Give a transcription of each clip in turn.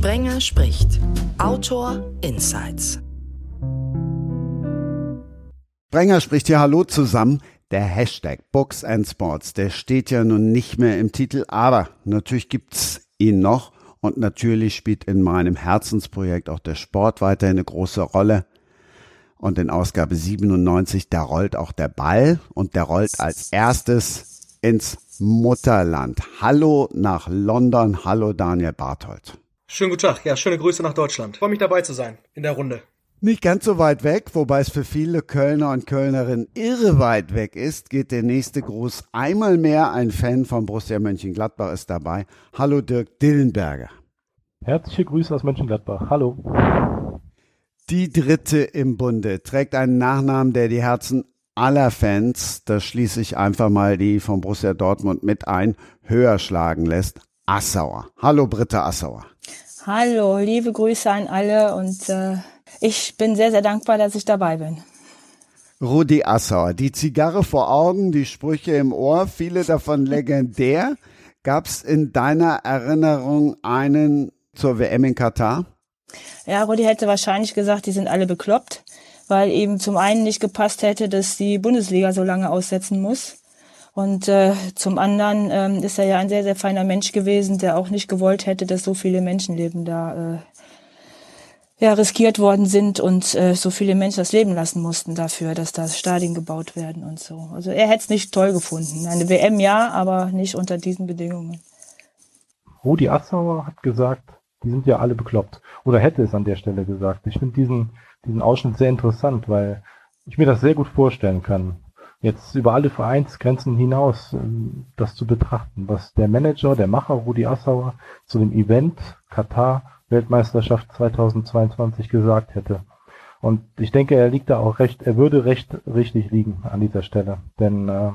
Sprenger spricht. Autor Insights. Sprenger spricht hier Hallo zusammen. Der Hashtag Books and Sports, der steht ja nun nicht mehr im Titel, aber natürlich gibt's ihn noch und natürlich spielt in meinem Herzensprojekt auch der Sport weiterhin eine große Rolle. Und in Ausgabe 97, da rollt auch der Ball und der rollt als erstes ins Mutterland. Hallo nach London. Hallo Daniel Barthold. Schönen guten Tag. Ja, schöne Grüße nach Deutschland. Freue mich dabei zu sein in der Runde. Nicht ganz so weit weg, wobei es für viele Kölner und Kölnerinnen irre weit weg ist, geht der nächste Gruß einmal mehr. Ein Fan von Borussia Mönchengladbach ist dabei. Hallo Dirk Dillenberger. Herzliche Grüße aus Mönchengladbach. Hallo. Die dritte im Bunde trägt einen Nachnamen, der die Herzen aller Fans, da schließe ich einfach mal die von Borussia Dortmund mit ein, höher schlagen lässt. Assauer. Hallo Britta Assauer. Hallo, liebe Grüße an alle und äh, ich bin sehr, sehr dankbar, dass ich dabei bin. Rudi Assauer, die Zigarre vor Augen, die Sprüche im Ohr, viele davon legendär. Gab es in deiner Erinnerung einen zur WM in Katar? Ja, Rudi hätte wahrscheinlich gesagt, die sind alle bekloppt, weil eben zum einen nicht gepasst hätte, dass die Bundesliga so lange aussetzen muss. Und äh, zum anderen ähm, ist er ja ein sehr, sehr feiner Mensch gewesen, der auch nicht gewollt hätte, dass so viele Menschenleben da äh, ja, riskiert worden sind und äh, so viele Menschen das Leben lassen mussten dafür, dass da Stadien gebaut werden und so. Also er hätte es nicht toll gefunden. Eine WM ja, aber nicht unter diesen Bedingungen. Rudi Assauer hat gesagt, die sind ja alle bekloppt. Oder hätte es an der Stelle gesagt. Ich finde diesen, diesen Ausschnitt sehr interessant, weil ich mir das sehr gut vorstellen kann. Jetzt über alle Vereinsgrenzen hinaus ähm, das zu betrachten, was der Manager, der Macher Rudi Assauer zu dem Event Katar Weltmeisterschaft 2022 gesagt hätte. Und ich denke, er liegt da auch recht, er würde recht richtig liegen an dieser Stelle. Denn äh,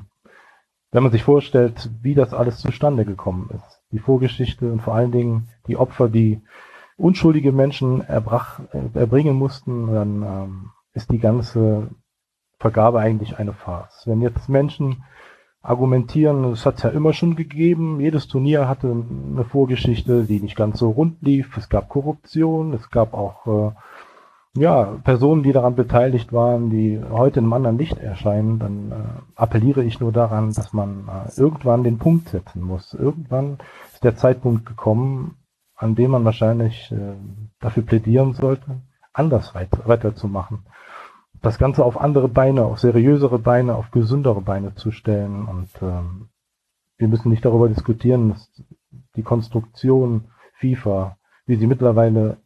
wenn man sich vorstellt, wie das alles zustande gekommen ist, die Vorgeschichte und vor allen Dingen die Opfer, die unschuldige Menschen erbrach, erbringen mussten, dann ähm, ist die ganze Vergabe eigentlich eine Farce. Wenn jetzt Menschen argumentieren, es hat es ja immer schon gegeben, jedes Turnier hatte eine Vorgeschichte, die nicht ganz so rund lief, es gab Korruption, es gab auch äh, ja, Personen, die daran beteiligt waren, die heute in einem anderen Licht erscheinen, dann äh, appelliere ich nur daran, dass man äh, irgendwann den Punkt setzen muss. Irgendwann ist der Zeitpunkt gekommen, an dem man wahrscheinlich äh, dafür plädieren sollte, anders weiter, weiterzumachen. Das Ganze auf andere Beine, auf seriösere Beine, auf gesündere Beine zu stellen. Und ähm, wir müssen nicht darüber diskutieren, dass die Konstruktion FIFA, wie sie mittlerweile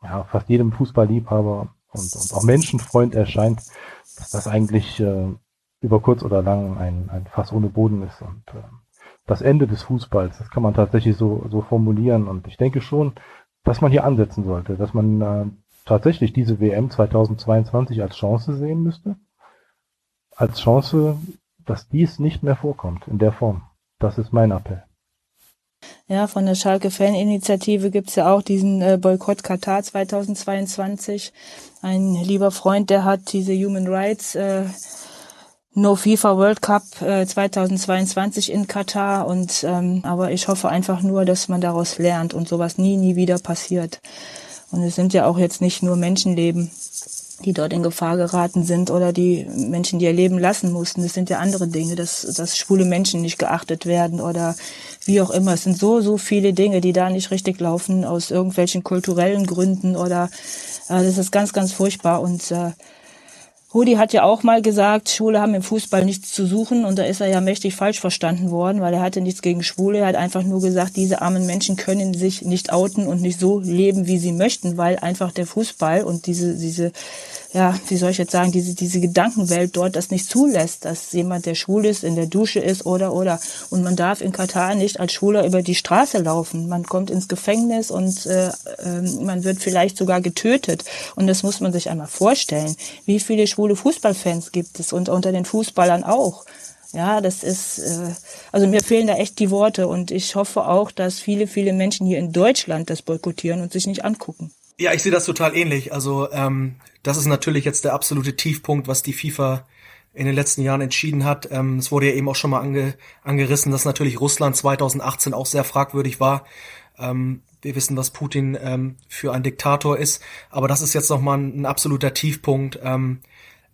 ja, fast jedem Fußballliebhaber und, und auch Menschenfreund erscheint, dass das eigentlich äh, über kurz oder lang ein, ein Fass ohne Boden ist und äh, das Ende des Fußballs, das kann man tatsächlich so, so formulieren und ich denke schon, dass man hier ansetzen sollte, dass man äh, tatsächlich diese WM 2022 als Chance sehen müsste, als Chance, dass dies nicht mehr vorkommt in der Form. Das ist mein Appell. Ja, von der Schalke Faninitiative gibt's ja auch diesen äh, Boykott Katar 2022. Ein lieber Freund, der hat diese Human Rights äh, No FIFA World Cup äh, 2022 in Katar und ähm, aber ich hoffe einfach nur, dass man daraus lernt und sowas nie, nie wieder passiert. Und es sind ja auch jetzt nicht nur Menschenleben, die dort in Gefahr geraten sind oder die Menschen, die ihr Leben lassen mussten. Das sind ja andere Dinge, dass, dass schwule Menschen nicht geachtet werden oder wie auch immer. Es sind so, so viele Dinge, die da nicht richtig laufen aus irgendwelchen kulturellen Gründen oder äh, das ist ganz, ganz furchtbar und äh, Rudi hat ja auch mal gesagt, Schwule haben im Fußball nichts zu suchen und da ist er ja mächtig falsch verstanden worden, weil er hatte nichts gegen Schwule. Er hat einfach nur gesagt, diese armen Menschen können sich nicht outen und nicht so leben, wie sie möchten, weil einfach der Fußball und diese, diese ja, wie soll ich jetzt sagen, diese, diese Gedankenwelt dort das nicht zulässt, dass jemand, der schwul ist, in der Dusche ist oder, oder. Und man darf in Katar nicht als Schwuler über die Straße laufen. Man kommt ins Gefängnis und äh, äh, man wird vielleicht sogar getötet. Und das muss man sich einmal vorstellen. Wie viele schwule Fußballfans gibt es und unter den Fußballern auch? Ja, das ist, äh, also mir fehlen da echt die Worte und ich hoffe auch, dass viele, viele Menschen hier in Deutschland das boykottieren und sich nicht angucken. Ja, ich sehe das total ähnlich. Also ähm, das ist natürlich jetzt der absolute Tiefpunkt, was die FIFA in den letzten Jahren entschieden hat. Ähm, es wurde ja eben auch schon mal ange, angerissen, dass natürlich Russland 2018 auch sehr fragwürdig war. Ähm, wir wissen, was Putin ähm, für ein Diktator ist, aber das ist jetzt nochmal ein, ein absoluter Tiefpunkt. Ähm,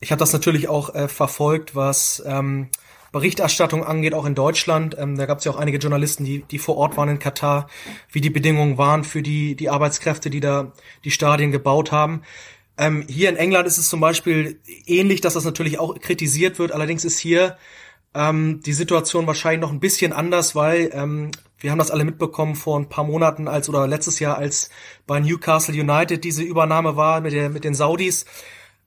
ich habe das natürlich auch äh, verfolgt, was ähm, Berichterstattung angeht, auch in Deutschland. Ähm, da gab es ja auch einige Journalisten, die, die vor Ort waren in Katar, wie die Bedingungen waren für die, die Arbeitskräfte, die da die Stadien gebaut haben. Ähm, hier in England ist es zum Beispiel ähnlich, dass das natürlich auch kritisiert wird. Allerdings ist hier ähm, die Situation wahrscheinlich noch ein bisschen anders, weil ähm, wir haben das alle mitbekommen vor ein paar Monaten als oder letztes Jahr, als bei Newcastle United diese Übernahme war mit, der, mit den Saudis.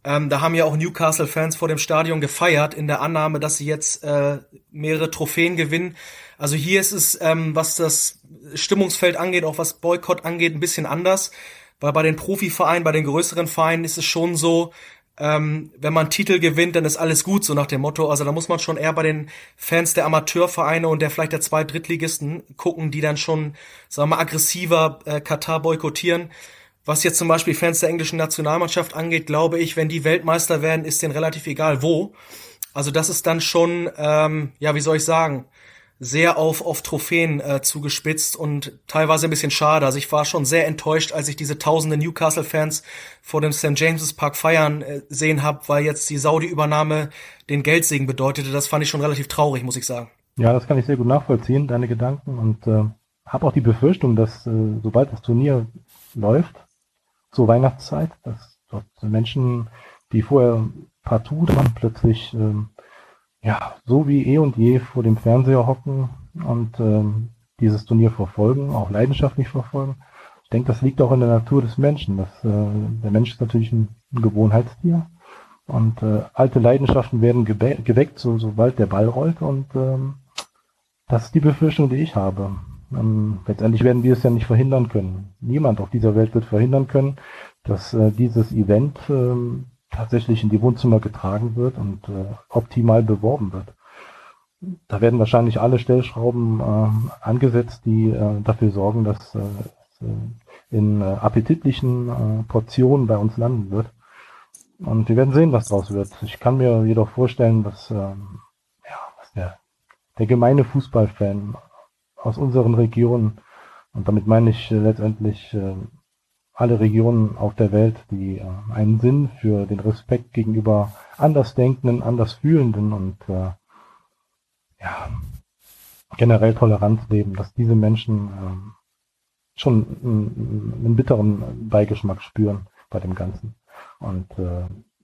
Ähm, da haben ja auch Newcastle-Fans vor dem Stadion gefeiert in der Annahme, dass sie jetzt äh, mehrere Trophäen gewinnen. Also hier ist es, ähm, was das Stimmungsfeld angeht, auch was Boykott angeht, ein bisschen anders. Weil bei den Profivereinen, bei den größeren Vereinen ist es schon so, ähm, wenn man Titel gewinnt, dann ist alles gut, so nach dem Motto. Also da muss man schon eher bei den Fans der Amateurvereine und der vielleicht der zwei Drittligisten gucken, die dann schon, sagen wir mal, aggressiver äh, Katar boykottieren. Was jetzt zum Beispiel Fans der englischen Nationalmannschaft angeht, glaube ich, wenn die Weltmeister werden, ist denen relativ egal wo. Also das ist dann schon, ähm, ja, wie soll ich sagen, sehr auf, auf Trophäen äh, zugespitzt und teilweise ein bisschen schade. Also ich war schon sehr enttäuscht, als ich diese tausende Newcastle-Fans vor dem St. James's Park feiern äh, sehen habe, weil jetzt die Saudi-Übernahme den Geldsegen bedeutete. Das fand ich schon relativ traurig, muss ich sagen. Ja, das kann ich sehr gut nachvollziehen, deine Gedanken. Und äh, habe auch die Befürchtung, dass äh, sobald das Turnier läuft, zur Weihnachtszeit, dass dort Menschen, die vorher partout dann plötzlich ähm, ja, so wie eh und je vor dem Fernseher hocken und ähm, dieses Turnier verfolgen, auch leidenschaftlich verfolgen. Ich denke, das liegt auch in der Natur des Menschen. Dass, äh, der Mensch ist natürlich ein, ein Gewohnheitstier und äh, alte Leidenschaften werden geweckt, so, sobald der Ball rollt und ähm, das ist die Befürchtung, die ich habe. Ähm, letztendlich werden wir es ja nicht verhindern können. Niemand auf dieser Welt wird verhindern können, dass äh, dieses Event ähm, tatsächlich in die Wohnzimmer getragen wird und äh, optimal beworben wird. Da werden wahrscheinlich alle Stellschrauben äh, angesetzt, die äh, dafür sorgen, dass äh, in äh, appetitlichen äh, Portionen bei uns landen wird. Und wir werden sehen, was draus wird. Ich kann mir jedoch vorstellen, dass, ähm, ja, was der, der gemeine Fußballfan aus unseren Regionen, und damit meine ich äh, letztendlich äh, alle Regionen auf der Welt, die äh, einen Sinn für den Respekt gegenüber Andersdenkenden, Andersfühlenden und ja, generell Toleranz leben, dass diese Menschen äh, schon einen, bitteren Beigeschmack spüren bei dem Ganzen. Und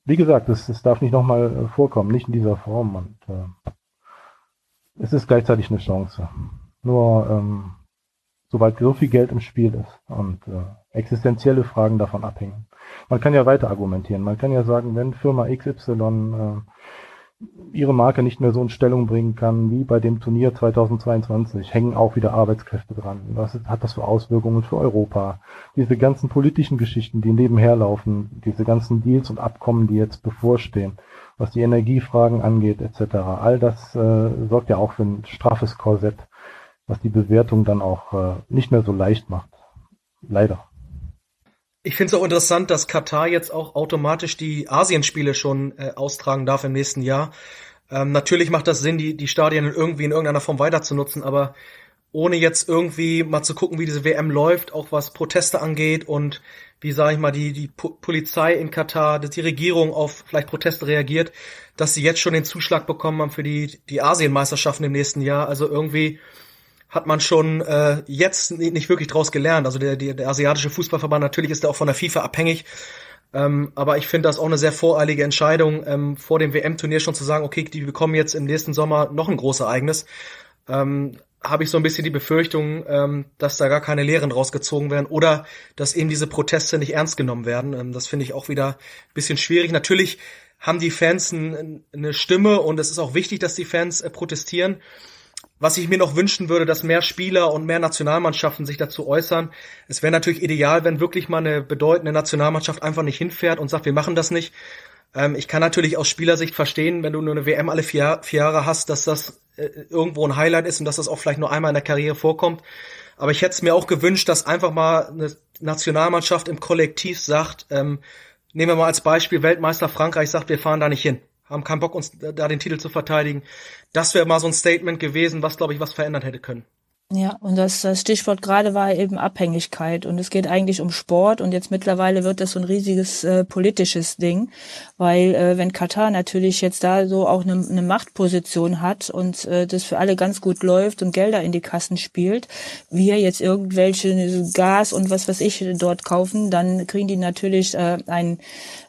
wie gesagt, es, es darf nicht nochmal vorkommen, nicht in dieser Form. Und es ist gleichzeitig eine Chance. Nur ähm, sobald so viel Geld im Spiel ist und äh, existenzielle Fragen davon abhängen. Man kann ja weiter argumentieren. Man kann ja sagen, wenn Firma XY äh, ihre Marke nicht mehr so in Stellung bringen kann wie bei dem Turnier 2022, hängen auch wieder Arbeitskräfte dran. Was hat das für Auswirkungen für Europa? Diese ganzen politischen Geschichten, die nebenher laufen, diese ganzen Deals und Abkommen, die jetzt bevorstehen, was die Energiefragen angeht, etc. All das äh, sorgt ja auch für ein straffes Korsett was die Bewertung dann auch äh, nicht mehr so leicht macht. Leider. Ich finde es auch interessant, dass Katar jetzt auch automatisch die Asienspiele schon äh, austragen darf im nächsten Jahr. Ähm, natürlich macht das Sinn, die, die Stadien irgendwie in irgendeiner Form weiter zu nutzen, aber ohne jetzt irgendwie mal zu gucken, wie diese WM läuft, auch was Proteste angeht und wie sage ich mal die die po Polizei in Katar, dass die Regierung auf vielleicht Proteste reagiert, dass sie jetzt schon den Zuschlag bekommen haben für die die Asienmeisterschaften im nächsten Jahr. Also irgendwie hat man schon äh, jetzt nicht wirklich draus gelernt. Also der, der, der asiatische Fußballverband natürlich ist da auch von der FIFA abhängig. Ähm, aber ich finde das auch eine sehr voreilige Entscheidung, ähm, vor dem WM-Turnier schon zu sagen, okay, die bekommen jetzt im nächsten Sommer noch ein großes Ereignis. Ähm, habe ich so ein bisschen die Befürchtung, ähm, dass da gar keine Lehren rausgezogen werden oder dass eben diese Proteste nicht ernst genommen werden. Ähm, das finde ich auch wieder ein bisschen schwierig. Natürlich haben die Fans ein, eine Stimme und es ist auch wichtig, dass die Fans äh, protestieren. Was ich mir noch wünschen würde, dass mehr Spieler und mehr Nationalmannschaften sich dazu äußern. Es wäre natürlich ideal, wenn wirklich mal eine bedeutende Nationalmannschaft einfach nicht hinfährt und sagt, wir machen das nicht. Ähm, ich kann natürlich aus Spielersicht verstehen, wenn du nur eine WM alle vier, vier Jahre hast, dass das äh, irgendwo ein Highlight ist und dass das auch vielleicht nur einmal in der Karriere vorkommt. Aber ich hätte es mir auch gewünscht, dass einfach mal eine Nationalmannschaft im Kollektiv sagt, ähm, nehmen wir mal als Beispiel Weltmeister Frankreich sagt, wir fahren da nicht hin haben keinen Bock, uns da den Titel zu verteidigen. Das wäre mal so ein Statement gewesen, was, glaube ich, was verändert hätte können. Ja, und das, das Stichwort gerade war eben Abhängigkeit. Und es geht eigentlich um Sport. Und jetzt mittlerweile wird das so ein riesiges äh, politisches Ding, weil äh, wenn Katar natürlich jetzt da so auch eine, eine Machtposition hat und äh, das für alle ganz gut läuft und Gelder in die Kassen spielt, wir jetzt irgendwelche Gas und was weiß ich dort kaufen, dann kriegen die natürlich äh, ein,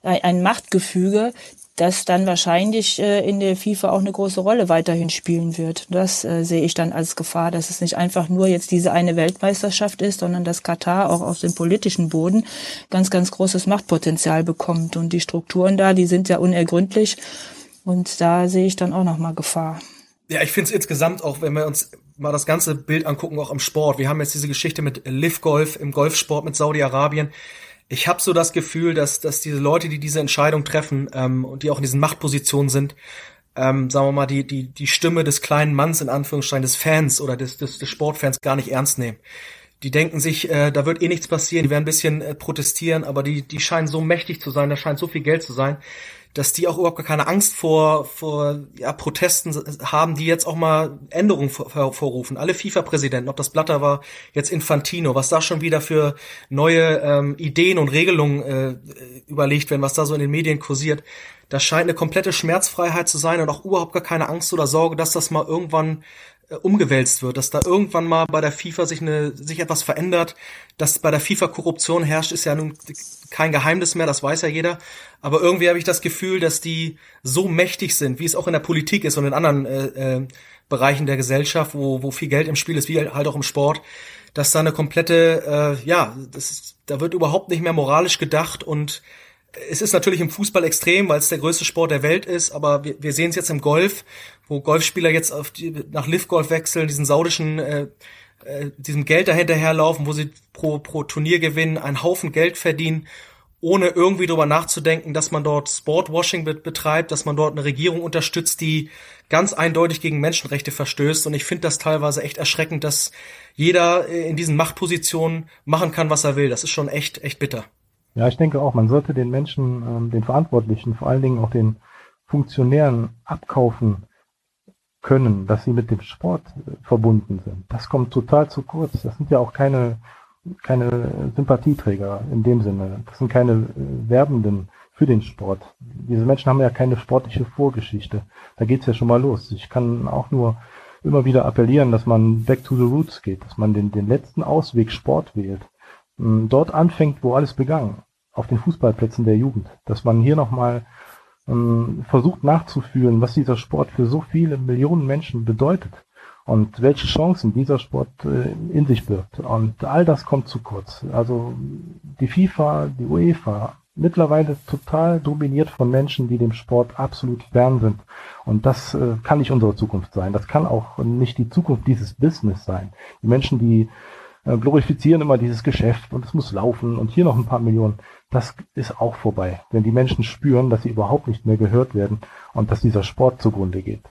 ein Machtgefüge, das dann wahrscheinlich äh, in der FIFA auch eine große Rolle weiterhin spielen wird. Das äh, sehe ich dann als Gefahr, dass es nicht einfach nur jetzt diese eine Weltmeisterschaft ist, sondern dass Katar auch auf dem politischen Boden ganz, ganz großes Machtpotenzial bekommt. Und die Strukturen da, die sind ja unergründlich. Und da sehe ich dann auch nochmal Gefahr. Ja, ich finde es insgesamt auch, wenn wir uns mal das ganze Bild angucken, auch im Sport. Wir haben jetzt diese Geschichte mit Liv Golf im Golfsport mit Saudi-Arabien ich habe so das Gefühl, dass, dass diese Leute, die diese Entscheidung treffen ähm, und die auch in diesen Machtpositionen sind, ähm, sagen wir mal, die, die, die Stimme des kleinen Manns in Anführungsstrichen, des Fans oder des, des, des Sportfans gar nicht ernst nehmen. Die denken sich, äh, da wird eh nichts passieren, die werden ein bisschen äh, protestieren, aber die, die scheinen so mächtig zu sein, da scheint so viel Geld zu sein, dass die auch überhaupt keine Angst vor, vor ja, Protesten haben, die jetzt auch mal Änderungen vorrufen. Alle FIFA-Präsidenten, ob das Blatter war, jetzt Infantino, was da schon wieder für neue ähm, Ideen und Regelungen äh, überlegt werden, was da so in den Medien kursiert. Das scheint eine komplette Schmerzfreiheit zu sein und auch überhaupt gar keine Angst oder Sorge, dass das mal irgendwann äh, umgewälzt wird, dass da irgendwann mal bei der FIFA sich eine sich etwas verändert, dass bei der FIFA Korruption herrscht, ist ja nun kein Geheimnis mehr, das weiß ja jeder. Aber irgendwie habe ich das Gefühl, dass die so mächtig sind, wie es auch in der Politik ist und in anderen äh, äh, Bereichen der Gesellschaft, wo wo viel Geld im Spiel ist, wie halt auch im Sport, dass da eine komplette, äh, ja, das ist, da wird überhaupt nicht mehr moralisch gedacht und es ist natürlich im Fußball extrem, weil es der größte Sport der Welt ist, aber wir, wir sehen es jetzt im Golf, wo Golfspieler jetzt auf die, nach Live Golf wechseln, diesen saudischen äh, äh, diesem Geld dahinterherlaufen, wo sie pro, pro Turnier gewinnen, einen Haufen Geld verdienen, ohne irgendwie darüber nachzudenken, dass man dort Sportwashing betreibt, dass man dort eine Regierung unterstützt, die ganz eindeutig gegen Menschenrechte verstößt. Und ich finde das teilweise echt erschreckend, dass jeder äh, in diesen Machtpositionen machen kann, was er will. Das ist schon echt, echt bitter. Ja, ich denke auch, man sollte den Menschen, ähm, den Verantwortlichen, vor allen Dingen auch den Funktionären abkaufen können, dass sie mit dem Sport äh, verbunden sind. Das kommt total zu kurz. Das sind ja auch keine, keine Sympathieträger in dem Sinne. Das sind keine äh, Werbenden für den Sport. Diese Menschen haben ja keine sportliche Vorgeschichte. Da geht's ja schon mal los. Ich kann auch nur immer wieder appellieren, dass man back to the roots geht, dass man den, den letzten Ausweg Sport wählt. Dort anfängt, wo alles begann auf den Fußballplätzen der Jugend. Dass man hier nochmal ähm, versucht nachzufühlen, was dieser Sport für so viele Millionen Menschen bedeutet und welche Chancen dieser Sport äh, in sich birgt. Und all das kommt zu kurz. Also die FIFA, die UEFA, mittlerweile total dominiert von Menschen, die dem Sport absolut fern sind. Und das äh, kann nicht unsere Zukunft sein. Das kann auch nicht die Zukunft dieses Business sein. Die Menschen, die äh, glorifizieren immer dieses Geschäft und es muss laufen und hier noch ein paar Millionen das ist auch vorbei. Wenn die Menschen spüren, dass sie überhaupt nicht mehr gehört werden und dass dieser Sport zugrunde geht.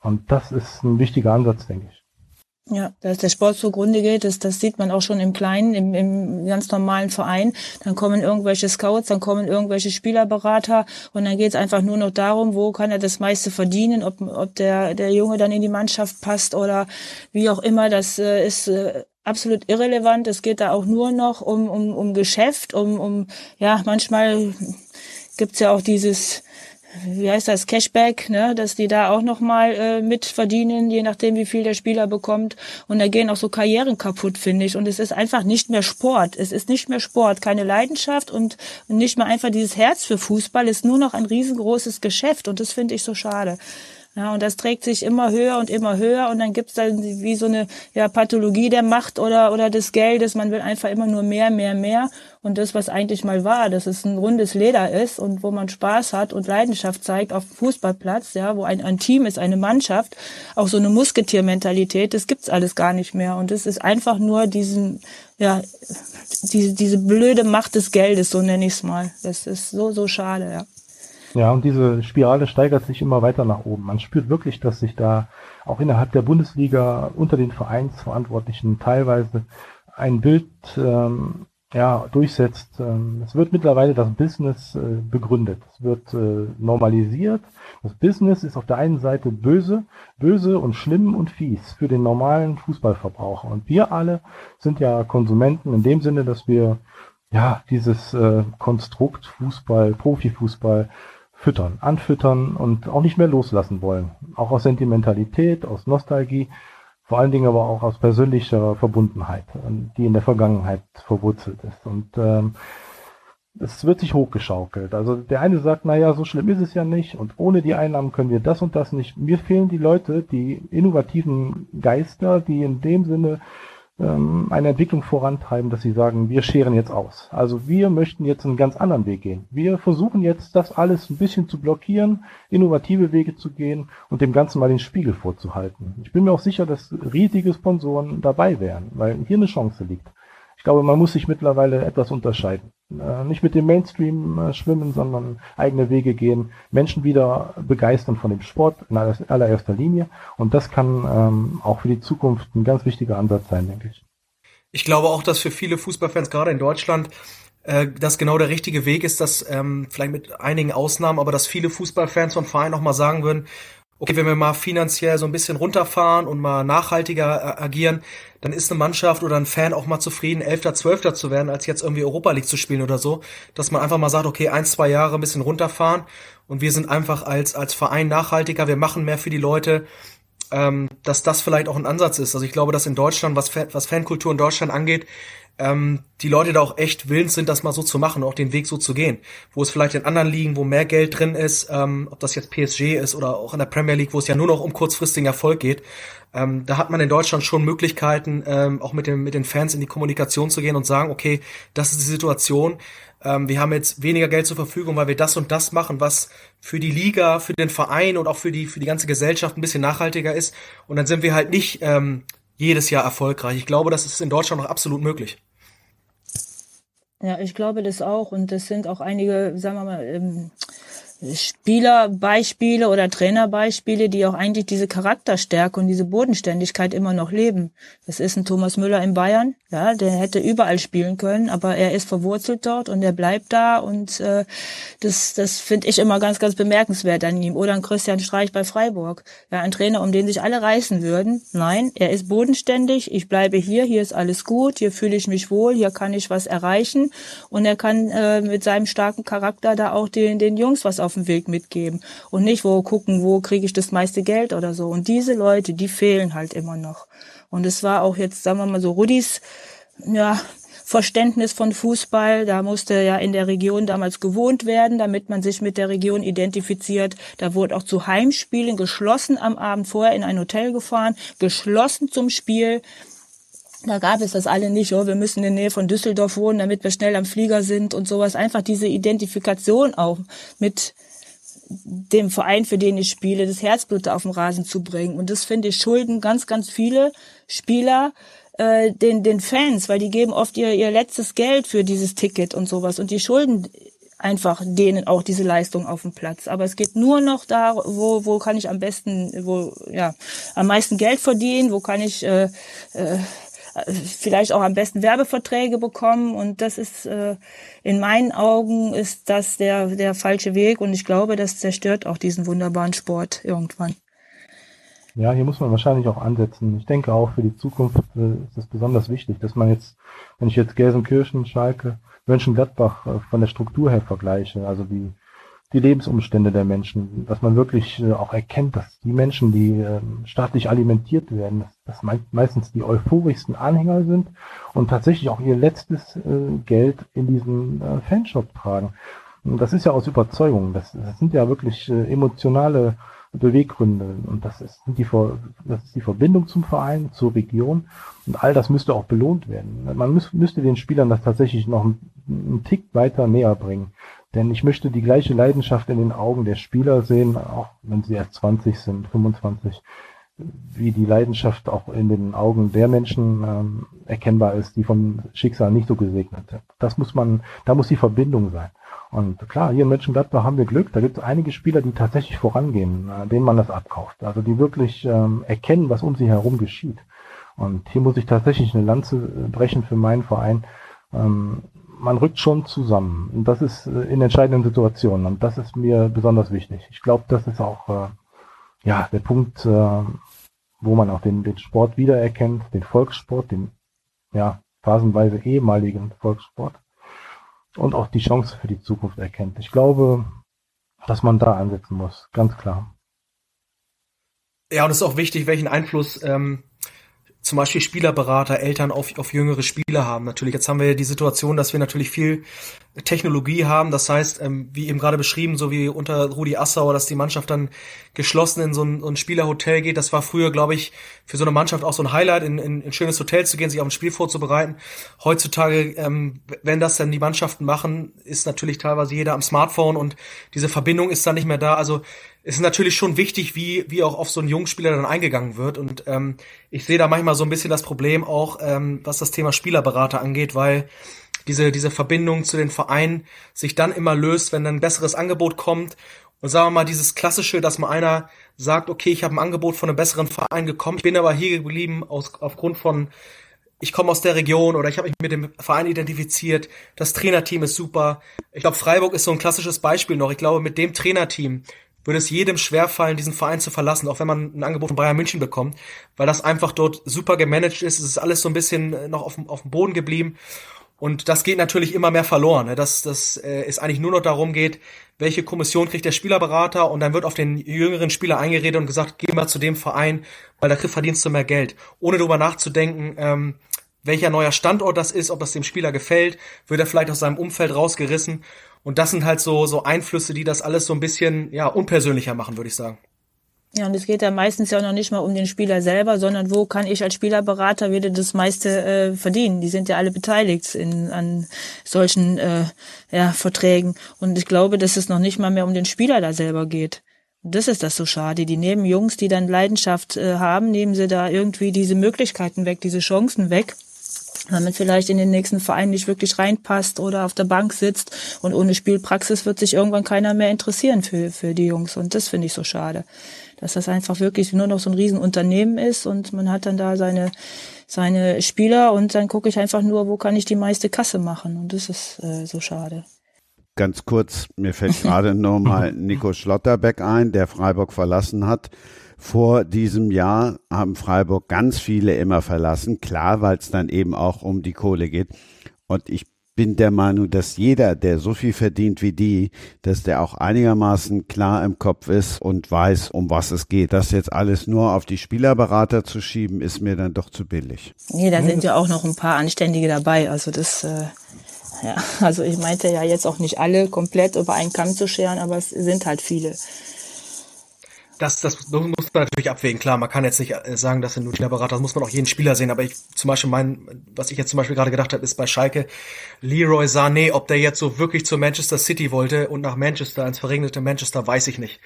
Und das ist ein wichtiger Ansatz, denke ich. Ja, dass der Sport zugrunde geht, das, das sieht man auch schon im Kleinen, im, im ganz normalen Verein. Dann kommen irgendwelche Scouts, dann kommen irgendwelche Spielerberater und dann geht es einfach nur noch darum, wo kann er das meiste verdienen, ob, ob der, der Junge dann in die Mannschaft passt oder wie auch immer. Das äh, ist äh, absolut irrelevant. Es geht da auch nur noch um, um, um Geschäft, um, um, ja, manchmal gibt's ja auch dieses, wie heißt das, Cashback, ne, dass die da auch nochmal äh, mit verdienen, je nachdem, wie viel der Spieler bekommt. Und da gehen auch so Karrieren kaputt, finde ich. Und es ist einfach nicht mehr Sport. Es ist nicht mehr Sport, keine Leidenschaft und nicht mehr einfach dieses Herz für Fußball. Es ist nur noch ein riesengroßes Geschäft. Und das finde ich so schade. Ja, und das trägt sich immer höher und immer höher und dann gibt's dann wie so eine ja, Pathologie der Macht oder, oder des Geldes. Man will einfach immer nur mehr, mehr, mehr. Und das, was eigentlich mal war, dass es ein rundes Leder ist und wo man Spaß hat und Leidenschaft zeigt auf dem Fußballplatz, ja, wo ein, ein Team ist, eine Mannschaft, auch so eine Musketiermentalität, das gibt's alles gar nicht mehr. Und es ist einfach nur diesen, ja, diese, diese blöde Macht des Geldes, so nenne ich's mal. Das ist so, so schade, ja. Ja, und diese Spirale steigert sich immer weiter nach oben. Man spürt wirklich, dass sich da auch innerhalb der Bundesliga unter den Vereinsverantwortlichen teilweise ein Bild ähm, ja, durchsetzt. Ähm, es wird mittlerweile das Business äh, begründet. Es wird äh, normalisiert. Das Business ist auf der einen Seite böse, böse und schlimm und fies für den normalen Fußballverbraucher. Und wir alle sind ja Konsumenten in dem Sinne, dass wir ja dieses äh, Konstrukt Fußball, Profifußball füttern, anfüttern und auch nicht mehr loslassen wollen. Auch aus Sentimentalität, aus Nostalgie vor allen Dingen aber auch aus persönlicher Verbundenheit, die in der Vergangenheit verwurzelt ist. Und ähm, es wird sich hochgeschaukelt. Also der eine sagt, naja, so schlimm ist es ja nicht und ohne die Einnahmen können wir das und das nicht. Mir fehlen die Leute, die innovativen Geister, die in dem Sinne ähm, eine Entwicklung vorantreiben, dass sie sagen, wir scheren jetzt aus. Also wir möchten jetzt einen ganz anderen Weg gehen. Wir versuchen jetzt, das alles ein bisschen zu blockieren, innovative Wege zu gehen und dem Ganzen mal den Spiegel vorzuhalten. Ich bin mir auch sicher, dass riesige Sponsoren dabei wären, weil hier eine Chance liegt. Ich glaube, man muss sich mittlerweile etwas unterscheiden. Äh, nicht mit dem Mainstream äh, schwimmen, sondern eigene Wege gehen, Menschen wieder begeistern von dem Sport in allererster Linie. Und das kann ähm, auch für die Zukunft ein ganz wichtiger Ansatz sein, denke ich. Ich glaube auch, dass für viele Fußballfans gerade in Deutschland äh, das genau der richtige Weg ist, dass ähm, vielleicht mit einigen Ausnahmen, aber dass viele Fußballfans von Vereinen auch mal sagen würden, okay, wenn wir mal finanziell so ein bisschen runterfahren und mal nachhaltiger äh, agieren, dann ist eine Mannschaft oder ein Fan auch mal zufrieden, Elfter, Zwölfter zu werden, als jetzt irgendwie Europa League zu spielen oder so. Dass man einfach mal sagt, okay, ein, zwei Jahre ein bisschen runterfahren und wir sind einfach als, als Verein nachhaltiger, wir machen mehr für die Leute, ähm, dass das vielleicht auch ein Ansatz ist. Also ich glaube, dass in Deutschland, was, was Fankultur in Deutschland angeht, ähm, die Leute da auch echt willens sind, das mal so zu machen, auch den Weg so zu gehen. Wo es vielleicht in anderen Ligen, wo mehr Geld drin ist, ähm, ob das jetzt PSG ist oder auch in der Premier League, wo es ja nur noch um kurzfristigen Erfolg geht, ähm, da hat man in Deutschland schon Möglichkeiten, ähm, auch mit, dem, mit den Fans in die Kommunikation zu gehen und sagen, okay, das ist die Situation. Ähm, wir haben jetzt weniger Geld zur Verfügung, weil wir das und das machen, was für die Liga, für den Verein und auch für die, für die ganze Gesellschaft ein bisschen nachhaltiger ist. Und dann sind wir halt nicht ähm, jedes Jahr erfolgreich. Ich glaube, das ist in Deutschland noch absolut möglich. Ja, ich glaube das auch. Und das sind auch einige, sagen wir mal, ähm, Spielerbeispiele oder Trainerbeispiele, die auch eigentlich diese Charakterstärke und diese Bodenständigkeit immer noch leben. Das ist ein Thomas Müller in Bayern, ja, der hätte überall spielen können, aber er ist verwurzelt dort und er bleibt da und äh, das, das finde ich immer ganz, ganz bemerkenswert an ihm. Oder ein Christian Streich bei Freiburg, ja, ein Trainer, um den sich alle reißen würden. Nein, er ist bodenständig, ich bleibe hier, hier ist alles gut, hier fühle ich mich wohl, hier kann ich was erreichen und er kann äh, mit seinem starken Charakter da auch den, den Jungs was auf dem Weg mitgeben und nicht wo gucken, wo kriege ich das meiste Geld oder so. Und diese Leute, die fehlen halt immer noch. Und es war auch jetzt, sagen wir mal so, Rudis, ja, Verständnis von Fußball. Da musste ja in der Region damals gewohnt werden, damit man sich mit der Region identifiziert. Da wurde auch zu Heimspielen geschlossen am Abend vorher in ein Hotel gefahren, geschlossen zum Spiel. Da gab es das alle nicht, oh, wir müssen in der Nähe von Düsseldorf wohnen, damit wir schnell am Flieger sind und sowas. Einfach diese Identifikation auch mit dem Verein, für den ich spiele, das Herzblut auf den Rasen zu bringen. Und das finde ich schulden ganz, ganz viele Spieler äh, den, den Fans, weil die geben oft ihr, ihr letztes Geld für dieses Ticket und sowas. Und die schulden einfach denen auch diese Leistung auf dem Platz. Aber es geht nur noch da, wo, wo kann ich am besten, wo, ja, am meisten Geld verdienen, wo kann ich äh, äh, vielleicht auch am besten Werbeverträge bekommen. Und das ist äh, in meinen Augen ist das der, der falsche Weg. Und ich glaube, das zerstört auch diesen wunderbaren Sport irgendwann. Ja, hier muss man wahrscheinlich auch ansetzen. Ich denke auch für die Zukunft äh, ist es besonders wichtig, dass man jetzt, wenn ich jetzt Gelsenkirchen, Schalke, Mönchengladbach äh, von der Struktur her vergleiche, also wie die Lebensumstände der Menschen, dass man wirklich äh, auch erkennt, dass die Menschen, die äh, staatlich alimentiert werden, dass das me meistens die euphorischsten Anhänger sind und tatsächlich auch ihr letztes äh, Geld in diesen äh, Fanshop tragen. Das ist ja aus Überzeugung. Das, das sind ja wirklich emotionale Beweggründe. Und das ist, die, das ist die Verbindung zum Verein, zur Region. Und all das müsste auch belohnt werden. Man müß, müsste den Spielern das tatsächlich noch einen, einen Tick weiter näher bringen. Denn ich möchte die gleiche Leidenschaft in den Augen der Spieler sehen, auch wenn sie erst 20 sind, 25, wie die Leidenschaft auch in den Augen der Menschen ähm, erkennbar ist, die vom Schicksal nicht so gesegnet sind. Das muss man, da muss die Verbindung sein. Und klar, hier in Mönchengladbach haben wir Glück. Da gibt es einige Spieler, die tatsächlich vorangehen, äh, denen man das abkauft. Also die wirklich ähm, erkennen, was um sie herum geschieht. Und hier muss ich tatsächlich eine Lanze brechen für meinen Verein, Ähm, man rückt schon zusammen. Und das ist äh, in entscheidenden Situationen. Und das ist mir besonders wichtig. Ich glaube, das ist auch äh, ja der Punkt, äh, wo man auch den, den Sport wiedererkennt, den Volkssport, den ja phasenweise ehemaligen Volkssport und auch die Chance für die Zukunft erkennt. Ich glaube, dass man da ansetzen muss, ganz klar. Ja, und es ist auch wichtig, welchen Einfluss ähm, zum Beispiel Spielerberater, Eltern auf, auf jüngere Spieler haben. Natürlich, jetzt haben wir die Situation, dass wir natürlich viel Technologie haben. Das heißt, ähm, wie eben gerade beschrieben, so wie unter Rudi Assauer, dass die Mannschaft dann geschlossen in so ein, so ein Spielerhotel geht. Das war früher, glaube ich, für so eine Mannschaft auch so ein Highlight, in, in, in ein schönes Hotel zu gehen, sich auf ein Spiel vorzubereiten. Heutzutage, ähm, wenn das dann die Mannschaften machen, ist natürlich teilweise jeder am Smartphone und diese Verbindung ist dann nicht mehr da. Also ist natürlich schon wichtig, wie, wie auch auf so einen Jungspieler dann eingegangen wird. Und ähm, ich sehe da manchmal so ein bisschen das Problem auch, ähm, was das Thema Spielerberater angeht, weil diese, diese Verbindung zu den Vereinen sich dann immer löst, wenn dann ein besseres Angebot kommt. Und sagen wir mal, dieses Klassische, dass mal einer sagt, okay, ich habe ein Angebot von einem besseren Verein gekommen, ich bin aber hier geblieben aus, aufgrund von, ich komme aus der Region oder ich habe mich mit dem Verein identifiziert, das Trainerteam ist super. Ich glaube, Freiburg ist so ein klassisches Beispiel noch. Ich glaube, mit dem Trainerteam würde es jedem schwerfallen, diesen Verein zu verlassen, auch wenn man ein Angebot von Bayern München bekommt, weil das einfach dort super gemanagt ist. Es ist alles so ein bisschen äh, noch auf, auf dem Boden geblieben. Und das geht natürlich immer mehr verloren, ne? dass das äh, es eigentlich nur noch darum geht, welche Kommission kriegt der Spielerberater und dann wird auf den jüngeren Spieler eingeredet und gesagt, geh mal zu dem Verein, weil da verdienst du mehr Geld. Ohne darüber nachzudenken, ähm, welcher neuer Standort das ist, ob das dem Spieler gefällt, wird er vielleicht aus seinem Umfeld rausgerissen. Und das sind halt so, so Einflüsse, die das alles so ein bisschen, ja, unpersönlicher machen, würde ich sagen. Ja, und es geht ja meistens ja noch nicht mal um den Spieler selber, sondern wo kann ich als Spielerberater wieder das meiste äh, verdienen? Die sind ja alle beteiligt in, an solchen äh, ja, Verträgen. Und ich glaube, dass es noch nicht mal mehr um den Spieler da selber geht. Das ist das so schade. Die nehmen Jungs, die dann Leidenschaft äh, haben, nehmen sie da irgendwie diese Möglichkeiten weg, diese Chancen weg man vielleicht in den nächsten Verein nicht wirklich reinpasst oder auf der Bank sitzt und ohne Spielpraxis wird sich irgendwann keiner mehr interessieren für, für die Jungs und das finde ich so schade, dass das einfach wirklich nur noch so ein Riesenunternehmen ist und man hat dann da seine seine Spieler und dann gucke ich einfach nur, wo kann ich die meiste Kasse machen und das ist äh, so schade. Ganz kurz, mir fällt gerade noch mal Nico Schlotterbeck ein, der Freiburg verlassen hat vor diesem Jahr haben Freiburg ganz viele immer verlassen. Klar, weil es dann eben auch um die Kohle geht. Und ich bin der Meinung, dass jeder, der so viel verdient wie die, dass der auch einigermaßen klar im Kopf ist und weiß, um was es geht. Das jetzt alles nur auf die Spielerberater zu schieben, ist mir dann doch zu billig. Nee, da sind ja auch noch ein paar Anständige dabei. Also das, äh, ja, also ich meinte ja jetzt auch nicht alle komplett über einen Kamm zu scheren, aber es sind halt viele das, das muss man natürlich abwägen. Klar, man kann jetzt nicht äh, sagen, dass sind nur Spielerberater, das muss man auch jeden Spieler sehen. Aber ich zum Beispiel mein, was ich jetzt zum Beispiel gerade gedacht habe, ist bei Schalke Leroy Sané, ob der jetzt so wirklich zu Manchester City wollte und nach Manchester ins verregnete Manchester, weiß ich nicht.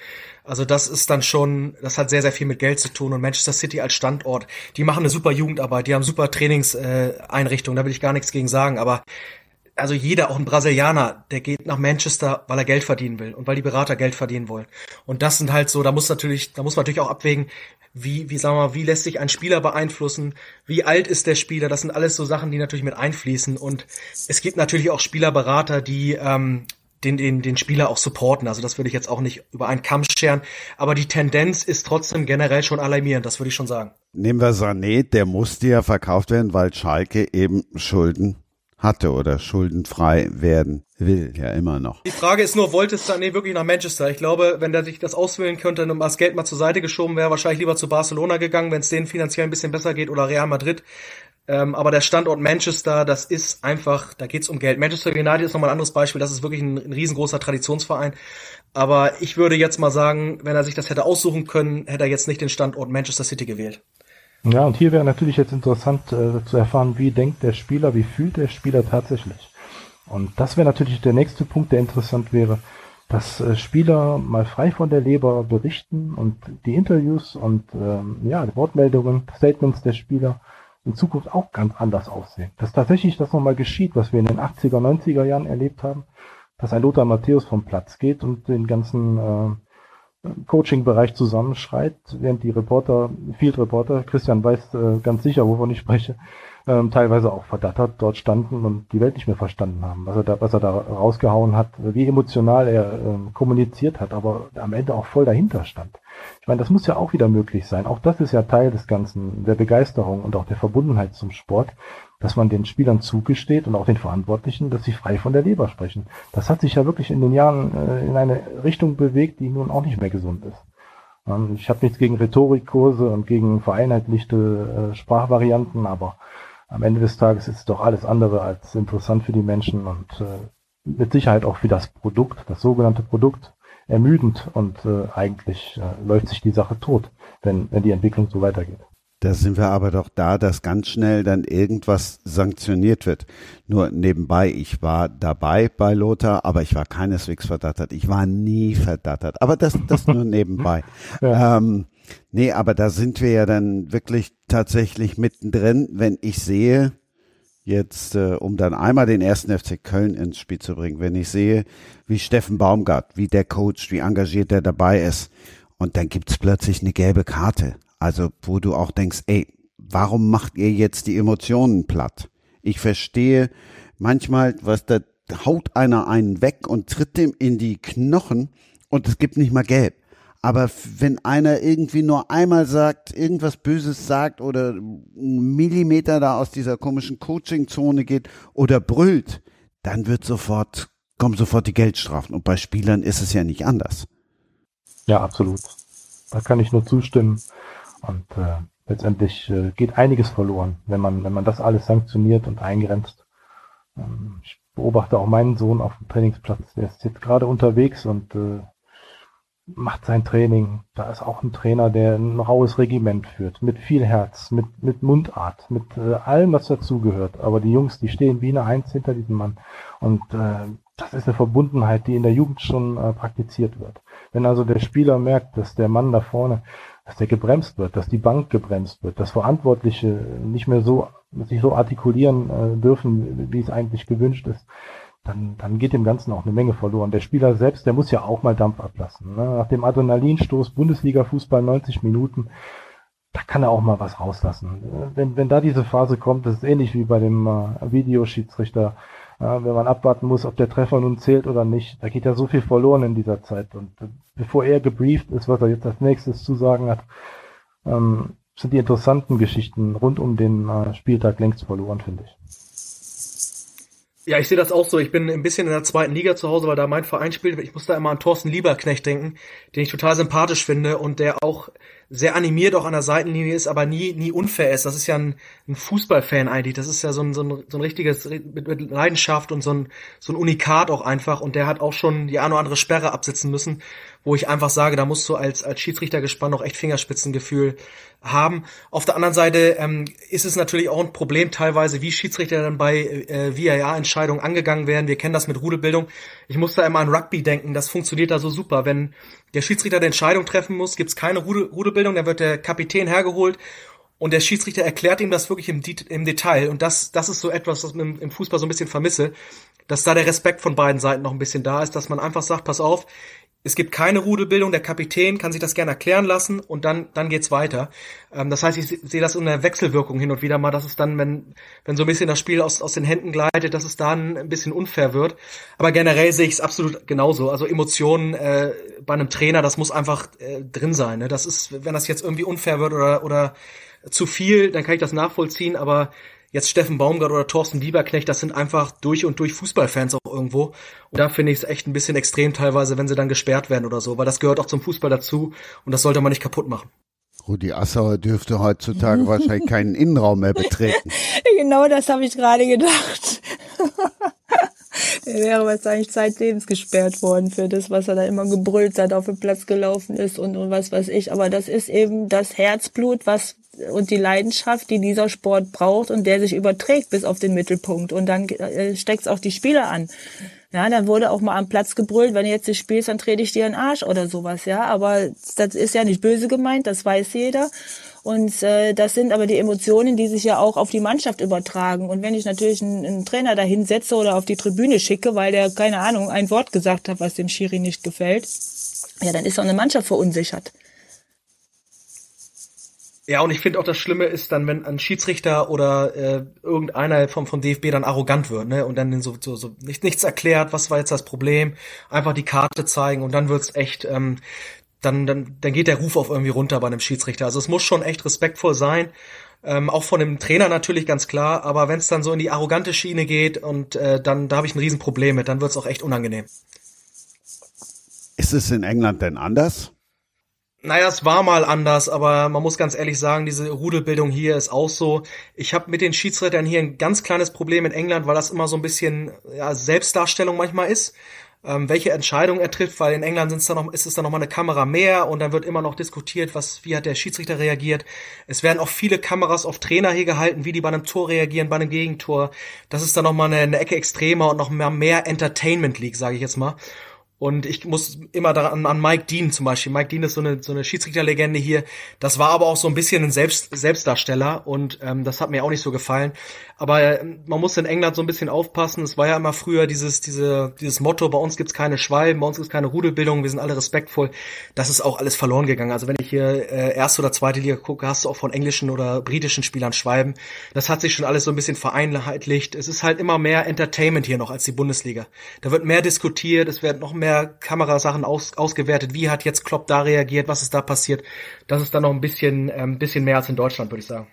Also das ist dann schon, das hat sehr, sehr viel mit Geld zu tun und Manchester City als Standort, die machen eine super Jugendarbeit, die haben super Trainingseinrichtungen, da will ich gar nichts gegen sagen, aber also jeder, auch ein Brasilianer, der geht nach Manchester, weil er Geld verdienen will und weil die Berater Geld verdienen wollen. Und das sind halt so, da muss natürlich, da muss man natürlich auch abwägen, wie, wie sagen wir wie lässt sich ein Spieler beeinflussen, wie alt ist der Spieler, das sind alles so Sachen, die natürlich mit einfließen. Und es gibt natürlich auch Spielerberater, die ähm, den, den, den Spieler auch supporten. Also das würde ich jetzt auch nicht über einen Kamm scheren. Aber die Tendenz ist trotzdem generell schon alarmierend, das würde ich schon sagen. Nehmen wir Sané, der musste ja verkauft werden, weil Schalke eben Schulden hatte oder schuldenfrei werden will, ja immer noch. Die Frage ist nur, wollte Sané wirklich nach Manchester? Ich glaube, wenn der sich das auswählen könnte und das Geld mal zur Seite geschoben wäre, wahrscheinlich lieber zu Barcelona gegangen, wenn es denen finanziell ein bisschen besser geht oder Real Madrid. Ähm, aber der Standort Manchester, das ist einfach, da geht's um Geld. Manchester United ist nochmal ein anderes Beispiel, das ist wirklich ein, ein riesengroßer Traditionsverein. Aber ich würde jetzt mal sagen, wenn er sich das hätte aussuchen können, hätte er jetzt nicht den Standort Manchester City gewählt. Ja, und hier wäre natürlich jetzt interessant äh, zu erfahren, wie denkt der Spieler, wie fühlt der Spieler tatsächlich. Und das wäre natürlich der nächste Punkt, der interessant wäre, dass äh, Spieler mal frei von der Leber berichten und die Interviews und ähm, ja, die Wortmeldungen, Statements der Spieler in Zukunft auch ganz anders aussehen. Dass tatsächlich das nochmal geschieht, was wir in den 80er, 90er Jahren erlebt haben, dass ein Lothar Matthäus vom Platz geht und den ganzen äh, Coaching-Bereich zusammenschreit, während die Reporter, Field Reporter, Christian weiß äh, ganz sicher, wovon ich spreche, ähm, teilweise auch verdattert dort standen und die Welt nicht mehr verstanden haben, was er da, was er da rausgehauen hat, wie emotional er ähm, kommuniziert hat, aber am Ende auch voll dahinter stand. Ich meine, das muss ja auch wieder möglich sein. Auch das ist ja Teil des Ganzen, der Begeisterung und auch der Verbundenheit zum Sport, dass man den Spielern zugesteht und auch den Verantwortlichen, dass sie frei von der Leber sprechen. Das hat sich ja wirklich in den Jahren äh, in eine Richtung bewegt, die nun auch nicht mehr gesund ist. Ähm, ich habe nichts gegen Rhetorikkurse und gegen vereinheitlichte äh, Sprachvarianten, aber am Ende des Tages ist es doch alles andere als interessant für die Menschen und äh, mit Sicherheit auch für das Produkt, das sogenannte Produkt, ermüdend und äh, eigentlich äh, läuft sich die Sache tot, wenn, wenn die Entwicklung so weitergeht. Da sind wir aber doch da, dass ganz schnell dann irgendwas sanktioniert wird. Nur nebenbei, ich war dabei bei Lothar, aber ich war keineswegs verdattert. Ich war nie verdattert. Aber das, das nur nebenbei. ja. ähm, nee, aber da sind wir ja dann wirklich tatsächlich mittendrin, wenn ich sehe, jetzt, äh, um dann einmal den ersten FC Köln ins Spiel zu bringen, wenn ich sehe, wie Steffen Baumgart, wie der Coach, wie engagiert der dabei ist, und dann gibt's plötzlich eine gelbe Karte. Also, wo du auch denkst, ey, warum macht ihr jetzt die Emotionen platt? Ich verstehe manchmal, was da haut einer einen weg und tritt dem in die Knochen und es gibt nicht mal gelb. Aber wenn einer irgendwie nur einmal sagt, irgendwas Böses sagt oder einen Millimeter da aus dieser komischen Coaching-Zone geht oder brüllt, dann wird sofort, kommen sofort die Geldstrafen. Und bei Spielern ist es ja nicht anders. Ja, absolut. Da kann ich nur zustimmen. Und äh, letztendlich äh, geht einiges verloren, wenn man, wenn man das alles sanktioniert und eingrenzt. Ähm, ich beobachte auch meinen Sohn auf dem Trainingsplatz. Der ist jetzt gerade unterwegs und äh, macht sein Training. Da ist auch ein Trainer, der ein raues Regiment führt, mit viel Herz, mit, mit Mundart, mit äh, allem, was dazugehört. Aber die Jungs, die stehen wie eine Eins hinter diesem Mann. Und äh, das ist eine Verbundenheit, die in der Jugend schon äh, praktiziert wird. Wenn also der Spieler merkt, dass der Mann da vorne dass der gebremst wird, dass die Bank gebremst wird, dass Verantwortliche nicht mehr so sich so artikulieren äh, dürfen, wie es eigentlich gewünscht ist, dann, dann geht dem Ganzen auch eine Menge verloren. Der Spieler selbst, der muss ja auch mal Dampf ablassen. Ne? Nach dem Adrenalinstoß Bundesliga-Fußball 90 Minuten, da kann er auch mal was rauslassen. Wenn, wenn da diese Phase kommt, das ist ähnlich wie bei dem äh, Videoschiedsrichter ja, wenn man abwarten muss, ob der Treffer nun zählt oder nicht. Da geht ja so viel verloren in dieser Zeit. Und äh, bevor er gebrieft ist, was er jetzt als nächstes zu sagen hat, ähm, sind die interessanten Geschichten rund um den äh, Spieltag längst verloren, finde ich. Ja, ich sehe das auch so. Ich bin ein bisschen in der zweiten Liga zu Hause, weil da mein Verein spielt. Ich muss da immer an Thorsten Lieberknecht denken, den ich total sympathisch finde und der auch sehr animiert auch an der Seitenlinie ist, aber nie, nie unfair ist. Das ist ja ein, ein Fußballfan eigentlich. Das ist ja so ein, so ein, so ein richtiges, mit, mit Leidenschaft und so ein, so ein Unikat auch einfach. Und der hat auch schon die eine oder andere Sperre absitzen müssen, wo ich einfach sage, da musst du als, als Schiedsrichter gespannt auch echt Fingerspitzengefühl haben. Auf der anderen Seite ähm, ist es natürlich auch ein Problem teilweise, wie Schiedsrichter dann bei äh, VAR-Entscheidungen angegangen werden. Wir kennen das mit Rudelbildung. Ich muss da immer an Rugby denken. Das funktioniert da so super. Wenn der Schiedsrichter eine Entscheidung treffen muss, gibt's keine Rudel Rudelbildung, dann wird der Kapitän hergeholt und der Schiedsrichter erklärt ihm das wirklich im, im Detail. Und das, das ist so etwas, was ich im Fußball so ein bisschen vermisse, dass da der Respekt von beiden Seiten noch ein bisschen da ist, dass man einfach sagt, pass auf, es gibt keine Rudelbildung, der Kapitän kann sich das gerne erklären lassen und dann, dann geht's weiter. Ähm, das heißt, ich sehe das in der Wechselwirkung hin und wieder mal, dass es dann, wenn, wenn so ein bisschen das Spiel aus, aus den Händen gleitet, dass es dann ein bisschen unfair wird. Aber generell sehe ich es absolut genauso. Also Emotionen äh, bei einem Trainer, das muss einfach äh, drin sein. Ne? Das ist, wenn das jetzt irgendwie unfair wird oder, oder zu viel, dann kann ich das nachvollziehen, aber jetzt Steffen Baumgart oder Thorsten Lieberknecht, das sind einfach durch und durch Fußballfans auch irgendwo. Und da finde ich es echt ein bisschen extrem teilweise, wenn sie dann gesperrt werden oder so, weil das gehört auch zum Fußball dazu und das sollte man nicht kaputt machen. Rudi Assauer dürfte heutzutage wahrscheinlich keinen Innenraum mehr betreten. genau das habe ich gerade gedacht. er wäre wahrscheinlich zeitlebens gesperrt worden für das, was er da immer gebrüllt hat, auf dem Platz gelaufen ist und, und was weiß ich. Aber das ist eben das Herzblut, was und die Leidenschaft, die dieser Sport braucht und der sich überträgt bis auf den Mittelpunkt. Und dann äh, steckt's auch die Spieler an. Ja, dann wurde auch mal am Platz gebrüllt, wenn du jetzt nicht spielst, dann trete ich dir einen Arsch oder sowas, ja. Aber das ist ja nicht böse gemeint, das weiß jeder. Und äh, das sind aber die Emotionen, die sich ja auch auf die Mannschaft übertragen. Und wenn ich natürlich einen, einen Trainer da hinsetze oder auf die Tribüne schicke, weil der, keine Ahnung, ein Wort gesagt hat, was dem Schiri nicht gefällt, ja, dann ist auch eine Mannschaft verunsichert. Ja, und ich finde auch das Schlimme ist dann, wenn ein Schiedsrichter oder äh, irgendeiner vom, vom DFB dann arrogant wird, ne, und dann so, so, so nicht, nichts erklärt, was war jetzt das Problem, einfach die Karte zeigen und dann wird's echt, ähm, dann, dann, dann geht der Ruf auf irgendwie runter bei einem Schiedsrichter. Also es muss schon echt respektvoll sein. Ähm, auch von dem Trainer natürlich ganz klar, aber wenn es dann so in die arrogante Schiene geht und äh, dann da habe ich ein Riesenproblem mit, dann wird's auch echt unangenehm. Ist es in England denn anders? Naja, es war mal anders, aber man muss ganz ehrlich sagen, diese Rudelbildung hier ist auch so. Ich habe mit den Schiedsrichtern hier ein ganz kleines Problem in England, weil das immer so ein bisschen ja, Selbstdarstellung manchmal ist. Ähm, welche Entscheidung er trifft, weil in England sind's dann noch, ist es dann noch mal eine Kamera mehr und dann wird immer noch diskutiert, was, wie hat der Schiedsrichter reagiert. Es werden auch viele Kameras auf Trainer hier gehalten, wie die bei einem Tor reagieren, bei einem Gegentor. Das ist dann noch mal eine, eine Ecke extremer und noch mehr, mehr Entertainment League, sage ich jetzt mal. Und ich muss immer daran an Mike Dean zum Beispiel. Mike Dean ist so eine, so eine Schiedsrichterlegende hier. Das war aber auch so ein bisschen ein Selbst, Selbstdarsteller und ähm, das hat mir auch nicht so gefallen. Aber äh, man muss in England so ein bisschen aufpassen. Es war ja immer früher dieses, diese, dieses Motto, bei uns gibt's keine Schwalben, bei uns gibt's keine Rudelbildung, wir sind alle respektvoll. Das ist auch alles verloren gegangen. Also wenn ich hier äh, erste oder zweite Liga gucke, hast du auch von englischen oder britischen Spielern Schwalben. Das hat sich schon alles so ein bisschen vereinheitlicht. Es ist halt immer mehr Entertainment hier noch als die Bundesliga. Da wird mehr diskutiert, es werden noch mehr Kamerasachen aus, ausgewertet. Wie hat jetzt Klopp da reagiert? Was ist da passiert? Das ist dann noch ein bisschen, ähm, bisschen mehr als in Deutschland, würde ich sagen.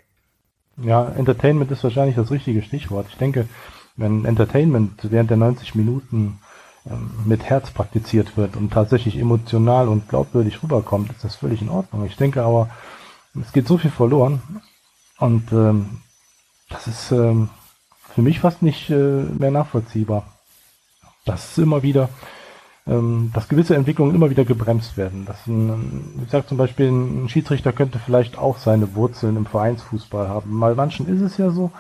Ja, Entertainment ist wahrscheinlich das richtige Stichwort. Ich denke, wenn Entertainment während der 90 Minuten ähm, mit Herz praktiziert wird und tatsächlich emotional und glaubwürdig rüberkommt, ist das völlig in Ordnung. Ich denke aber, es geht so viel verloren und ähm, das ist ähm, für mich fast nicht äh, mehr nachvollziehbar. Das ist immer wieder ähm, dass gewisse Entwicklungen immer wieder gebremst werden. Dass ein, ich sage zum Beispiel, ein Schiedsrichter könnte vielleicht auch seine Wurzeln im Vereinsfußball haben. Mal manchen ist es ja so,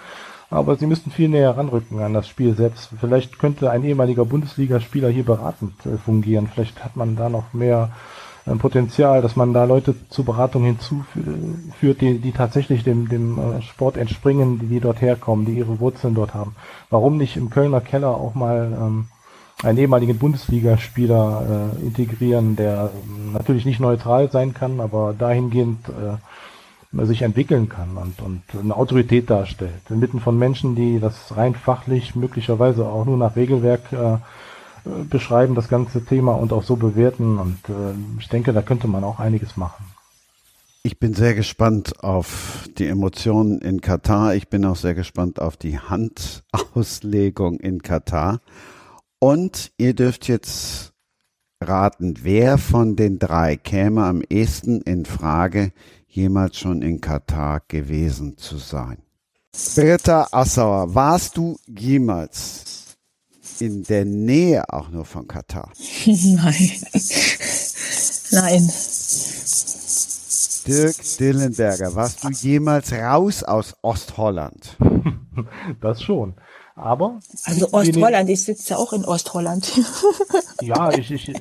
aber sie müssten viel näher ranrücken an das Spiel selbst. Vielleicht könnte ein ehemaliger Bundesligaspieler hier beratend äh, fungieren. Vielleicht hat man da noch mehr äh, Potenzial, dass man da Leute zur Beratung hinzuführt, die, die tatsächlich dem, dem äh, Sport entspringen, die, die dort herkommen, die ihre Wurzeln dort haben. Warum nicht im Kölner Keller auch mal ähm, einen ehemaligen Bundesligaspieler äh, integrieren, der natürlich nicht neutral sein kann, aber dahingehend äh, sich entwickeln kann und, und eine Autorität darstellt. Inmitten von Menschen, die das rein fachlich möglicherweise auch nur nach Regelwerk äh, beschreiben, das ganze Thema und auch so bewerten. Und äh, ich denke, da könnte man auch einiges machen. Ich bin sehr gespannt auf die Emotionen in Katar. Ich bin auch sehr gespannt auf die Handauslegung in Katar. Und ihr dürft jetzt raten, wer von den drei käme am ehesten in Frage, jemals schon in Katar gewesen zu sein. Britta Assauer, warst du jemals in der Nähe auch nur von Katar? Nein. Nein. Dirk Dillenberger, warst du jemals raus aus Ostholland? Das schon. Aber. Also Ostholland, ich sitze ja auch in Ostholland. ja, ich, ich,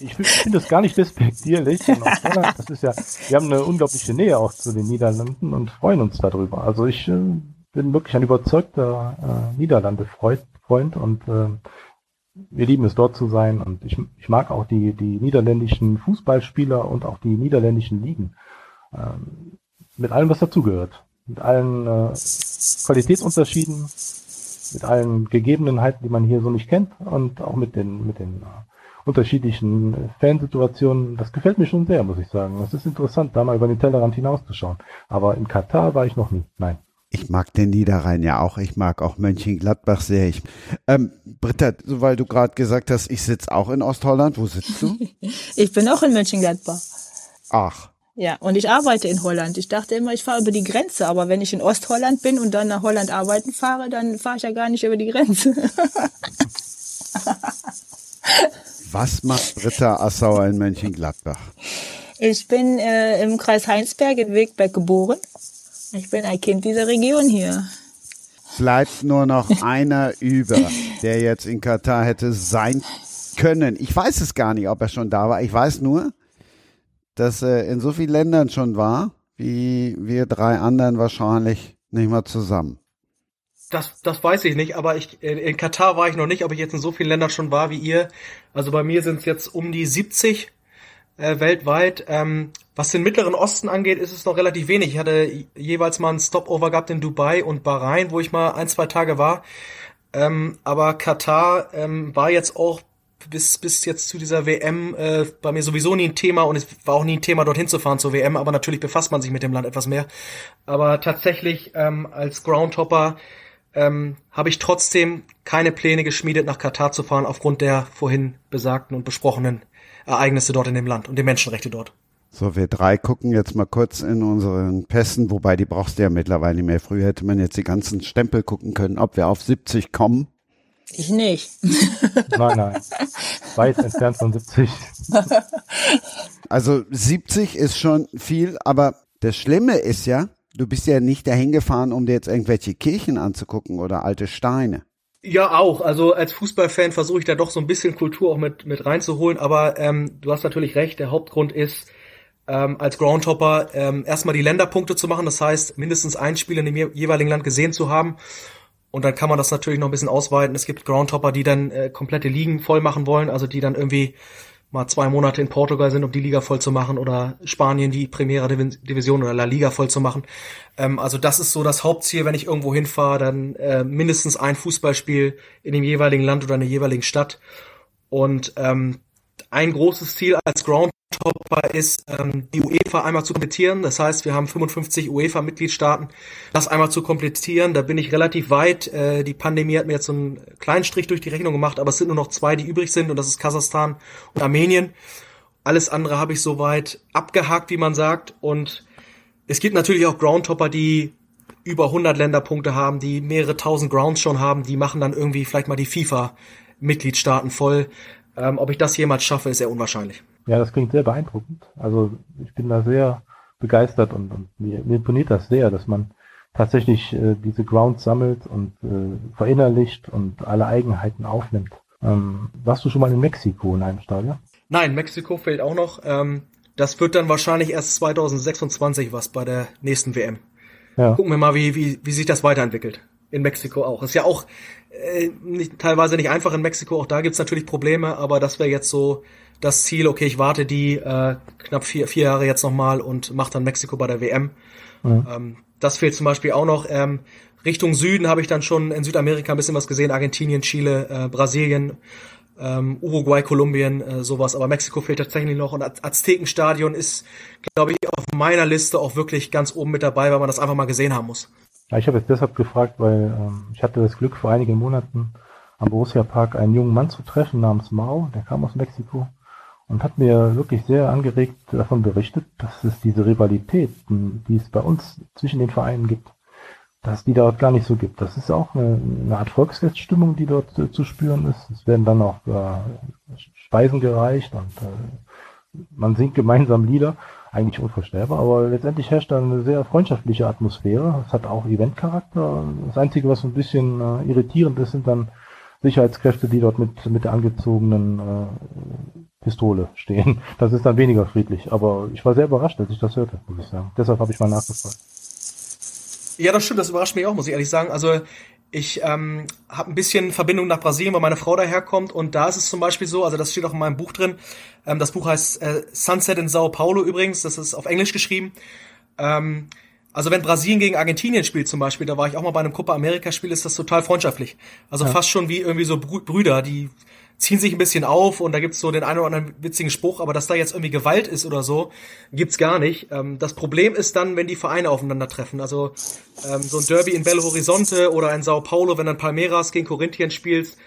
ich finde das gar nicht despektierlich. Das ist ja, wir haben eine unglaubliche Nähe auch zu den Niederlanden und freuen uns darüber. Also ich äh, bin wirklich ein überzeugter äh, Niederlande-Freund und äh, wir lieben es dort zu sein und ich, ich mag auch die, die niederländischen Fußballspieler und auch die niederländischen Ligen. Ähm, mit allem, was dazugehört. Mit allen äh, Qualitätsunterschieden, mit allen Gegebenheiten, die man hier so nicht kennt und auch mit den, mit den uh, unterschiedlichen Fansituationen. Das gefällt mir schon sehr, muss ich sagen. Es ist interessant, da mal über den Tellerrand hinauszuschauen. Aber in Katar war ich noch nie. Nein. Ich mag den Niederrhein ja auch. Ich mag auch Mönchengladbach sehr. Ich, ähm, Britta, weil du gerade gesagt hast, ich sitze auch in Ostholland. Wo sitzt du? ich bin auch in Mönchengladbach. Ach. Ja, und ich arbeite in Holland. Ich dachte immer, ich fahre über die Grenze, aber wenn ich in Ostholland bin und dann nach Holland arbeiten fahre, dann fahre ich ja gar nicht über die Grenze. Was macht Britta Assauer in Mönchengladbach? Ich bin äh, im Kreis Heinsberg in Wegberg geboren. Ich bin ein Kind dieser Region hier. Bleibt nur noch einer über, der jetzt in Katar hätte sein können. Ich weiß es gar nicht, ob er schon da war. Ich weiß nur, dass er in so vielen Ländern schon war, wie wir drei anderen wahrscheinlich nicht mal zusammen. Das, das weiß ich nicht, aber ich, in Katar war ich noch nicht, ob ich jetzt in so vielen Ländern schon war wie ihr. Also bei mir sind es jetzt um die 70 äh, weltweit. Ähm, Was den Mittleren Osten angeht, ist es noch relativ wenig. Ich hatte jeweils mal einen Stopover gehabt in Dubai und Bahrain, wo ich mal ein, zwei Tage war. Ähm, aber Katar ähm, war jetzt auch bis, bis jetzt zu dieser WM äh, bei mir sowieso nie ein Thema und es war auch nie ein Thema, dorthin zu fahren zur WM, aber natürlich befasst man sich mit dem Land etwas mehr. Aber tatsächlich ähm, als Groundhopper ähm, habe ich trotzdem keine Pläne geschmiedet, nach Katar zu fahren, aufgrund der vorhin besagten und besprochenen Ereignisse dort in dem Land und die Menschenrechte dort. So, wir drei gucken jetzt mal kurz in unseren Pässen, wobei die brauchst du ja mittlerweile nicht mehr. Früher hätte man jetzt die ganzen Stempel gucken können, ob wir auf 70 kommen. Ich nicht. Nein, nein. Weit entfernt von 70. Also 70 ist schon viel, aber das Schlimme ist ja, du bist ja nicht dahin gefahren, um dir jetzt irgendwelche Kirchen anzugucken oder alte Steine. Ja, auch. Also als Fußballfan versuche ich da doch so ein bisschen Kultur auch mit, mit reinzuholen, aber ähm, du hast natürlich recht, der Hauptgrund ist, ähm, als Groundhopper ähm, erstmal die Länderpunkte zu machen, das heißt mindestens ein Spiel in dem jeweiligen Land gesehen zu haben und dann kann man das natürlich noch ein bisschen ausweiten. Es gibt Groundhopper, die dann äh, komplette Ligen voll machen wollen, also die dann irgendwie mal zwei Monate in Portugal sind, um die Liga voll zu machen oder Spanien die Primera Division oder La Liga voll zu machen. Ähm, also das ist so das Hauptziel, wenn ich irgendwo hinfahre, dann äh, mindestens ein Fußballspiel in dem jeweiligen Land oder in der jeweiligen Stadt. Und ähm, ein großes Ziel als Groundhopper ist, ähm, die UEFA einmal zu komplettieren. Das heißt, wir haben 55 UEFA-Mitgliedstaaten. Das einmal zu komplettieren, da bin ich relativ weit. Äh, die Pandemie hat mir jetzt so einen kleinen Strich durch die Rechnung gemacht, aber es sind nur noch zwei, die übrig sind und das ist Kasachstan und Armenien. Alles andere habe ich soweit abgehakt, wie man sagt. Und es gibt natürlich auch Groundhopper, die über 100 Länderpunkte haben, die mehrere tausend Grounds schon haben, die machen dann irgendwie vielleicht mal die FIFA-Mitgliedstaaten voll. Ähm, ob ich das jemals schaffe, ist sehr unwahrscheinlich. Ja, das klingt sehr beeindruckend. Also ich bin da sehr begeistert und, und mir, mir imponiert das sehr, dass man tatsächlich äh, diese Grounds sammelt und äh, verinnerlicht und alle Eigenheiten aufnimmt. Ähm, warst du schon mal in Mexiko in einem Stadion? Nein, Mexiko fehlt auch noch. Ähm, das wird dann wahrscheinlich erst 2026 was bei der nächsten WM. Ja. Gucken wir mal, wie, wie, wie sich das weiterentwickelt. In Mexiko auch. Ist ja auch äh, nicht, teilweise nicht einfach in Mexiko, auch da gibt's natürlich Probleme, aber das wäre jetzt so das Ziel, okay, ich warte die äh, knapp vier, vier Jahre jetzt nochmal und mache dann Mexiko bei der WM. Mhm. Ähm, das fehlt zum Beispiel auch noch. Ähm, Richtung Süden habe ich dann schon in Südamerika ein bisschen was gesehen, Argentinien, Chile, äh, Brasilien, ähm, Uruguay, Kolumbien, äh, sowas. Aber Mexiko fehlt tatsächlich noch und Aztekenstadion ist, glaube ich, auf meiner Liste auch wirklich ganz oben mit dabei, weil man das einfach mal gesehen haben muss. Ja, ich habe jetzt deshalb gefragt, weil ähm, ich hatte das Glück, vor einigen Monaten am Borussia Park einen jungen Mann zu treffen namens Mao, der kam aus Mexiko und hat mir wirklich sehr angeregt davon berichtet, dass es diese Rivalität, die es bei uns zwischen den Vereinen gibt, dass die dort gar nicht so gibt. Das ist auch eine, eine Art Volksfeststimmung, die dort äh, zu spüren ist. Es werden dann auch äh, Speisen gereicht und äh, man singt gemeinsam Lieder eigentlich unvorstellbar, aber letztendlich herrscht da eine sehr freundschaftliche Atmosphäre. Es hat auch Eventcharakter. Das Einzige, was ein bisschen äh, irritierend ist, sind dann Sicherheitskräfte, die dort mit, mit der angezogenen äh, Pistole stehen. Das ist dann weniger friedlich. Aber ich war sehr überrascht, als ich das hörte, muss ich sagen. Deshalb habe ich mal nachgefragt. Ja, das stimmt, das überrascht mich auch, muss ich ehrlich sagen. Also ich ähm, habe ein bisschen Verbindung nach Brasilien, weil meine Frau daherkommt und da ist es zum Beispiel so, also das steht auch in meinem Buch drin. Ähm, das Buch heißt äh, Sunset in Sao Paulo übrigens, das ist auf Englisch geschrieben. Ähm, also wenn Brasilien gegen Argentinien spielt zum Beispiel, da war ich auch mal bei einem Copa America Spiel, ist das total freundschaftlich. Also ja. fast schon wie irgendwie so Brüder, die ziehen sich ein bisschen auf und da gibt's so den einen oder anderen witzigen Spruch, aber dass da jetzt irgendwie Gewalt ist oder so, gibt's gar nicht. Ähm, das Problem ist dann, wenn die Vereine aufeinandertreffen. Also ähm, so ein Derby in Belo Horizonte oder in Sao Paulo, wenn dann Palmeiras gegen Corinthians spielst,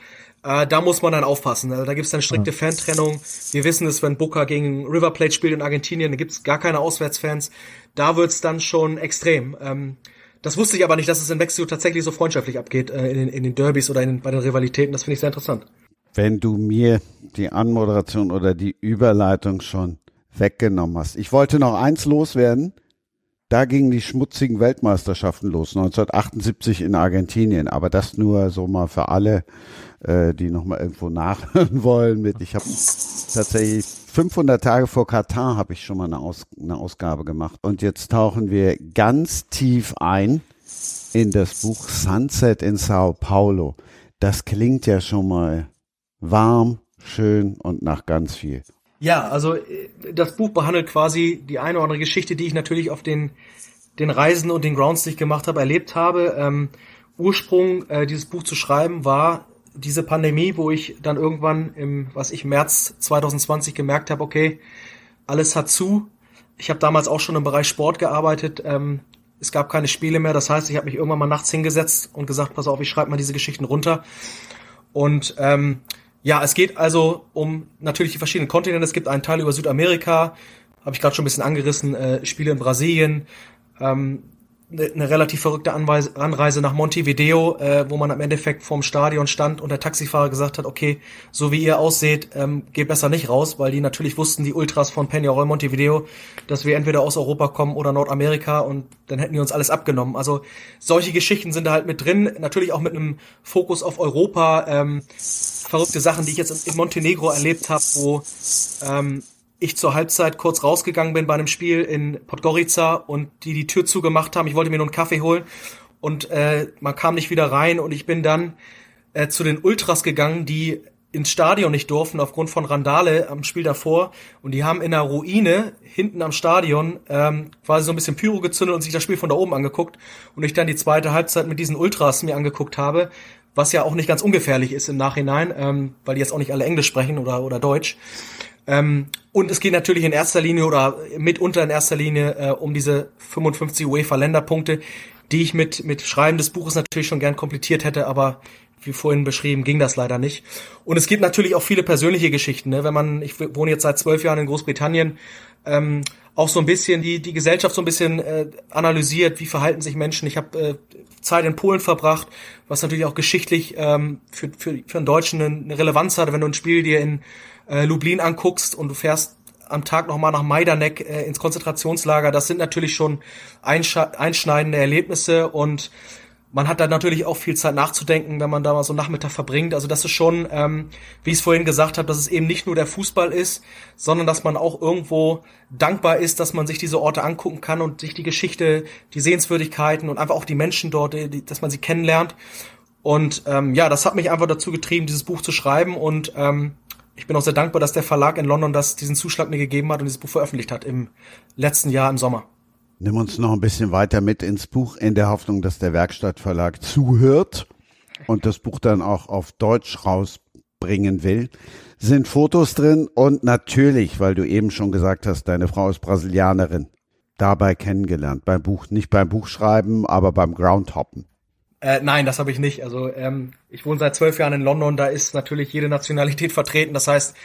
äh, da muss man dann aufpassen. Also da gibt's dann strikte ja. Fantrennung. Wir wissen es, wenn Boca gegen River Plate spielt in Argentinien, da gibt's gar keine Auswärtsfans. Da wird's dann schon extrem. Ähm, das wusste ich aber nicht, dass es in Mexiko tatsächlich so freundschaftlich abgeht äh, in, den, in den Derbys oder in, bei den Rivalitäten. Das finde ich sehr interessant wenn du mir die Anmoderation oder die Überleitung schon weggenommen hast. Ich wollte noch eins loswerden. Da gingen die schmutzigen Weltmeisterschaften los, 1978 in Argentinien. Aber das nur so mal für alle, äh, die noch mal irgendwo nachhören wollen. Mit ich habe tatsächlich 500 Tage vor Katar habe ich schon mal eine, Aus, eine Ausgabe gemacht. Und jetzt tauchen wir ganz tief ein in das Buch Sunset in Sao Paulo. Das klingt ja schon mal warm, schön und nach ganz viel. Ja, also äh, das Buch behandelt quasi die eine oder andere Geschichte, die ich natürlich auf den, den Reisen und den Grounds, die ich gemacht habe, erlebt habe. Ähm, Ursprung, äh, dieses Buch zu schreiben, war diese Pandemie, wo ich dann irgendwann im, was ich, März 2020 gemerkt habe, okay, alles hat zu. Ich habe damals auch schon im Bereich Sport gearbeitet. Ähm, es gab keine Spiele mehr. Das heißt, ich habe mich irgendwann mal nachts hingesetzt und gesagt, pass auf, ich schreibe mal diese Geschichten runter. Und ähm, ja, es geht also um natürlich die verschiedenen Kontinente. Es gibt einen Teil über Südamerika, habe ich gerade schon ein bisschen angerissen, äh, Spiele in Brasilien, ähm, eine relativ verrückte Anweise, Anreise nach Montevideo, äh, wo man am Endeffekt vorm Stadion stand und der Taxifahrer gesagt hat, okay, so wie ihr ausseht, ähm, geht besser nicht raus, weil die natürlich wussten, die Ultras von Peñarol Montevideo, dass wir entweder aus Europa kommen oder Nordamerika und dann hätten die uns alles abgenommen. Also solche Geschichten sind da halt mit drin, natürlich auch mit einem Fokus auf Europa, ähm, verrückte Sachen, die ich jetzt in Montenegro erlebt habe, wo ähm, ich zur Halbzeit kurz rausgegangen bin bei einem Spiel in Podgorica und die die Tür zugemacht haben. Ich wollte mir nur einen Kaffee holen und äh, man kam nicht wieder rein und ich bin dann äh, zu den Ultras gegangen, die ins Stadion nicht durften aufgrund von Randale am Spiel davor und die haben in der Ruine hinten am Stadion ähm, quasi so ein bisschen Pyro gezündet und sich das Spiel von da oben angeguckt und ich dann die zweite Halbzeit mit diesen Ultras mir angeguckt habe, was ja auch nicht ganz ungefährlich ist im Nachhinein, ähm, weil die jetzt auch nicht alle Englisch sprechen oder oder Deutsch. Ähm, und es geht natürlich in erster Linie oder mitunter in erster Linie äh, um diese 55 UEFA-Länderpunkte, die ich mit, mit Schreiben des Buches natürlich schon gern komplettiert hätte, aber wie vorhin beschrieben, ging das leider nicht. Und es gibt natürlich auch viele persönliche Geschichten. Ne? Wenn man, ich wohne jetzt seit zwölf Jahren in Großbritannien, ähm, auch so ein bisschen die, die Gesellschaft so ein bisschen äh, analysiert, wie verhalten sich Menschen. Ich habe äh, Zeit in Polen verbracht, was natürlich auch geschichtlich ähm, für, für, für einen Deutschen eine Relevanz hat, wenn du ein Spiel dir in äh, Lublin anguckst und du fährst am Tag nochmal nach Majdanek äh, ins Konzentrationslager, das sind natürlich schon einschneidende Erlebnisse und man hat da natürlich auch viel Zeit nachzudenken, wenn man da mal so einen Nachmittag verbringt. Also das ist schon, ähm, wie ich es vorhin gesagt habe, dass es eben nicht nur der Fußball ist, sondern dass man auch irgendwo dankbar ist, dass man sich diese Orte angucken kann und sich die Geschichte, die Sehenswürdigkeiten und einfach auch die Menschen dort, die, dass man sie kennenlernt. Und ähm, ja, das hat mich einfach dazu getrieben, dieses Buch zu schreiben und ähm, ich bin auch sehr dankbar, dass der Verlag in London das, diesen Zuschlag mir gegeben hat und dieses Buch veröffentlicht hat im letzten Jahr im Sommer. Nimm uns noch ein bisschen weiter mit ins Buch in der Hoffnung, dass der Werkstattverlag zuhört und das Buch dann auch auf Deutsch rausbringen will. Sind Fotos drin und natürlich, weil du eben schon gesagt hast, deine Frau ist Brasilianerin, dabei kennengelernt. Beim Buch, nicht beim Buchschreiben, aber beim Groundhoppen. Äh, nein, das habe ich nicht. Also ähm, ich wohne seit zwölf Jahren in London, da ist natürlich jede Nationalität vertreten. Das heißt,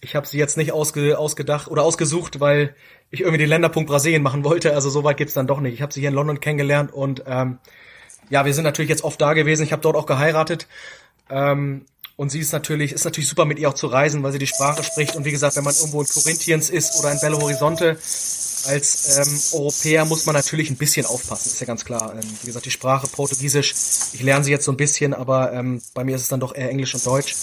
ich habe sie jetzt nicht ausge, ausgedacht oder ausgesucht, weil ich irgendwie den Länderpunkt Brasilien machen wollte. Also so weit geht's dann doch nicht. Ich habe sie hier in London kennengelernt und ähm, ja, wir sind natürlich jetzt oft da gewesen. Ich habe dort auch geheiratet. Ähm, und sie ist natürlich, ist natürlich super mit ihr auch zu reisen, weil sie die Sprache spricht. Und wie gesagt, wenn man irgendwo in Corinthians ist oder in Belo Horizonte, als ähm, Europäer muss man natürlich ein bisschen aufpassen, ist ja ganz klar. Ähm, wie gesagt, die Sprache Portugiesisch, ich lerne sie jetzt so ein bisschen, aber ähm, bei mir ist es dann doch eher Englisch und Deutsch.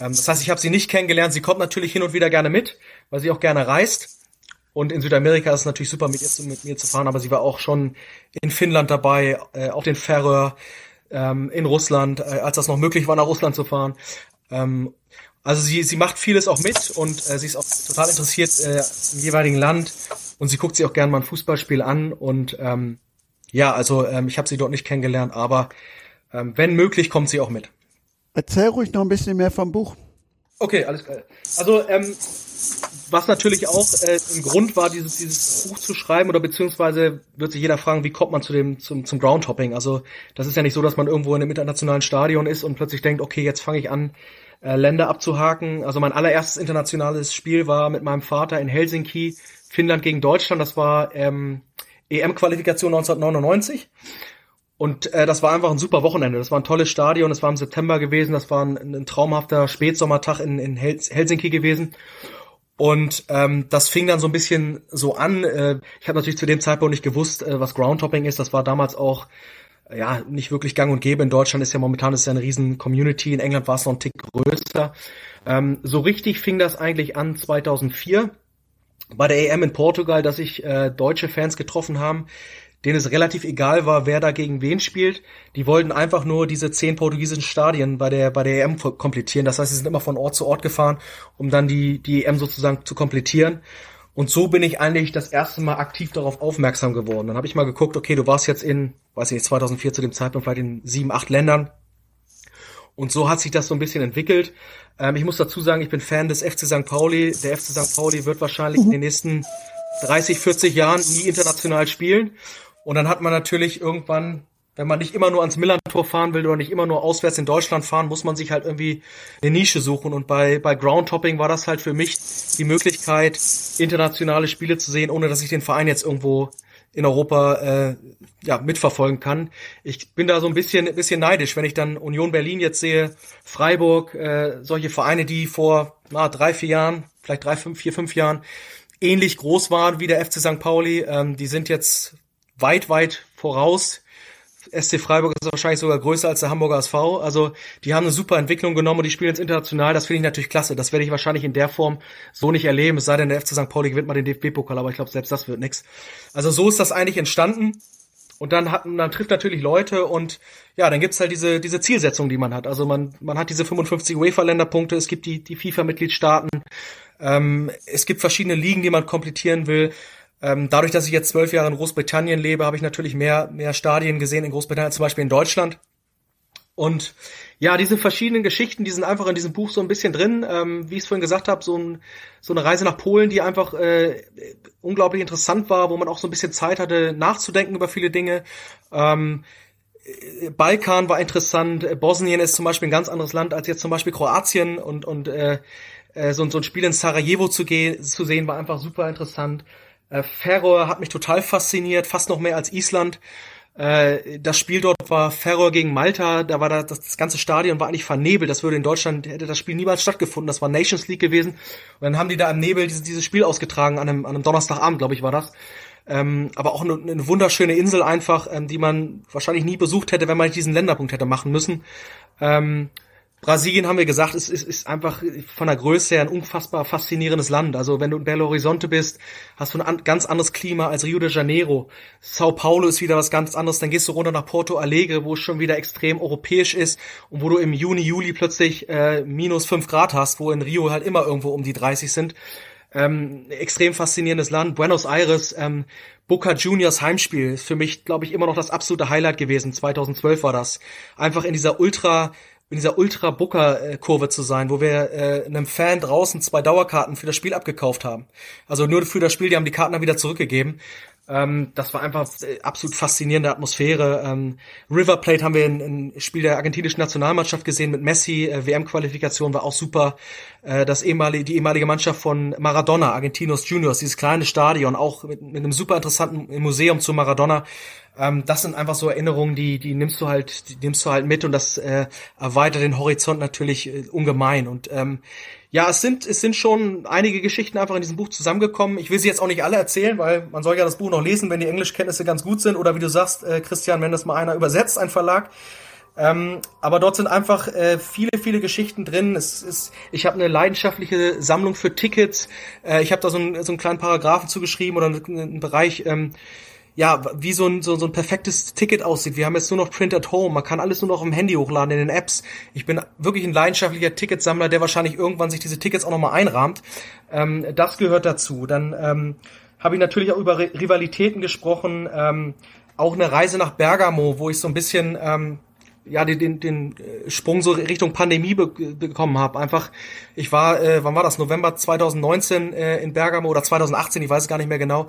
Ähm, das heißt, ich habe sie nicht kennengelernt. Sie kommt natürlich hin und wieder gerne mit, weil sie auch gerne reist. Und in Südamerika ist es natürlich super, mit, ihr zu, mit mir zu fahren, aber sie war auch schon in Finnland dabei, äh, auf den Färöer, ähm, in Russland, äh, als das noch möglich war, nach Russland zu fahren. Ähm, also sie, sie macht vieles auch mit und äh, sie ist auch total interessiert äh, im jeweiligen Land und sie guckt sich auch gerne mal ein Fußballspiel an und ähm, ja, also ähm, ich habe sie dort nicht kennengelernt, aber ähm, wenn möglich, kommt sie auch mit. Erzähl ruhig noch ein bisschen mehr vom Buch. Okay, alles klar. Also ähm, was natürlich auch äh, ein Grund war, dieses, dieses Buch zu schreiben, oder beziehungsweise wird sich jeder fragen, wie kommt man zu dem, zum, zum Groundhopping? Also das ist ja nicht so, dass man irgendwo in einem internationalen Stadion ist und plötzlich denkt, okay, jetzt fange ich an, äh, Länder abzuhaken. Also mein allererstes internationales Spiel war mit meinem Vater in Helsinki, Finnland gegen Deutschland. Das war ähm, EM-Qualifikation 1999. Und äh, das war einfach ein super Wochenende. Das war ein tolles Stadion. Es war im September gewesen. Das war ein, ein traumhafter Spätsommertag in, in Helsinki gewesen. Und ähm, das fing dann so ein bisschen so an. Äh, ich habe natürlich zu dem Zeitpunkt nicht gewusst, äh, was Groundtopping ist. Das war damals auch ja nicht wirklich gang und gäbe. In Deutschland ist ja momentan ist ja eine riesen Community. In England war es noch ein Tick größer. Ähm, so richtig fing das eigentlich an 2004 bei der EM in Portugal, dass sich äh, deutsche Fans getroffen haben, denen es relativ egal war, wer da gegen wen spielt. Die wollten einfach nur diese zehn portugiesischen Stadien bei der, bei der EM komplettieren. Das heißt, sie sind immer von Ort zu Ort gefahren, um dann die, die EM sozusagen zu komplettieren. Und so bin ich eigentlich das erste Mal aktiv darauf aufmerksam geworden. Dann habe ich mal geguckt, okay, du warst jetzt in, weiß ich nicht, 2004 zu dem Zeitpunkt vielleicht in sieben, acht Ländern. Und so hat sich das so ein bisschen entwickelt. Ähm, ich muss dazu sagen, ich bin Fan des FC St. Pauli. Der FC St. Pauli wird wahrscheinlich in den nächsten 30, 40 Jahren nie international spielen. Und dann hat man natürlich irgendwann, wenn man nicht immer nur ans Millantor fahren will oder nicht immer nur auswärts in Deutschland fahren, muss man sich halt irgendwie eine Nische suchen. Und bei, bei Groundtopping war das halt für mich die Möglichkeit, internationale Spiele zu sehen, ohne dass ich den Verein jetzt irgendwo in Europa äh, ja, mitverfolgen kann. Ich bin da so ein bisschen, ein bisschen neidisch, wenn ich dann Union Berlin jetzt sehe, Freiburg, äh, solche Vereine, die vor na, drei, vier Jahren, vielleicht drei, fünf, vier, fünf Jahren ähnlich groß waren wie der FC St. Pauli. Ähm, die sind jetzt weit, weit voraus. SC Freiburg ist wahrscheinlich sogar größer als der Hamburger SV. Also die haben eine super Entwicklung genommen und die spielen jetzt international. Das finde ich natürlich klasse. Das werde ich wahrscheinlich in der Form so nicht erleben. Es sei denn, der FC St. Pauli gewinnt mal den DFB-Pokal, aber ich glaube, selbst das wird nix. Also so ist das eigentlich entstanden. Und dann hat man trifft natürlich Leute und ja, dann gibt's halt diese, diese Zielsetzung, die man hat. Also man, man hat diese 55 UEFA-Länderpunkte, es gibt die, die FIFA-Mitgliedstaaten, ähm, es gibt verschiedene Ligen, die man komplettieren will. Ähm, dadurch, dass ich jetzt zwölf Jahre in Großbritannien lebe, habe ich natürlich mehr, mehr Stadien gesehen in Großbritannien, zum Beispiel in Deutschland. Und ja, diese verschiedenen Geschichten, die sind einfach in diesem Buch so ein bisschen drin. Ähm, wie ich es vorhin gesagt habe, so, ein, so eine Reise nach Polen, die einfach äh, unglaublich interessant war, wo man auch so ein bisschen Zeit hatte, nachzudenken über viele Dinge. Ähm, Balkan war interessant, Bosnien ist zum Beispiel ein ganz anderes Land als jetzt zum Beispiel Kroatien und, und äh, äh so, so ein Spiel in Sarajevo zu, gehen, zu sehen, war einfach super interessant. Äh, Färöer hat mich total fasziniert, fast noch mehr als Island. Äh, das Spiel dort war Färöer gegen Malta, da war das, das ganze Stadion war eigentlich vernebelt. Das würde in Deutschland, hätte das Spiel niemals stattgefunden. Das war Nations League gewesen. Und dann haben die da im Nebel dieses, dieses Spiel ausgetragen, an einem, an einem Donnerstagabend, glaube ich, war das. Ähm, aber auch eine, eine wunderschöne Insel einfach, ähm, die man wahrscheinlich nie besucht hätte, wenn man diesen Länderpunkt hätte machen müssen. Ähm, Brasilien haben wir gesagt, ist, ist, ist einfach von der Größe her ein unfassbar faszinierendes Land. Also wenn du in Belo Horizonte bist, hast du ein an, ganz anderes Klima als Rio de Janeiro. Sao Paulo ist wieder was ganz anderes. Dann gehst du runter nach Porto Alegre, wo es schon wieder extrem europäisch ist und wo du im Juni, Juli plötzlich äh, minus fünf Grad hast, wo in Rio halt immer irgendwo um die 30 sind. Ähm, extrem faszinierendes Land. Buenos Aires, ähm, Boca Juniors Heimspiel ist für mich, glaube ich, immer noch das absolute Highlight gewesen. 2012 war das. Einfach in dieser ultra in dieser Ultra-Booker-Kurve zu sein, wo wir äh, einem Fan draußen zwei Dauerkarten für das Spiel abgekauft haben. Also nur für das Spiel, die haben die Karten dann wieder zurückgegeben. Ähm, das war einfach äh, absolut faszinierende Atmosphäre. Ähm, River Plate haben wir in, in Spiel der argentinischen Nationalmannschaft gesehen mit Messi. Äh, WM-Qualifikation war auch super. Äh, das ehemalige, die ehemalige Mannschaft von Maradona, Argentinos Juniors, dieses kleine Stadion, auch mit, mit einem super interessanten Museum zu Maradona. Ähm, das sind einfach so Erinnerungen, die, die nimmst du halt, die nimmst du halt mit und das äh, erweitert den Horizont natürlich äh, ungemein. Und ähm, ja, es sind, es sind schon einige Geschichten einfach in diesem Buch zusammengekommen. Ich will sie jetzt auch nicht alle erzählen, weil man soll ja das Buch noch lesen, wenn die Englischkenntnisse ganz gut sind. Oder wie du sagst, äh, Christian, wenn das mal einer übersetzt, ein Verlag. Ähm, aber dort sind einfach äh, viele, viele Geschichten drin. Es ist, ich habe eine leidenschaftliche Sammlung für Tickets. Äh, ich habe da so, ein, so einen kleinen Paragraphen zugeschrieben oder einen, einen Bereich. Ähm, ja, wie so ein, so, so ein perfektes Ticket aussieht. Wir haben jetzt nur noch Print at Home. Man kann alles nur noch im Handy hochladen, in den Apps. Ich bin wirklich ein leidenschaftlicher Ticketsammler, der wahrscheinlich irgendwann sich diese Tickets auch nochmal einrahmt. Ähm, das gehört dazu. Dann ähm, habe ich natürlich auch über Rivalitäten gesprochen. Ähm, auch eine Reise nach Bergamo, wo ich so ein bisschen ähm, ja den, den, den äh, Sprung so Richtung Pandemie be bekommen habe. Einfach, ich war, äh, wann war das? November 2019 äh, in Bergamo oder 2018, ich weiß es gar nicht mehr genau.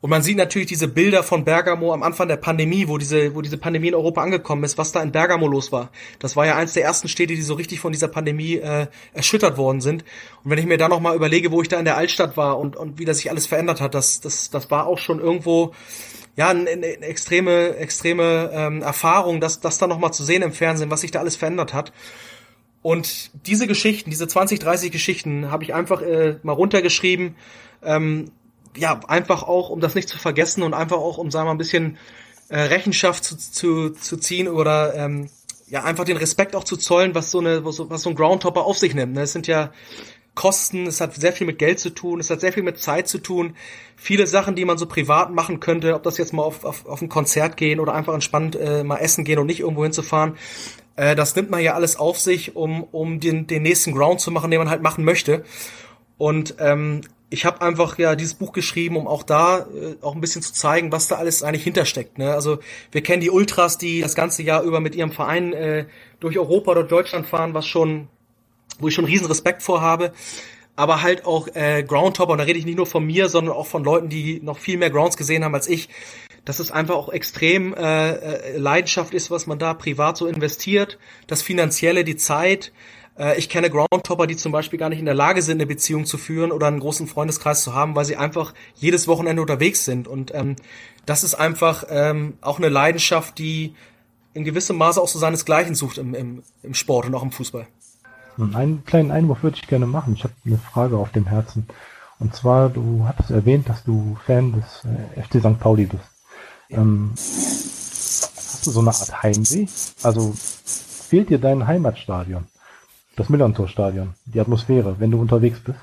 Und man sieht natürlich diese Bilder von Bergamo am Anfang der Pandemie, wo diese, wo diese Pandemie in Europa angekommen ist, was da in Bergamo los war. Das war ja eins der ersten Städte, die so richtig von dieser Pandemie äh, erschüttert worden sind. Und wenn ich mir da nochmal überlege, wo ich da in der Altstadt war und, und wie das sich alles verändert hat, das, das, das war auch schon irgendwo ja, eine, eine extreme, extreme ähm, Erfahrung, das, das da nochmal zu sehen im Fernsehen, was sich da alles verändert hat. Und diese Geschichten, diese 20, 30 Geschichten, habe ich einfach äh, mal runtergeschrieben. Ähm, ja, einfach auch, um das nicht zu vergessen und einfach auch, um, sagen wir mal, ein bisschen äh, Rechenschaft zu, zu, zu ziehen oder ähm, ja, einfach den Respekt auch zu zollen, was so eine, was so, was so ein Groundhopper auf sich nimmt. Ne? Es sind ja Kosten, es hat sehr viel mit Geld zu tun, es hat sehr viel mit Zeit zu tun. Viele Sachen, die man so privat machen könnte, ob das jetzt mal auf, auf, auf ein Konzert gehen oder einfach entspannt äh, mal essen gehen und nicht irgendwo hinzufahren, äh, das nimmt man ja alles auf sich, um, um den, den nächsten Ground zu machen, den man halt machen möchte. Und ähm, ich habe einfach ja dieses Buch geschrieben, um auch da äh, auch ein bisschen zu zeigen, was da alles eigentlich hintersteckt. Ne? Also wir kennen die Ultras, die das ganze Jahr über mit ihrem Verein äh, durch Europa oder Deutschland fahren, was schon, wo ich schon riesen Respekt vorhabe. Aber halt auch äh, Groundhopper, und da rede ich nicht nur von mir, sondern auch von Leuten, die noch viel mehr Grounds gesehen haben als ich, dass es einfach auch extrem äh, äh Leidenschaft ist, was man da privat so investiert, das Finanzielle, die Zeit, ich kenne Groundhopper, die zum Beispiel gar nicht in der Lage sind, eine Beziehung zu führen oder einen großen Freundeskreis zu haben, weil sie einfach jedes Wochenende unterwegs sind. Und ähm, das ist einfach ähm, auch eine Leidenschaft, die in gewissem Maße auch so seinesgleichen sucht im, im, im Sport und auch im Fußball. Einen kleinen Einwurf würde ich gerne machen. Ich habe eine Frage auf dem Herzen. Und zwar, du hattest erwähnt, dass du Fan des äh, FC St. Pauli bist. Ähm, hast du so eine Art Heimweh? Also fehlt dir dein Heimatstadion? Das Millantor-Stadion, die Atmosphäre, wenn du unterwegs bist?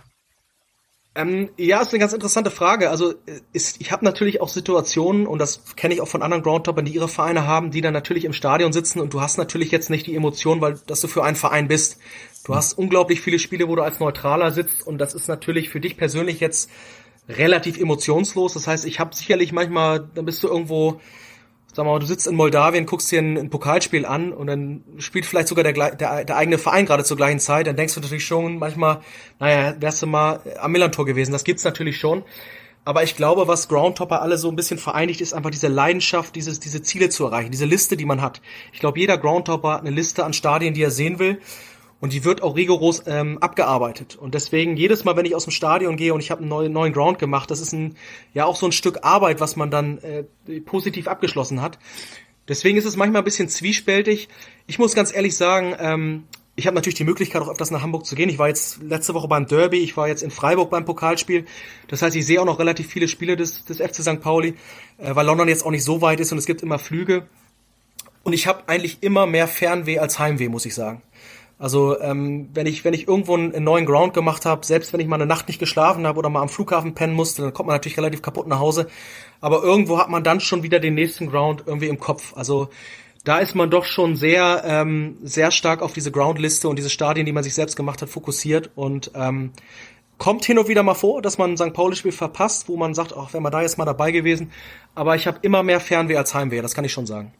Ähm, ja, ist eine ganz interessante Frage. Also äh, ist, ich habe natürlich auch Situationen, und das kenne ich auch von anderen Groundtoppern, die ihre Vereine haben, die dann natürlich im Stadion sitzen und du hast natürlich jetzt nicht die Emotion, weil dass du für einen Verein bist. Du hast unglaublich viele Spiele, wo du als Neutraler sitzt und das ist natürlich für dich persönlich jetzt relativ emotionslos. Das heißt, ich habe sicherlich manchmal, dann bist du irgendwo sag mal, du sitzt in Moldawien, guckst dir ein, ein Pokalspiel an und dann spielt vielleicht sogar der, der, der eigene Verein gerade zur gleichen Zeit, dann denkst du natürlich schon manchmal, naja, wärst du mal am Millantor gewesen. Das gibt's natürlich schon. Aber ich glaube, was Groundtopper alle so ein bisschen vereinigt, ist einfach diese Leidenschaft, dieses, diese Ziele zu erreichen, diese Liste, die man hat. Ich glaube, jeder Groundtopper hat eine Liste an Stadien, die er sehen will und die wird auch rigoros ähm, abgearbeitet. Und deswegen jedes Mal, wenn ich aus dem Stadion gehe und ich habe einen neuen, neuen Ground gemacht, das ist ein ja auch so ein Stück Arbeit, was man dann äh, positiv abgeschlossen hat. Deswegen ist es manchmal ein bisschen zwiespältig. Ich muss ganz ehrlich sagen, ähm, ich habe natürlich die Möglichkeit, auch öfters nach Hamburg zu gehen. Ich war jetzt letzte Woche beim Derby, ich war jetzt in Freiburg beim Pokalspiel. Das heißt, ich sehe auch noch relativ viele Spiele des, des FC St. Pauli, äh, weil London jetzt auch nicht so weit ist und es gibt immer Flüge. Und ich habe eigentlich immer mehr Fernweh als Heimweh, muss ich sagen. Also ähm, wenn ich wenn ich irgendwo einen, neuen Ground gemacht habe, selbst wenn ich mal eine Nacht nicht geschlafen habe oder mal am Flughafen pennen musste, dann kommt man natürlich relativ kaputt nach Hause. Aber irgendwo hat man dann schon wieder den nächsten Ground irgendwie im Kopf. Also da ist man doch schon sehr ähm, sehr stark auf diese Groundliste und diese Stadien, die man sich selbst gemacht hat, fokussiert und ähm, kommt hin und wieder mal vor, dass man ein St. Pauli-Spiel verpasst, wo man sagt, ach, wäre man da jetzt mal dabei gewesen. Aber ich habe immer mehr Fernweh als Heimweh, das kann ich schon sagen.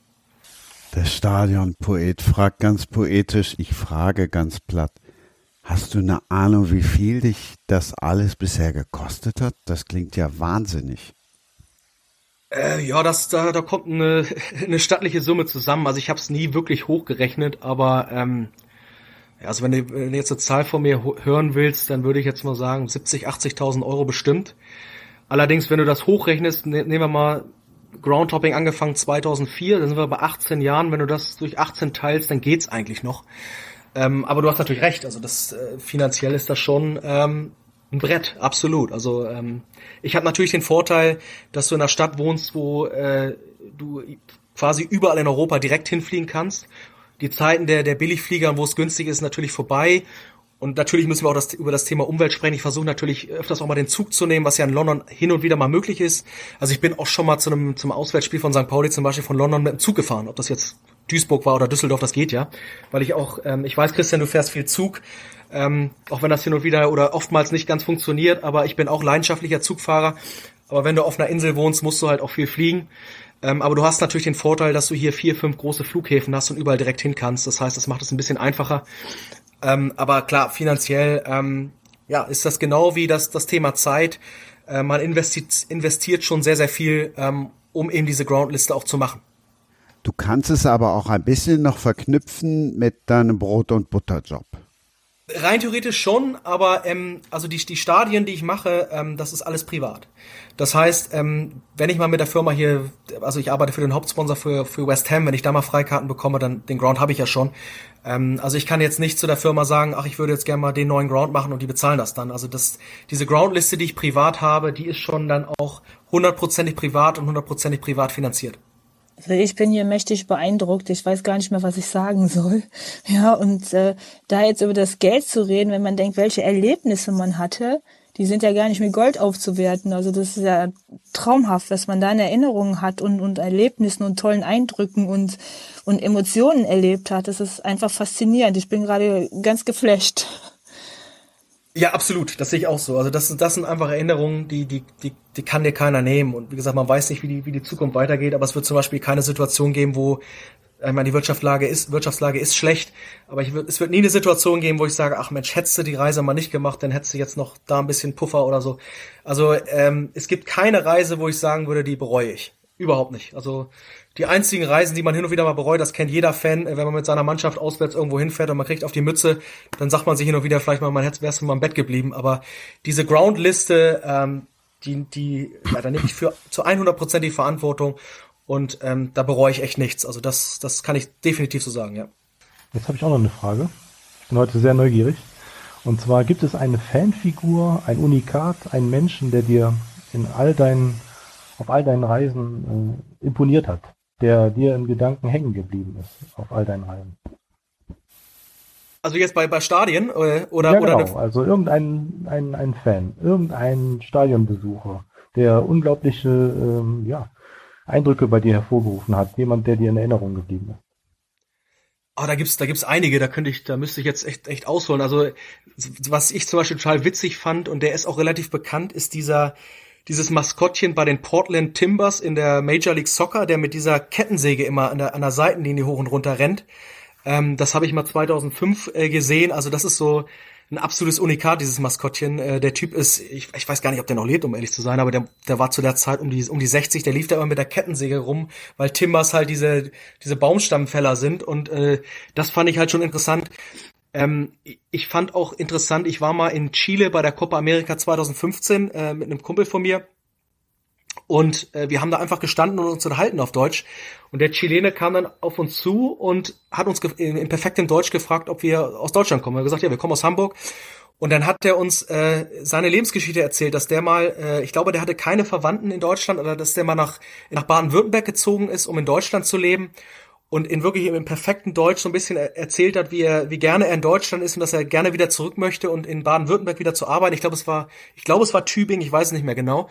Der Stadionpoet fragt ganz poetisch, ich frage ganz platt. Hast du eine Ahnung, wie viel dich das alles bisher gekostet hat? Das klingt ja wahnsinnig. Äh, ja, das, da, da kommt eine, eine stattliche Summe zusammen. Also ich habe es nie wirklich hochgerechnet, aber ähm, ja, also wenn du, wenn du jetzt eine Zahl von mir hören willst, dann würde ich jetzt mal sagen 70, 80.000 Euro bestimmt. Allerdings, wenn du das hochrechnest, ne, nehmen wir mal Groundtopping angefangen 2004, dann sind wir bei 18 Jahren. Wenn du das durch 18 teilst, dann geht's eigentlich noch. Ähm, aber du hast natürlich recht. Also das äh, finanziell ist das schon ähm, ein Brett, absolut. Also ähm, ich habe natürlich den Vorteil, dass du in einer Stadt wohnst, wo äh, du quasi überall in Europa direkt hinfliegen kannst. Die Zeiten der, der Billigflieger, wo es günstig ist, natürlich vorbei. Und natürlich müssen wir auch das, über das Thema Umwelt sprechen. Ich versuche natürlich öfters auch mal den Zug zu nehmen, was ja in London hin und wieder mal möglich ist. Also ich bin auch schon mal zu einem, zum Auswärtsspiel von St. Pauli zum Beispiel von London mit dem Zug gefahren. Ob das jetzt Duisburg war oder Düsseldorf, das geht ja. Weil ich auch, ähm, ich weiß, Christian, du fährst viel Zug. Ähm, auch wenn das hin und wieder oder oftmals nicht ganz funktioniert, aber ich bin auch leidenschaftlicher Zugfahrer. Aber wenn du auf einer Insel wohnst, musst du halt auch viel fliegen. Ähm, aber du hast natürlich den Vorteil, dass du hier vier, fünf große Flughäfen hast und überall direkt hin kannst. Das heißt, das macht es ein bisschen einfacher. Ähm, aber klar, finanziell ähm, ja, ist das genau wie das, das Thema Zeit. Äh, man investiert, investiert schon sehr, sehr viel, ähm, um eben diese Groundliste auch zu machen. Du kannst es aber auch ein bisschen noch verknüpfen mit deinem Brot- und Butterjob. Rein theoretisch schon, aber ähm, also die, die Stadien, die ich mache, ähm, das ist alles privat. Das heißt, ähm, wenn ich mal mit der Firma hier, also ich arbeite für den Hauptsponsor für, für West Ham, wenn ich da mal Freikarten bekomme, dann den Ground habe ich ja schon. Ähm, also ich kann jetzt nicht zu der Firma sagen, ach, ich würde jetzt gerne mal den neuen Ground machen und die bezahlen das dann. Also das, diese Groundliste, die ich privat habe, die ist schon dann auch hundertprozentig privat und hundertprozentig privat finanziert. Also ich bin hier mächtig beeindruckt. Ich weiß gar nicht mehr, was ich sagen soll. Ja, und äh, da jetzt über das Geld zu reden, wenn man denkt, welche Erlebnisse man hatte, die sind ja gar nicht mit Gold aufzuwerten. Also das ist ja traumhaft, was man da in Erinnerungen hat und, und Erlebnissen und tollen Eindrücken und, und Emotionen erlebt hat. Das ist einfach faszinierend. Ich bin gerade ganz geflasht. Ja, absolut. Das sehe ich auch so. Also das, das sind einfach Erinnerungen, die, die, die, die kann dir keiner nehmen. Und wie gesagt, man weiß nicht, wie die, wie die Zukunft weitergeht, aber es wird zum Beispiel keine Situation geben, wo ich meine, die Wirtschaftslage ist, Wirtschaftslage ist schlecht, aber ich, es wird nie eine Situation geben, wo ich sage, ach Mensch, hättest du die Reise mal nicht gemacht, dann hättest du jetzt noch da ein bisschen Puffer oder so. Also ähm, es gibt keine Reise, wo ich sagen würde, die bereue ich. Überhaupt nicht. Also die einzigen Reisen, die man hin und wieder mal bereut, das kennt jeder Fan, wenn man mit seiner Mannschaft auswärts irgendwo hinfährt und man kriegt auf die Mütze, dann sagt man sich hin und wieder vielleicht mal, man hätte du mal im Bett geblieben. Aber diese Groundliste, ähm, die, die, ja, da nehme ich für zu 100 die Verantwortung und ähm, da bereue ich echt nichts. Also das, das kann ich definitiv so sagen, ja. Jetzt habe ich auch noch eine Frage. Ich bin heute sehr neugierig. Und zwar gibt es eine Fanfigur, ein Unikat, einen Menschen, der dir in all deinen, auf all deinen Reisen äh, imponiert hat, der dir in Gedanken hängen geblieben ist auf all deinen Reisen. Also jetzt bei, bei Stadien äh, oder ja, genau. oder also irgendein ein, ein Fan, irgendein Stadionbesucher, der unglaubliche ähm, ja, Eindrücke bei dir hervorgerufen hat? Jemand, der dir in Erinnerung geblieben ist? Ah, da gibt's, da gibt's einige, da könnte ich, da müsste ich jetzt echt, echt ausholen. Also, was ich zum Beispiel total witzig fand, und der ist auch relativ bekannt, ist dieser, dieses Maskottchen bei den Portland Timbers in der Major League Soccer, der mit dieser Kettensäge immer an der, an der Seitenlinie hoch und runter rennt. Ähm, das habe ich mal 2005 äh, gesehen. Also das ist so, ein absolutes Unikat, dieses Maskottchen. Äh, der Typ ist, ich, ich weiß gar nicht, ob der noch lebt, um ehrlich zu sein, aber der, der war zu der Zeit um die, um die 60, der lief da immer mit der Kettensäge rum, weil Timbers halt diese, diese Baumstammfäller sind und äh, das fand ich halt schon interessant. Ähm, ich fand auch interessant, ich war mal in Chile bei der Copa America 2015 äh, mit einem Kumpel von mir und äh, wir haben da einfach gestanden und uns unterhalten auf Deutsch. Und der Chilene kam dann auf uns zu und hat uns in, in perfektem Deutsch gefragt, ob wir aus Deutschland kommen. Er hat gesagt, ja, wir kommen aus Hamburg. Und dann hat er uns äh, seine Lebensgeschichte erzählt, dass der mal, äh, ich glaube, der hatte keine Verwandten in Deutschland oder dass der mal nach, nach Baden-Württemberg gezogen ist, um in Deutschland zu leben und in wirklich im perfekten Deutsch so ein bisschen erzählt hat, wie er, wie gerne er in Deutschland ist und dass er gerne wieder zurück möchte und in Baden-Württemberg wieder zu arbeiten. Ich glaube, es war, ich glaube, es war Tübingen, ich weiß es nicht mehr genau.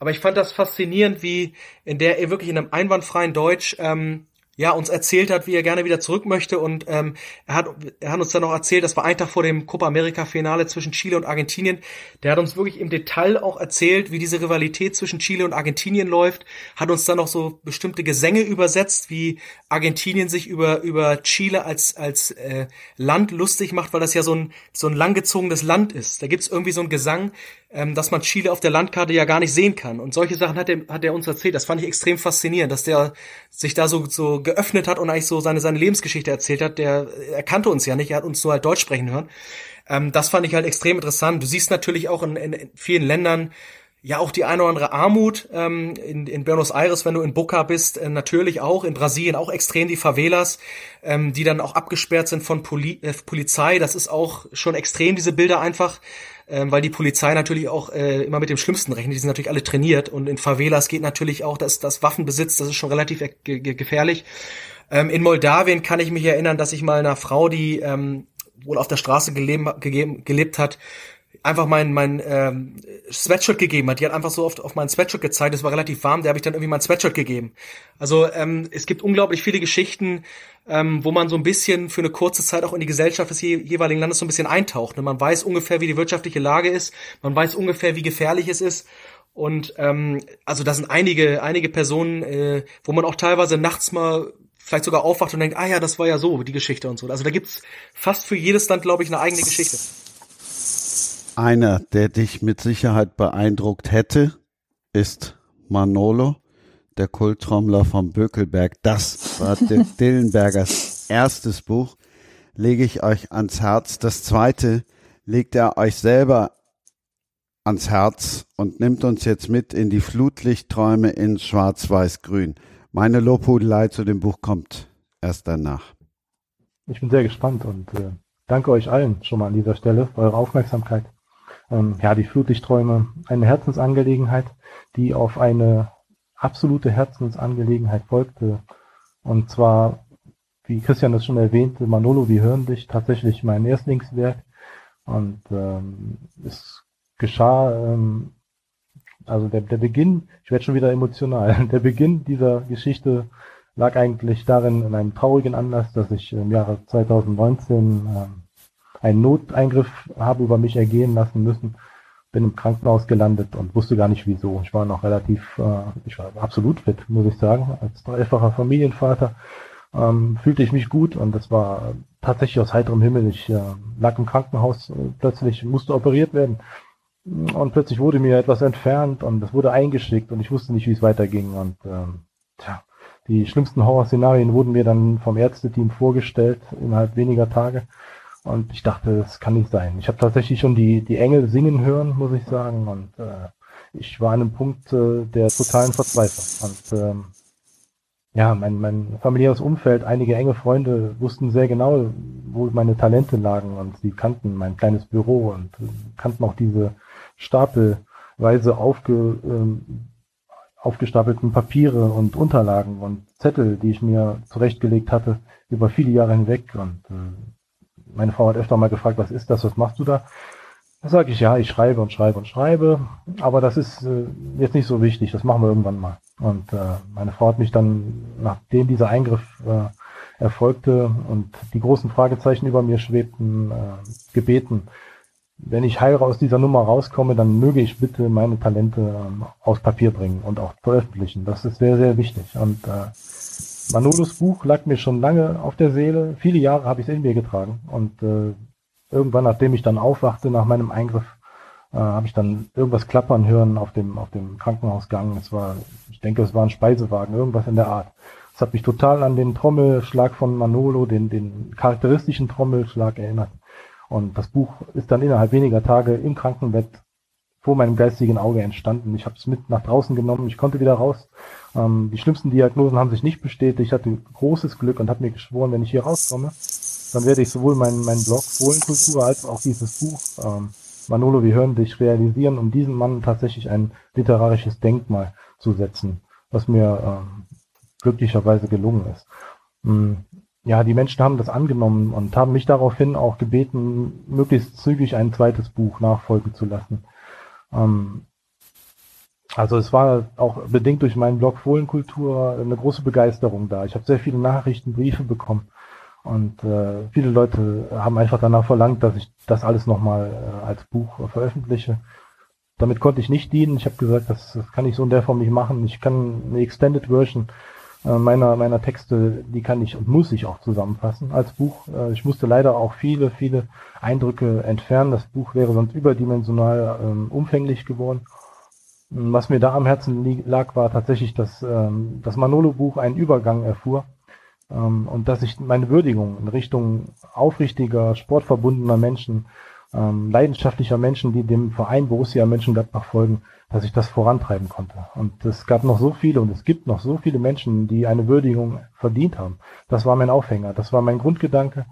Aber ich fand das faszinierend, wie in der er wirklich in einem einwandfreien Deutsch ähm, ja, uns erzählt hat, wie er gerne wieder zurück möchte. Und ähm, er, hat, er hat uns dann noch erzählt, das war ein Tag vor dem Copa America-Finale zwischen Chile und Argentinien. Der hat uns wirklich im Detail auch erzählt, wie diese Rivalität zwischen Chile und Argentinien läuft. Hat uns dann noch so bestimmte Gesänge übersetzt, wie Argentinien sich über, über Chile als, als äh, Land lustig macht, weil das ja so ein, so ein langgezogenes Land ist. Da gibt's irgendwie so einen Gesang, ähm, dass man Chile auf der Landkarte ja gar nicht sehen kann. Und solche Sachen hat er, hat er uns erzählt. Das fand ich extrem faszinierend, dass der sich da so, so geöffnet hat und eigentlich so seine, seine Lebensgeschichte erzählt hat. Der, er kannte uns ja nicht, er hat uns nur halt Deutsch sprechen hören. Ähm, das fand ich halt extrem interessant. Du siehst natürlich auch in, in, vielen Ländern, ja auch die eine oder andere Armut ähm, in, in Buenos Aires, wenn du in Boca bist, äh, natürlich auch in Brasilien auch extrem die Favelas, ähm, die dann auch abgesperrt sind von Poli äh, Polizei. Das ist auch schon extrem diese Bilder einfach ähm, weil die Polizei natürlich auch äh, immer mit dem Schlimmsten rechnet. Die sind natürlich alle trainiert und in Favelas geht natürlich auch, dass das Waffenbesitz, das ist schon relativ ge ge gefährlich. Ähm, in Moldawien kann ich mich erinnern, dass ich mal einer Frau, die ähm, wohl auf der Straße gelebt, gegeben, gelebt hat, einfach mein, mein ähm, Sweatshirt gegeben hat. Die hat einfach so oft auf mein Sweatshirt gezeigt. Es war relativ warm, der habe ich dann irgendwie mein Sweatshirt gegeben. Also ähm, es gibt unglaublich viele Geschichten, ähm, wo man so ein bisschen für eine kurze Zeit auch in die Gesellschaft des je jeweiligen Landes so ein bisschen eintaucht. Ne? Man weiß ungefähr, wie die wirtschaftliche Lage ist, man weiß ungefähr, wie gefährlich es ist. Und ähm, also da sind einige, einige Personen, äh, wo man auch teilweise nachts mal vielleicht sogar aufwacht und denkt, ah ja, das war ja so, die Geschichte und so. Also da gibt's fast für jedes Land, glaube ich, eine eigene Geschichte. Einer, der dich mit Sicherheit beeindruckt hätte, ist Manolo der Kulttrommler vom Bökelberg. Das war Dirk Dillenbergers erstes Buch. Lege ich euch ans Herz. Das zweite legt er euch selber ans Herz und nimmt uns jetzt mit in die Flutlichtträume in Schwarz-Weiß-Grün. Meine Lobhudelei zu dem Buch kommt erst danach. Ich bin sehr gespannt und äh, danke euch allen schon mal an dieser Stelle für eure Aufmerksamkeit. Ähm, ja, die Flutlichtträume, eine Herzensangelegenheit, die auf eine absolute Herzensangelegenheit folgte. Und zwar, wie Christian das schon erwähnte, Manolo, wir hören dich, tatsächlich mein Erstlingswerk. Und ähm, es geschah, ähm, also der, der Beginn, ich werde schon wieder emotional, der Beginn dieser Geschichte lag eigentlich darin, in einem traurigen Anlass, dass ich im Jahre 2019 ähm, einen Noteingriff habe über mich ergehen lassen müssen bin im Krankenhaus gelandet und wusste gar nicht wieso. Ich war noch relativ, äh, ich war absolut fit, muss ich sagen. Als dreifacher Familienvater ähm, fühlte ich mich gut und das war tatsächlich aus heiterem Himmel. Ich äh, lag im Krankenhaus, äh, plötzlich musste operiert werden und plötzlich wurde mir etwas entfernt und es wurde eingeschickt und ich wusste nicht, wie es weiterging und ähm, tja, die schlimmsten Horrorszenarien wurden mir dann vom Ärzteteam vorgestellt innerhalb weniger Tage und ich dachte, das kann nicht sein. Ich habe tatsächlich schon die, die Engel singen hören, muss ich sagen. Und äh, ich war an einem Punkt äh, der totalen Verzweiflung. Und ähm, ja, mein, mein familiäres Umfeld, einige enge Freunde wussten sehr genau, wo meine Talente lagen und sie kannten mein kleines Büro und äh, kannten auch diese stapelweise aufge, ähm, aufgestapelten Papiere und Unterlagen und Zettel, die ich mir zurechtgelegt hatte über viele Jahre hinweg und äh, meine Frau hat öfter mal gefragt, was ist das, was machst du da? Da sage ich, ja, ich schreibe und schreibe und schreibe, aber das ist äh, jetzt nicht so wichtig, das machen wir irgendwann mal. Und äh, meine Frau hat mich dann, nachdem dieser Eingriff äh, erfolgte und die großen Fragezeichen über mir schwebten, äh, gebeten, wenn ich heil aus dieser Nummer rauskomme, dann möge ich bitte meine Talente ähm, aus Papier bringen und auch veröffentlichen. Das ist sehr, sehr wichtig. Und äh, Manolos Buch lag mir schon lange auf der Seele. Viele Jahre habe ich es in mir getragen. Und äh, irgendwann, nachdem ich dann aufwachte nach meinem Eingriff, äh, habe ich dann irgendwas klappern hören auf dem, auf dem Krankenhausgang. Es war, ich denke, es war ein Speisewagen, irgendwas in der Art. Es hat mich total an den Trommelschlag von Manolo, den, den charakteristischen Trommelschlag erinnert. Und das Buch ist dann innerhalb weniger Tage im Krankenbett vor meinem geistigen Auge entstanden. Ich habe es mit nach draußen genommen, ich konnte wieder raus. Ähm, die schlimmsten Diagnosen haben sich nicht bestätigt. Ich hatte großes Glück und habe mir geschworen, wenn ich hier rauskomme, dann werde ich sowohl meinen mein Blog Fohlenkultur als auch dieses Buch ähm, Manolo, wir hören dich realisieren, um diesem Mann tatsächlich ein literarisches Denkmal zu setzen, was mir ähm, glücklicherweise gelungen ist. Ähm, ja, die Menschen haben das angenommen und haben mich daraufhin auch gebeten, möglichst zügig ein zweites Buch nachfolgen zu lassen. Ähm, also es war auch bedingt durch meinen Blog Fohlenkultur eine große Begeisterung da. Ich habe sehr viele Nachrichten, Briefe bekommen und äh, viele Leute haben einfach danach verlangt, dass ich das alles nochmal äh, als Buch äh, veröffentliche. Damit konnte ich nicht dienen. Ich habe gesagt, das, das kann ich so in der Form nicht machen. Ich kann eine Extended Version äh, meiner, meiner Texte, die kann ich und muss ich auch zusammenfassen als Buch. Äh, ich musste leider auch viele, viele Eindrücke entfernen. Das Buch wäre sonst überdimensional ähm, umfänglich geworden. Was mir da am Herzen lag, war tatsächlich, dass ähm, das Manolo-Buch einen Übergang erfuhr ähm, und dass ich meine Würdigung in Richtung aufrichtiger, sportverbundener Menschen, ähm, leidenschaftlicher Menschen, die dem Verein Borussia Mönchengladbach folgen, dass ich das vorantreiben konnte. Und es gab noch so viele und es gibt noch so viele Menschen, die eine Würdigung verdient haben. Das war mein Aufhänger, das war mein Grundgedanke,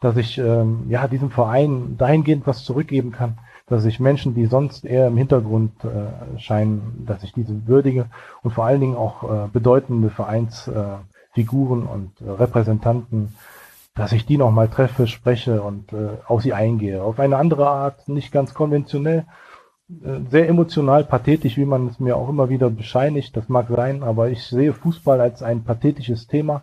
dass ich ähm, ja diesem Verein dahingehend was zurückgeben kann, dass ich Menschen, die sonst eher im Hintergrund äh, scheinen, dass ich diese würdige und vor allen Dingen auch äh, bedeutende Vereinsfiguren äh, und äh, Repräsentanten, dass ich die nochmal treffe, spreche und äh, auf sie eingehe. Auf eine andere Art, nicht ganz konventionell, äh, sehr emotional, pathetisch, wie man es mir auch immer wieder bescheinigt. Das mag sein, aber ich sehe Fußball als ein pathetisches Thema.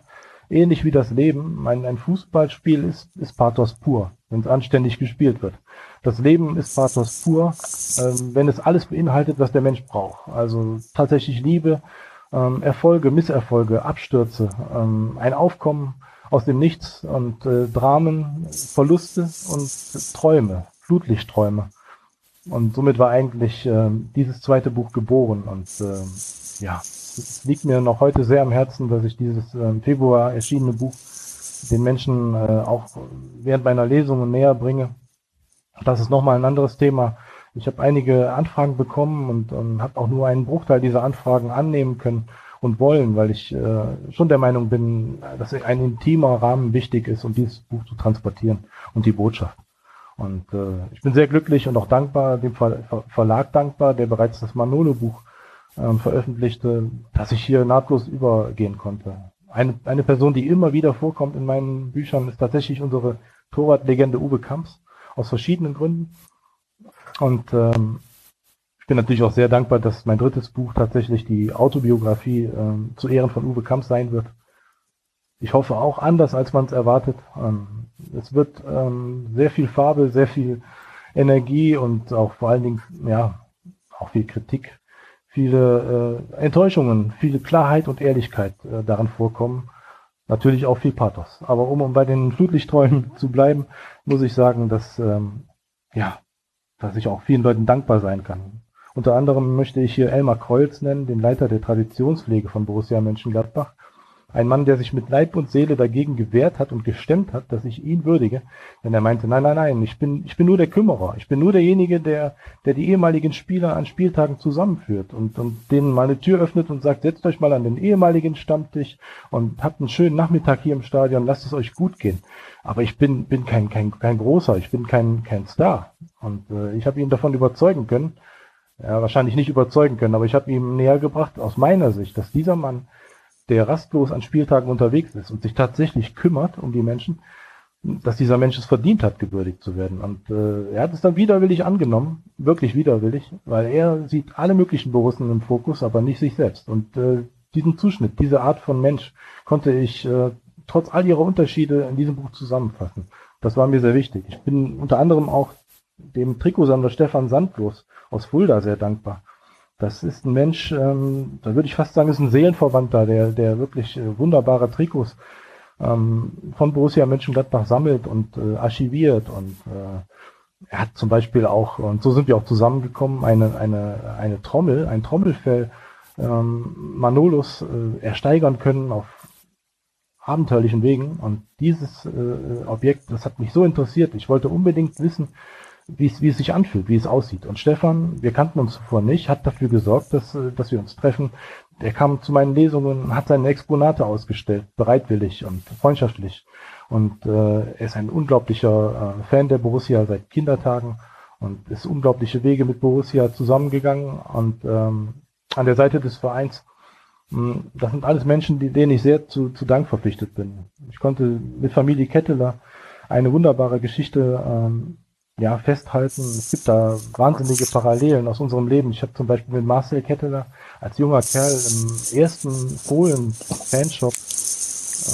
Ähnlich wie das Leben. Ein, ein Fußballspiel ist, ist Pathos pur, wenn es anständig gespielt wird. Das Leben ist Pathos pur, ähm, wenn es alles beinhaltet, was der Mensch braucht. Also tatsächlich Liebe, ähm, Erfolge, Misserfolge, Abstürze, ähm, ein Aufkommen aus dem Nichts und äh, Dramen, Verluste und Träume, Flutlichtträume. Und somit war eigentlich äh, dieses zweite Buch geboren. Und äh, ja, es liegt mir noch heute sehr am Herzen, dass ich dieses äh, im Februar erschienene Buch den Menschen äh, auch während meiner Lesungen näher bringe. Das ist nochmal ein anderes Thema. Ich habe einige Anfragen bekommen und, und habe auch nur einen Bruchteil dieser Anfragen annehmen können und wollen, weil ich äh, schon der Meinung bin, dass ein intimer Rahmen wichtig ist, um dieses Buch zu transportieren und die Botschaft. Und äh, ich bin sehr glücklich und auch dankbar, dem Ver Ver Verlag dankbar, der bereits das Manolo-Buch ähm, veröffentlichte, dass ich hier nahtlos übergehen konnte. Eine, eine Person, die immer wieder vorkommt in meinen Büchern, ist tatsächlich unsere Torwartlegende Uwe Kamps, aus verschiedenen Gründen. Und ähm, ich bin natürlich auch sehr dankbar, dass mein drittes Buch tatsächlich die Autobiografie ähm, zu Ehren von Uwe Kamps sein wird. Ich hoffe auch anders, als man es erwartet. Ähm, es wird ähm, sehr viel Farbe, sehr viel Energie und auch vor allen Dingen, ja, auch viel Kritik, viele äh, Enttäuschungen, viele Klarheit und Ehrlichkeit äh, darin vorkommen. Natürlich auch viel Pathos. Aber um, um bei den Flutlichtträumen zu bleiben, muss ich sagen, dass, ähm, ja, dass ich auch vielen Leuten dankbar sein kann. Unter anderem möchte ich hier Elmar Kreuz nennen, den Leiter der Traditionspflege von Borussia Mönchengladbach, ein Mann, der sich mit Leib und Seele dagegen gewehrt hat und gestemmt hat, dass ich ihn würdige. Denn er meinte, nein, nein, nein, ich bin, ich bin nur der Kümmerer. Ich bin nur derjenige, der, der die ehemaligen Spieler an Spieltagen zusammenführt und, und denen mal eine Tür öffnet und sagt, setzt euch mal an den ehemaligen Stammtisch und habt einen schönen Nachmittag hier im Stadion, lasst es euch gut gehen. Aber ich bin, bin kein, kein, kein großer, ich bin kein, kein Star. Und äh, ich habe ihn davon überzeugen können, ja, wahrscheinlich nicht überzeugen können, aber ich habe ihm näher gebracht, aus meiner Sicht, dass dieser Mann der rastlos an Spieltagen unterwegs ist und sich tatsächlich kümmert um die Menschen, dass dieser Mensch es verdient hat, gewürdigt zu werden. Und äh, er hat es dann widerwillig angenommen, wirklich widerwillig, weil er sieht alle möglichen Borussen im Fokus, aber nicht sich selbst. Und äh, diesen Zuschnitt, diese Art von Mensch konnte ich äh, trotz all ihrer Unterschiede in diesem Buch zusammenfassen. Das war mir sehr wichtig. Ich bin unter anderem auch dem Trikotsammler Stefan Sandlos aus Fulda sehr dankbar, das ist ein Mensch, ähm, da würde ich fast sagen, ist ein Seelenverwandter, der, der wirklich äh, wunderbare Trikots ähm, von Borussia Mönchengladbach sammelt und äh, archiviert und äh, er hat zum Beispiel auch, und so sind wir auch zusammengekommen, eine, eine, eine Trommel, ein Trommelfell ähm, Manolus äh, ersteigern können auf abenteuerlichen Wegen. Und dieses äh, Objekt, das hat mich so interessiert. Ich wollte unbedingt wissen, wie es, wie es sich anfühlt, wie es aussieht. Und Stefan, wir kannten uns zuvor nicht, hat dafür gesorgt, dass, äh, dass wir uns treffen. Er kam zu meinen Lesungen, hat seine Exponate ausgestellt, bereitwillig und freundschaftlich. Und äh, er ist ein unglaublicher äh, Fan der Borussia seit Kindertagen und ist unglaubliche Wege mit Borussia zusammengegangen und ähm, an der Seite des Vereins. Mh, hm, das sind alles Menschen, die, denen ich sehr zu, zu Dank verpflichtet bin. Ich konnte mit Familie Ketteler eine wunderbare Geschichte ähm, ja, festhalten. Es gibt da wahnsinnige Parallelen aus unserem Leben. Ich habe zum Beispiel mit Marcel Ketteler als junger Kerl im ersten Polen-Fanshop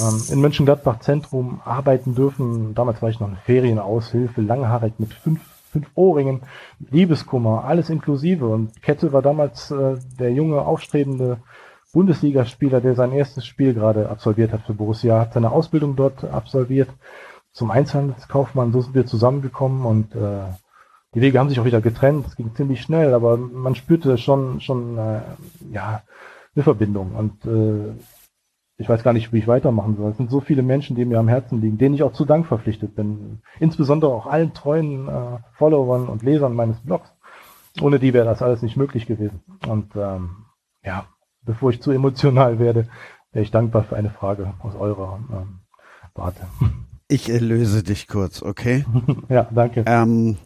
ähm, in Mönchengladbach Zentrum arbeiten dürfen. Damals war ich noch eine Ferienaushilfe, langhaarig mit fünf, fünf Ohrringen, Liebeskummer, alles inklusive. Und Kette war damals äh, der junge, aufstrebende Bundesligaspieler, der sein erstes Spiel gerade absolviert hat für Borussia, hat seine Ausbildung dort absolviert zum Einzelhandelskaufmann, so sind wir zusammengekommen und äh, die Wege haben sich auch wieder getrennt. Es ging ziemlich schnell, aber man spürte schon schon äh, ja eine Verbindung und äh, ich weiß gar nicht, wie ich weitermachen soll. Es sind so viele Menschen, die mir am Herzen liegen, denen ich auch zu Dank verpflichtet bin. Insbesondere auch allen treuen äh, Followern und Lesern meines Blogs. Ohne die wäre das alles nicht möglich gewesen. Und ähm, ja, bevor ich zu emotional werde, wäre ich dankbar für eine Frage aus eurer ähm, Warte. Ich erlöse dich kurz, okay? ja, danke. Ähm,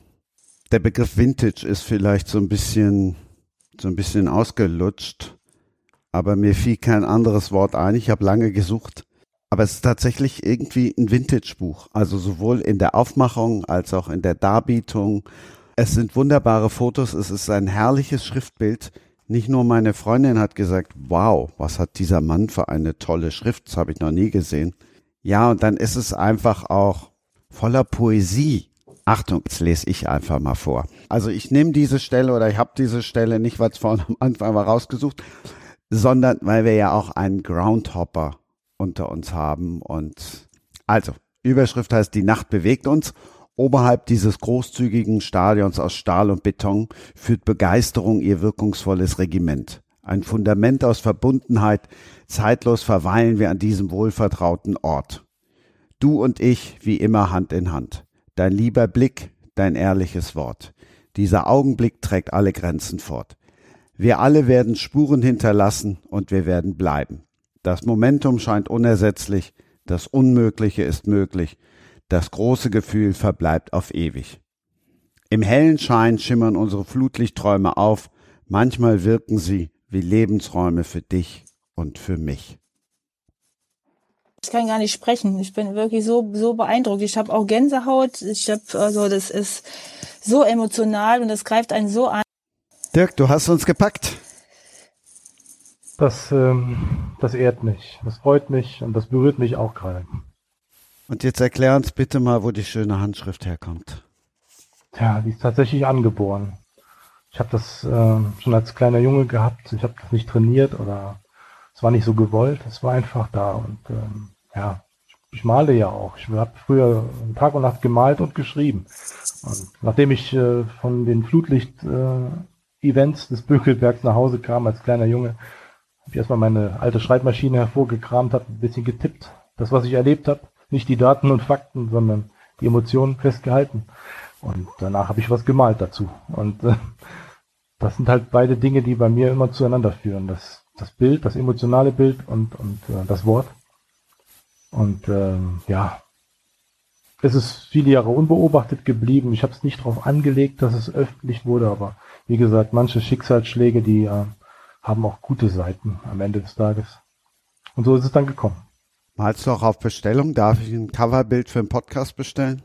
der Begriff Vintage ist vielleicht so ein bisschen, so ein bisschen ausgelutscht, aber mir fiel kein anderes Wort ein. Ich habe lange gesucht. Aber es ist tatsächlich irgendwie ein Vintage-Buch. Also sowohl in der Aufmachung als auch in der Darbietung. Es sind wunderbare Fotos. Es ist ein herrliches Schriftbild. Nicht nur meine Freundin hat gesagt, wow, was hat dieser Mann für eine tolle Schrift. Das habe ich noch nie gesehen. Ja, und dann ist es einfach auch voller Poesie. Achtung, jetzt lese ich einfach mal vor. Also ich nehme diese Stelle oder ich habe diese Stelle nicht, weil es vorhin am Anfang war rausgesucht, sondern weil wir ja auch einen Groundhopper unter uns haben. Und also, Überschrift heißt, die Nacht bewegt uns. Oberhalb dieses großzügigen Stadions aus Stahl und Beton führt Begeisterung ihr wirkungsvolles Regiment. Ein Fundament aus Verbundenheit, Zeitlos verweilen wir an diesem wohlvertrauten Ort. Du und ich wie immer Hand in Hand. Dein lieber Blick, dein ehrliches Wort. Dieser Augenblick trägt alle Grenzen fort. Wir alle werden Spuren hinterlassen und wir werden bleiben. Das Momentum scheint unersetzlich, das Unmögliche ist möglich, das große Gefühl verbleibt auf ewig. Im hellen Schein schimmern unsere Flutlichtträume auf, manchmal wirken sie wie Lebensräume für dich und für mich. Ich kann gar nicht sprechen. Ich bin wirklich so so beeindruckt. Ich habe auch Gänsehaut. Ich habe also das ist so emotional und das greift einen so an. Dirk, du hast uns gepackt. Das ähm, das ehrt mich, das freut mich und das berührt mich auch gerade. Und jetzt erklär uns bitte mal, wo die schöne Handschrift herkommt. Ja, die ist tatsächlich angeboren. Ich habe das äh, schon als kleiner Junge gehabt. Ich habe das nicht trainiert oder es war nicht so gewollt. Es war einfach da und ähm, ja, ich male ja auch. Ich habe früher Tag und Nacht gemalt und geschrieben. Und nachdem ich äh, von den Flutlicht-Events äh, des Bökelbergs nach Hause kam als kleiner Junge, habe ich erstmal meine alte Schreibmaschine hervorgekramt, habe ein bisschen getippt. Das, was ich erlebt habe, nicht die Daten und Fakten, sondern die Emotionen festgehalten. Und danach habe ich was gemalt dazu. Und äh, das sind halt beide Dinge, die bei mir immer zueinander führen. Das, das Bild, das emotionale Bild und, und äh, das Wort. Und ähm, ja, es ist viele Jahre unbeobachtet geblieben. Ich habe es nicht darauf angelegt, dass es öffentlich wurde, aber wie gesagt, manche Schicksalsschläge, die äh, haben auch gute Seiten am Ende des Tages. Und so ist es dann gekommen. Malst du auch auf Bestellung? Darf ich ein Coverbild für einen Podcast bestellen?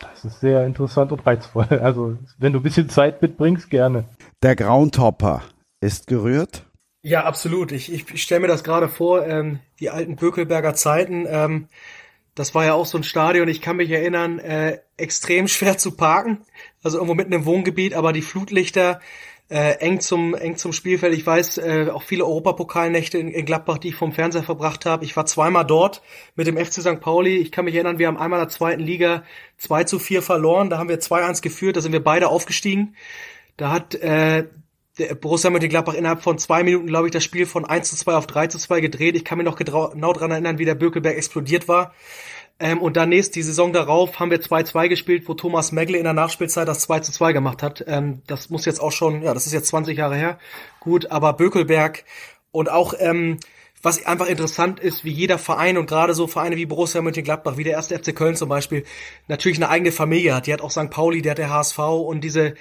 Das ist sehr interessant und reizvoll. Also, wenn du ein bisschen Zeit mitbringst, gerne. Der Groundhopper ist gerührt? Ja, absolut. Ich, ich, stelle mir das gerade vor, ähm, die alten Bökelberger Zeiten. Ähm, das war ja auch so ein Stadion, ich kann mich erinnern, äh, extrem schwer zu parken. Also irgendwo mitten im Wohngebiet, aber die Flutlichter äh, eng zum eng zum Spielfeld. Ich weiß äh, auch viele Europapokalnächte in, in Gladbach, die ich vom Fernseher verbracht habe. Ich war zweimal dort mit dem FC St. Pauli. Ich kann mich erinnern, wir haben einmal in der zweiten Liga 2 zu 4 verloren. Da haben wir 2-1 geführt, da sind wir beide aufgestiegen. Da hat äh, der Borussia Mönchengladbach innerhalb von zwei Minuten, glaube ich, das Spiel von 1 zu 2 auf 3 zu 2 gedreht. Ich kann mich noch genau dran erinnern, wie der Bökelberg explodiert war. Ähm, und dann nächst, die Saison darauf, haben wir 2-2 gespielt, wo Thomas Megle in der Nachspielzeit das 2-2 gemacht hat. Ähm, das muss jetzt auch schon, ja, das ist jetzt 20 Jahre her. Gut, aber Bökelberg und auch, ähm, was einfach interessant ist, wie jeder Verein und gerade so Vereine wie Borussia Mönchengladbach, wie der erste FC Köln zum Beispiel, natürlich eine eigene Familie hat. Die hat auch St. Pauli, der hat der HSV und diese,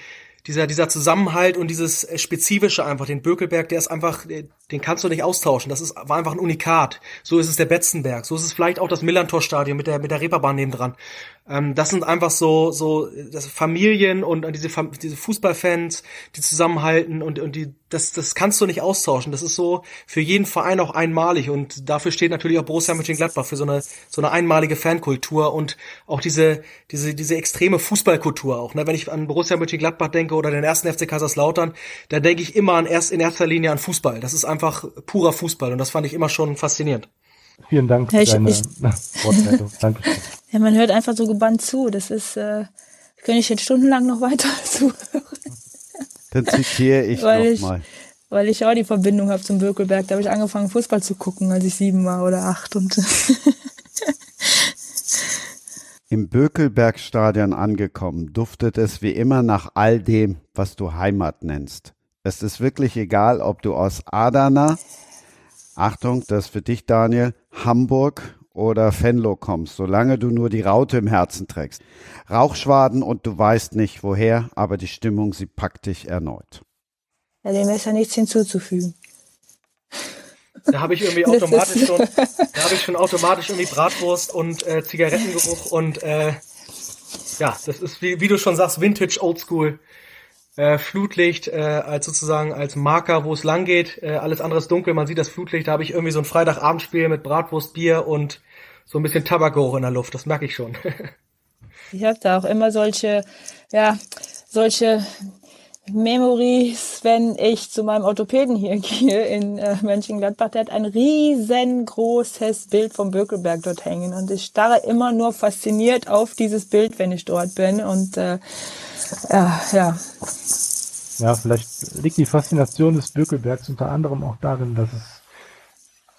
dieser, dieser Zusammenhalt und dieses äh, Spezifische einfach, den Bökelberg, der ist einfach, äh, den kannst du nicht austauschen. Das ist, war einfach ein Unikat. So ist es der Betzenberg. So ist es vielleicht auch das Millantor-Stadion mit der, mit der Reeperbahn nebendran. Ähm, das sind einfach so, so, das Familien und, und diese, diese Fußballfans, die zusammenhalten und, und die, das, das kannst du nicht austauschen. Das ist so für jeden Verein auch einmalig und dafür steht natürlich auch Borussia Mönchengladbach für so eine, so eine einmalige Fankultur und auch diese, diese, diese extreme Fußballkultur auch. Ne? Wenn ich an Borussia Mönchengladbach denke oder den ersten FC Kaiserslautern, dann denke ich immer an erst in erster Linie an Fußball. Das ist einfach purer Fußball und das fand ich immer schon faszinierend. Vielen Dank für ich, deine ich, Wortmeldung. Dankeschön. Ja, man hört einfach so gebannt zu. Das ist, äh, könnte ich jetzt stundenlang noch weiter zuhören. Dann zitiere ich nochmal. Weil ich auch die Verbindung habe zum Bökelberg. Da habe ich angefangen, Fußball zu gucken, als ich sieben war oder acht. Und Im Bökelbergstadion angekommen, duftet es wie immer nach all dem, was du Heimat nennst. Es ist wirklich egal, ob du aus Adana, Achtung, das ist für dich, Daniel, Hamburg oder Venlo kommst, solange du nur die Raute im Herzen trägst. Rauchschwaden und du weißt nicht woher, aber die Stimmung, sie packt dich erneut. Ja, dem ist ja nichts hinzuzufügen. Da habe ich irgendwie automatisch schon, da habe ich schon automatisch irgendwie Bratwurst und äh, Zigarettengeruch und äh, ja, das ist wie, wie du schon sagst, Vintage Oldschool äh, Flutlicht äh, als sozusagen als Marker, wo es lang geht. Äh, alles andere ist dunkel, man sieht das Flutlicht. Da habe ich irgendwie so ein Freitagabendspiel mit Bratwurst, Bier und so ein bisschen Tabakgeruch in der Luft. Das merke ich schon. ich habe da auch immer solche, ja, solche Memories, wenn ich zu meinem Orthopäden hier gehe in äh, Mönchengladbach. Der hat ein riesengroßes Bild vom Bökelberg dort hängen und ich starre immer nur fasziniert auf dieses Bild, wenn ich dort bin und äh, ja, ja. Ja, vielleicht liegt die Faszination des Bökelbergs unter anderem auch darin, dass es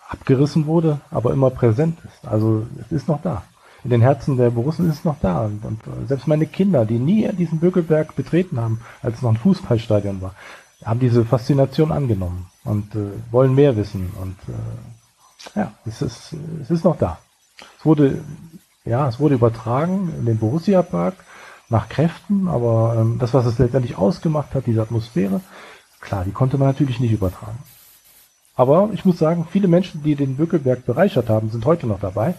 abgerissen wurde, aber immer präsent ist. Also es ist noch da. In den Herzen der Borussen ist es noch da. Und, und selbst meine Kinder, die nie diesen Bökelberg betreten haben, als es noch ein Fußballstadion war, haben diese Faszination angenommen und äh, wollen mehr wissen. Und äh, ja, es ist, es ist noch da. Es wurde, ja, es wurde übertragen in den Borussia Park nach Kräften, aber ähm, das, was es letztendlich ausgemacht hat, diese Atmosphäre, klar, die konnte man natürlich nicht übertragen. Aber ich muss sagen, viele Menschen, die den Bückelberg bereichert haben, sind heute noch dabei.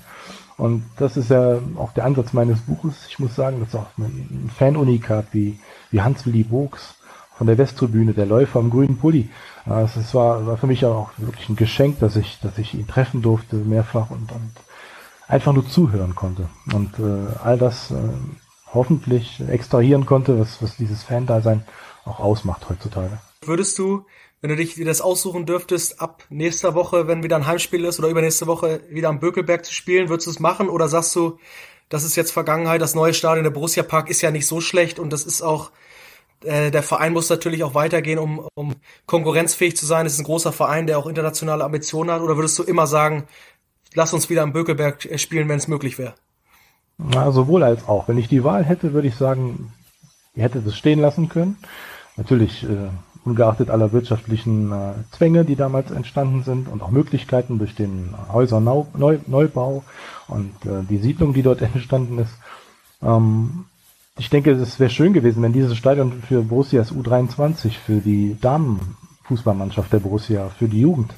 Und das ist ja auch der Ansatz meines Buches. Ich muss sagen, das ist auch ein Fanunikat wie, wie Hans-Willi Bogs von der Westtribüne, der Läufer im grünen Pulli. Es war, war für mich auch wirklich ein Geschenk, dass ich, dass ich ihn treffen durfte mehrfach und, und einfach nur zuhören konnte. Und äh, all das äh, hoffentlich extrahieren konnte, was, was dieses Fan-Dasein auch ausmacht heutzutage. Würdest du, wenn du dich das aussuchen dürftest, ab nächster Woche, wenn wieder ein Heimspiel ist oder übernächste Woche wieder am Bökelberg zu spielen, würdest du es machen oder sagst du, das ist jetzt Vergangenheit, das neue Stadion der Borussia Park ist ja nicht so schlecht und das ist auch äh, der Verein muss natürlich auch weitergehen, um, um konkurrenzfähig zu sein. Es ist ein großer Verein, der auch internationale Ambitionen hat. Oder würdest du immer sagen, lass uns wieder am Bökelberg äh, spielen, wenn es möglich wäre? Ja, sowohl als auch. Wenn ich die Wahl hätte, würde ich sagen, ihr hättet es stehen lassen können. Natürlich äh, ungeachtet aller wirtschaftlichen äh, Zwänge, die damals entstanden sind und auch Möglichkeiten durch den Häuserneubau und äh, die Siedlung, die dort entstanden ist. Ähm, ich denke, es wäre schön gewesen, wenn dieses Stadion für Borussias U23, für die Damenfußballmannschaft der Borussia, für die Jugend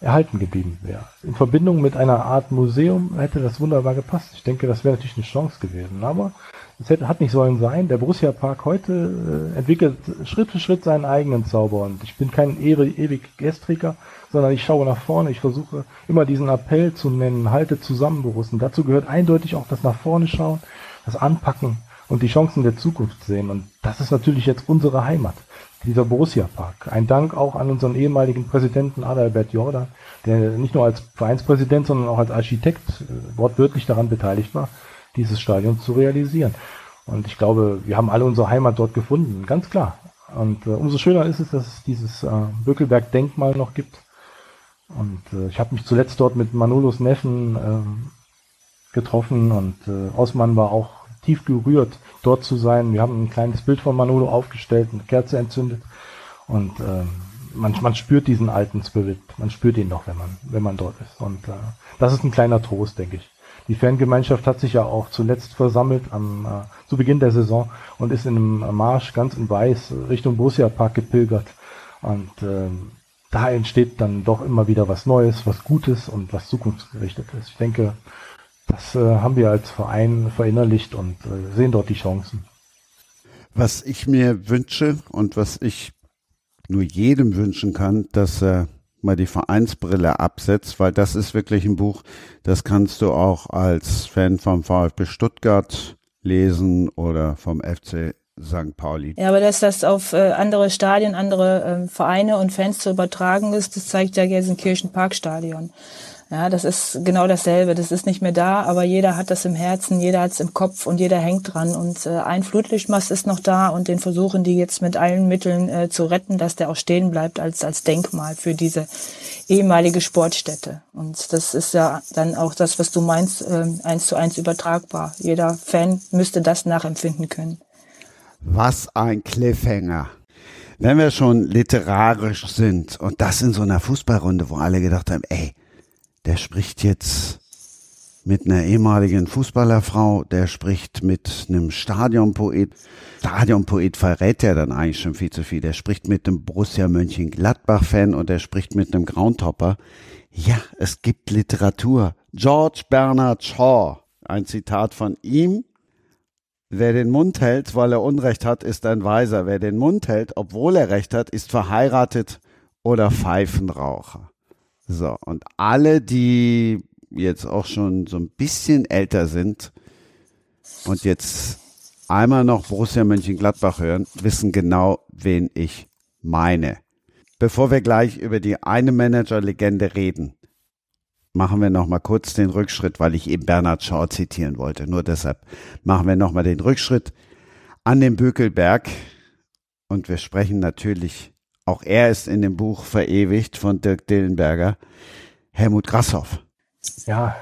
erhalten geblieben wäre. In Verbindung mit einer Art Museum hätte das wunderbar gepasst. Ich denke, das wäre natürlich eine Chance gewesen. Aber es hätte, hat nicht sollen sein. Der Borussia Park heute äh, entwickelt Schritt für Schritt seinen eigenen Zauber. Und ich bin kein ewig Gestriger, sondern ich schaue nach vorne. Ich versuche immer diesen Appell zu nennen, halte zusammen, Borussen. Dazu gehört eindeutig auch das nach vorne schauen, das Anpacken und die Chancen der Zukunft sehen. Und das ist natürlich jetzt unsere Heimat dieser Borussia Park. Ein Dank auch an unseren ehemaligen Präsidenten Adalbert Jordan, der nicht nur als Vereinspräsident, sondern auch als Architekt äh, wortwörtlich daran beteiligt war, dieses Stadion zu realisieren. Und ich glaube, wir haben alle unsere Heimat dort gefunden, ganz klar. Und äh, umso schöner ist es, dass es dieses äh, Bökelberg-Denkmal noch gibt. Und äh, ich habe mich zuletzt dort mit Manolos Neffen äh, getroffen und äh, Osman war auch tief gerührt, dort zu sein. Wir haben ein kleines Bild von Manolo aufgestellt, eine Kerze entzündet und äh, man, man spürt diesen alten Spirit, man spürt ihn noch, wenn man, wenn man dort ist. Und äh, das ist ein kleiner Trost, denke ich. Die Fangemeinschaft hat sich ja auch zuletzt versammelt am äh, zu Beginn der Saison und ist in einem Marsch ganz in Weiß Richtung Borussia Park gepilgert. Und äh, da entsteht dann doch immer wieder was Neues, was Gutes und was zukunftsgerichtetes. Ich denke, das äh, haben wir als Verein verinnerlicht und äh, sehen dort die Chancen. Was ich mir wünsche und was ich nur jedem wünschen kann, dass er mal die Vereinsbrille absetzt, weil das ist wirklich ein Buch, das kannst du auch als Fan vom VfB Stuttgart lesen oder vom FC St. Pauli. Ja, aber dass das auf äh, andere Stadien, andere äh, Vereine und Fans zu übertragen ist, das zeigt ja Gelsenkirchen Parkstadion. Ja, das ist genau dasselbe. Das ist nicht mehr da, aber jeder hat das im Herzen, jeder hat es im Kopf und jeder hängt dran. Und äh, ein Flutlichtmast ist noch da und den versuchen die jetzt mit allen Mitteln äh, zu retten, dass der auch stehen bleibt als, als Denkmal für diese ehemalige Sportstätte. Und das ist ja dann auch das, was du meinst, äh, eins zu eins übertragbar. Jeder Fan müsste das nachempfinden können. Was ein Cliffhanger. Wenn wir schon literarisch sind und das in so einer Fußballrunde, wo alle gedacht haben, ey, der spricht jetzt mit einer ehemaligen Fußballerfrau, der spricht mit einem Stadionpoet. Stadionpoet verrät ja dann eigentlich schon viel zu viel. Der spricht mit einem Borussia Mönchengladbach-Fan und der spricht mit einem Groundhopper. Ja, es gibt Literatur. George Bernard Shaw, ein Zitat von ihm. Wer den Mund hält, weil er Unrecht hat, ist ein Weiser. Wer den Mund hält, obwohl er Recht hat, ist verheiratet oder Pfeifenraucher. So, und alle, die jetzt auch schon so ein bisschen älter sind und jetzt einmal noch Borussia Mönchengladbach hören, wissen genau, wen ich meine. Bevor wir gleich über die eine Manager-Legende reden, machen wir noch mal kurz den Rückschritt, weil ich eben Bernhard Shaw zitieren wollte. Nur deshalb machen wir noch mal den Rückschritt an den Bökelberg und wir sprechen natürlich auch er ist in dem Buch verewigt von Dirk Dillenberger. Helmut Grasshoff. Ja,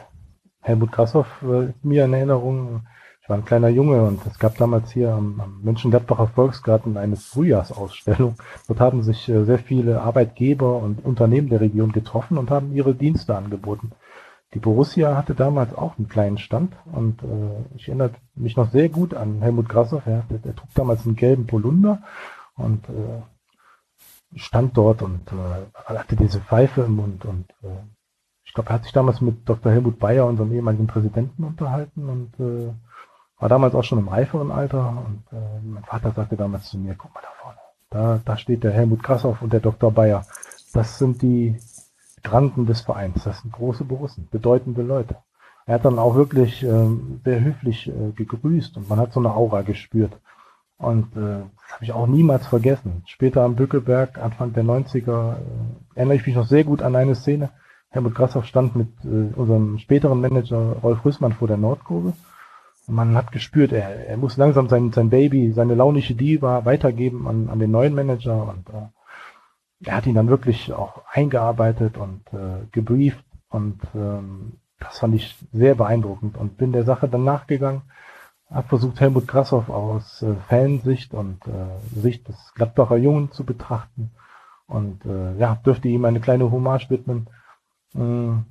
Helmut Grasshoff äh, mir in Erinnerung. Ich war ein kleiner Junge und es gab damals hier am, am Mönchengladbacher Volksgarten eine Frühjahrsausstellung. Dort haben sich äh, sehr viele Arbeitgeber und Unternehmen der Region getroffen und haben ihre Dienste angeboten. Die Borussia hatte damals auch einen kleinen Stand und äh, ich erinnere mich noch sehr gut an Helmut Grasshoff. Ja, der, der trug damals einen gelben Polunder und äh, stand dort und äh, hatte diese Pfeife im Mund und äh, ich glaube, er hat sich damals mit Dr. Helmut Bayer, unserem ehemaligen Präsidenten, unterhalten und äh, war damals auch schon im reiferen Alter und äh, mein Vater sagte damals zu mir, guck mal da vorne, da, da steht der Helmut Krassoff und der Dr. Bayer. Das sind die Granden des Vereins, das sind große Borussen, bedeutende Leute. Er hat dann auch wirklich äh, sehr höflich äh, gegrüßt und man hat so eine Aura gespürt. Und äh, das habe ich auch niemals vergessen. Später am Bückeberg, Anfang der 90er, äh, erinnere ich mich noch sehr gut an eine Szene. Helmut Grassoff stand mit äh, unserem späteren Manager Rolf Rüssmann vor der Nordkurve. Und man hat gespürt, er, er muss langsam sein, sein Baby, seine launische Diva weitergeben an, an den neuen Manager. Und äh, er hat ihn dann wirklich auch eingearbeitet und äh, gebrieft. Und ähm, das fand ich sehr beeindruckend und bin der Sache dann nachgegangen versucht, Helmut Grassoff aus äh, Fansicht und äh, Sicht des Gladbacher Jungen zu betrachten und äh, ja, dürfte ihm eine kleine Hommage widmen. Ähm,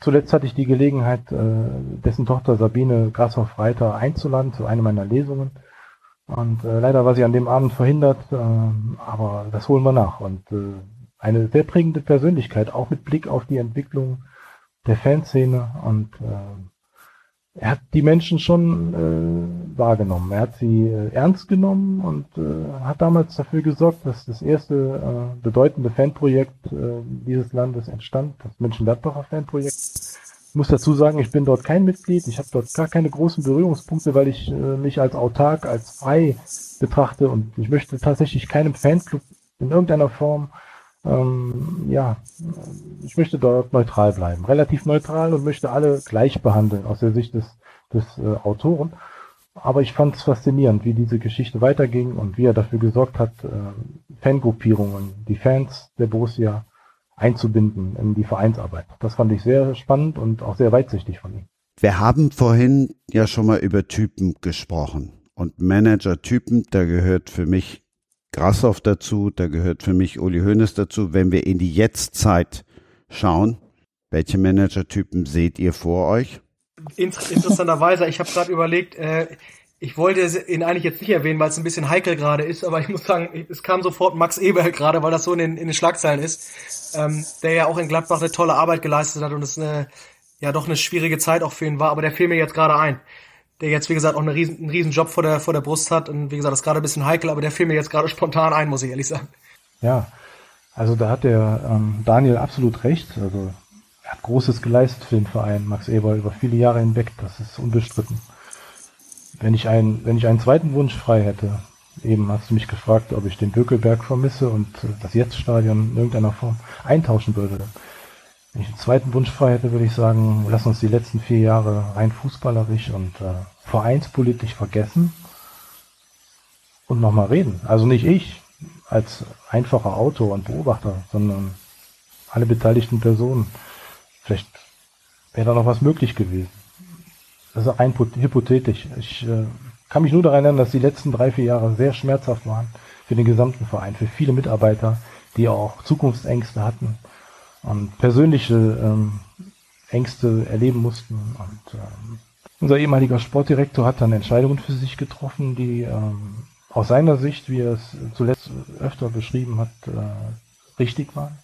zuletzt hatte ich die Gelegenheit, äh, dessen Tochter Sabine Grashoff-Reiter einzuladen zu einer meiner Lesungen. Und äh, leider war sie an dem Abend verhindert, äh, aber das holen wir nach. Und äh, eine sehr prägende Persönlichkeit, auch mit Blick auf die Entwicklung der Fanszene und äh, er hat die Menschen schon äh, wahrgenommen. Er hat sie äh, ernst genommen und äh, hat damals dafür gesorgt, dass das erste äh, bedeutende Fanprojekt äh, dieses Landes entstand, das München-Gladbacher Fanprojekt. Ich muss dazu sagen, ich bin dort kein Mitglied, ich habe dort gar keine großen Berührungspunkte, weil ich äh, mich als autark, als frei betrachte und ich möchte tatsächlich keinem Fanclub in irgendeiner Form ähm, ja, ich möchte dort neutral bleiben, relativ neutral und möchte alle gleich behandeln aus der Sicht des, des äh, Autoren. Aber ich fand es faszinierend, wie diese Geschichte weiterging und wie er dafür gesorgt hat, äh, Fangruppierungen, die Fans der Borussia einzubinden in die Vereinsarbeit. Das fand ich sehr spannend und auch sehr weitsichtig von ihm. Wir haben vorhin ja schon mal über Typen gesprochen. Und Manager-Typen, da gehört für mich Grassoff dazu, da gehört für mich Uli Hoeneß dazu. Wenn wir in die Jetztzeit schauen, welche Managertypen seht ihr vor euch? Interessanterweise, ich habe gerade überlegt, äh, ich wollte ihn eigentlich jetzt nicht erwähnen, weil es ein bisschen heikel gerade ist, aber ich muss sagen, es kam sofort Max Eberl gerade, weil das so in den, in den Schlagzeilen ist, ähm, der ja auch in Gladbach eine tolle Arbeit geleistet hat und es eine, ja doch eine schwierige Zeit auch für ihn war, aber der fiel mir jetzt gerade ein der jetzt, wie gesagt, auch einen riesen, einen riesen Job vor der, vor der Brust hat. Und wie gesagt, das ist gerade ein bisschen heikel, aber der fiel mir jetzt gerade spontan ein, muss ich ehrlich sagen. Ja, also da hat der ähm, Daniel absolut recht. Also er hat Großes geleistet für den Verein, Max Eber, über viele Jahre hinweg. Das ist unbestritten. Wenn ich einen, wenn ich einen zweiten Wunsch frei hätte, eben hast du mich gefragt, ob ich den Bökelberg vermisse und das Jetztstadion in irgendeiner Form eintauschen würde. Wenn ich einen zweiten Wunsch frei hätte, würde ich sagen, lass uns die letzten vier Jahre rein fußballerisch und äh, vereinspolitisch vergessen und nochmal reden. Also nicht ich als einfacher Autor und Beobachter, sondern alle beteiligten Personen. Vielleicht wäre da noch was möglich gewesen. Das ist rein hypothetisch. Ich äh, kann mich nur daran erinnern, dass die letzten drei, vier Jahre sehr schmerzhaft waren für den gesamten Verein, für viele Mitarbeiter, die auch Zukunftsängste hatten, und persönliche ähm, Ängste erleben mussten. Und ähm, unser ehemaliger Sportdirektor hat dann Entscheidungen für sich getroffen, die ähm, aus seiner Sicht, wie er es zuletzt öfter beschrieben hat, äh, richtig waren.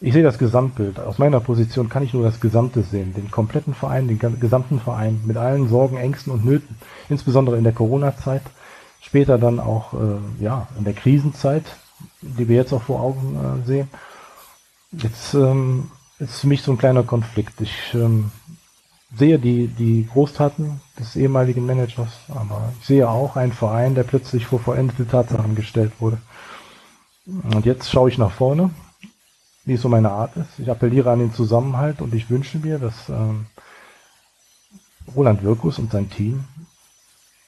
Ich sehe das Gesamtbild. Aus meiner Position kann ich nur das Gesamte sehen. Den kompletten Verein, den gesamten Verein mit allen Sorgen, Ängsten und Nöten. Insbesondere in der Corona-Zeit. Später dann auch, äh, ja, in der Krisenzeit, die wir jetzt auch vor Augen äh, sehen. Jetzt ähm, ist für mich so ein kleiner Konflikt. Ich ähm, sehe die, die Großtaten des ehemaligen Managers, aber ich sehe auch einen Verein, der plötzlich vor vollendete Tatsachen gestellt wurde. Und jetzt schaue ich nach vorne, wie es so meine Art ist. Ich appelliere an den Zusammenhalt und ich wünsche mir, dass ähm, Roland Wirkus und sein Team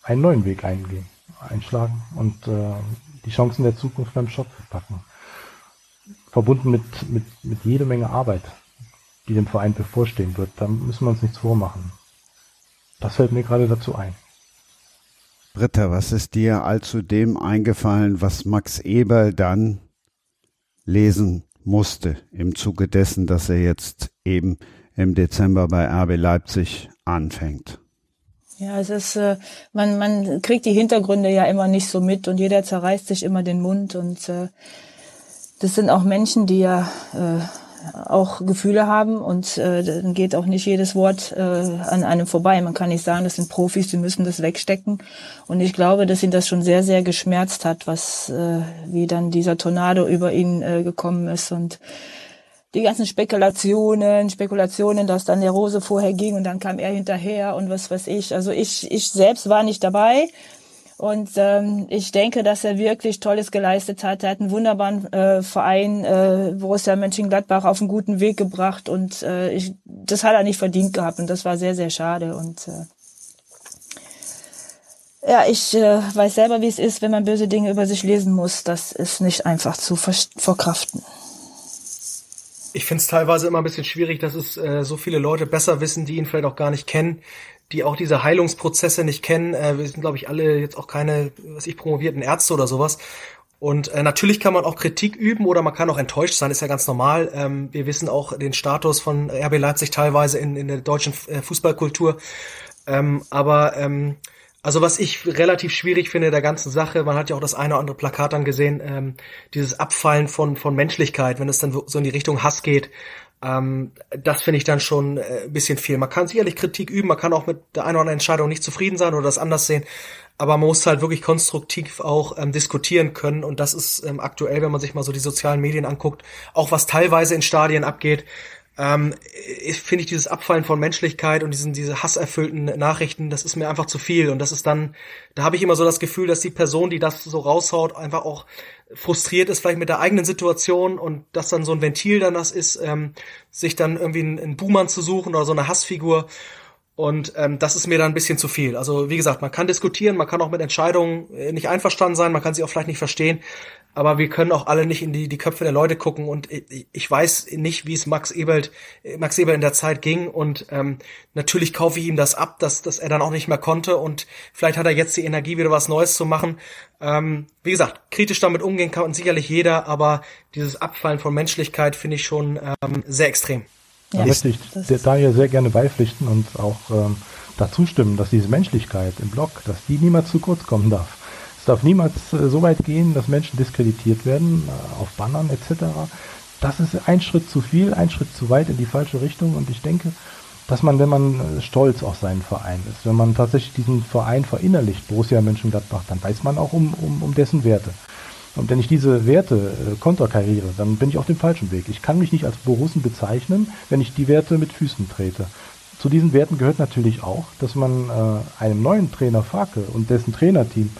einen neuen Weg eingehen, einschlagen und äh, die Chancen der Zukunft beim Shop packen verbunden mit, mit, mit jede Menge Arbeit, die dem Verein bevorstehen wird. Da müssen wir uns nichts vormachen. Das fällt mir gerade dazu ein. Britta, was ist dir allzu dem eingefallen, was Max Eberl dann lesen musste im Zuge dessen, dass er jetzt eben im Dezember bei RB Leipzig anfängt? Ja, es ist, äh, man, man kriegt die Hintergründe ja immer nicht so mit und jeder zerreißt sich immer den Mund und äh, das sind auch Menschen, die ja äh, auch Gefühle haben und äh, dann geht auch nicht jedes Wort äh, an einem vorbei. Man kann nicht sagen, das sind Profis, die müssen das wegstecken. Und ich glaube, dass ihn das schon sehr, sehr geschmerzt hat, was äh, wie dann dieser Tornado über ihn äh, gekommen ist und die ganzen Spekulationen, Spekulationen, dass dann der Rose vorher ging und dann kam er hinterher und was weiß ich. Also ich, ich selbst war nicht dabei, und ähm, ich denke, dass er wirklich Tolles geleistet hat. Er hat einen wunderbaren äh, Verein, äh, Borussia Mönchengladbach, auf einen guten Weg gebracht. Und äh, ich, das hat er nicht verdient gehabt. Und das war sehr, sehr schade. Und äh, ja, ich äh, weiß selber, wie es ist, wenn man böse Dinge über sich lesen muss. Das ist nicht einfach zu verkraften. Ich finde es teilweise immer ein bisschen schwierig, dass es äh, so viele Leute besser wissen, die ihn vielleicht auch gar nicht kennen, die auch diese Heilungsprozesse nicht kennen. Äh, wir sind, glaube ich, alle jetzt auch keine, was ich promovierten Ärzte oder sowas. Und äh, natürlich kann man auch Kritik üben oder man kann auch enttäuscht sein, ist ja ganz normal. Ähm, wir wissen auch den Status von RB Leipzig teilweise in, in der deutschen äh, Fußballkultur. Ähm, aber ähm, also was ich relativ schwierig finde der ganzen Sache, man hat ja auch das eine oder andere Plakat dann gesehen, ähm, dieses Abfallen von, von Menschlichkeit, wenn es dann so in die Richtung Hass geht. Ähm, das finde ich dann schon äh, ein bisschen viel. Man kann sicherlich Kritik üben, man kann auch mit der einen oder anderen Entscheidung nicht zufrieden sein oder das anders sehen, aber man muss halt wirklich konstruktiv auch ähm, diskutieren können und das ist ähm, aktuell, wenn man sich mal so die sozialen Medien anguckt, auch was teilweise in Stadien abgeht, ähm, finde ich dieses Abfallen von Menschlichkeit und diesen diese hasserfüllten Nachrichten, das ist mir einfach zu viel und das ist dann, da habe ich immer so das Gefühl, dass die Person, die das so raushaut, einfach auch frustriert ist vielleicht mit der eigenen Situation und dass dann so ein Ventil dann das ist, ähm, sich dann irgendwie einen, einen Buhmann zu suchen oder so eine Hassfigur und ähm, das ist mir dann ein bisschen zu viel. Also wie gesagt, man kann diskutieren, man kann auch mit Entscheidungen äh, nicht einverstanden sein, man kann sie auch vielleicht nicht verstehen, aber wir können auch alle nicht in die, die Köpfe der Leute gucken und ich, ich weiß nicht, wie es Max Ebelt, Max Ebelt in der Zeit ging und ähm, natürlich kaufe ich ihm das ab, dass, dass er dann auch nicht mehr konnte und vielleicht hat er jetzt die Energie, wieder was Neues zu machen. Ähm, wie gesagt, kritisch damit umgehen kann sicherlich jeder, aber dieses Abfallen von Menschlichkeit finde ich schon ähm, sehr extrem. Ja, möchte ich da hier sehr gerne beipflichten und auch ähm, dazu stimmen, dass diese Menschlichkeit im Blog, dass die niemals zu kurz kommen darf. Darf niemals äh, so weit gehen, dass Menschen diskreditiert werden, äh, auf Bannern etc. Das ist ein Schritt zu viel, ein Schritt zu weit in die falsche Richtung und ich denke, dass man, wenn man äh, stolz auf seinen Verein ist, wenn man tatsächlich diesen Verein verinnerlicht, Borussia Mönchengladbach, dann weiß man auch um, um, um dessen Werte. Und wenn ich diese Werte äh, konterkariere, dann bin ich auf dem falschen Weg. Ich kann mich nicht als Borussen bezeichnen, wenn ich die Werte mit Füßen trete. Zu diesen Werten gehört natürlich auch, dass man äh, einem neuen Trainer Farke und dessen Trainerteam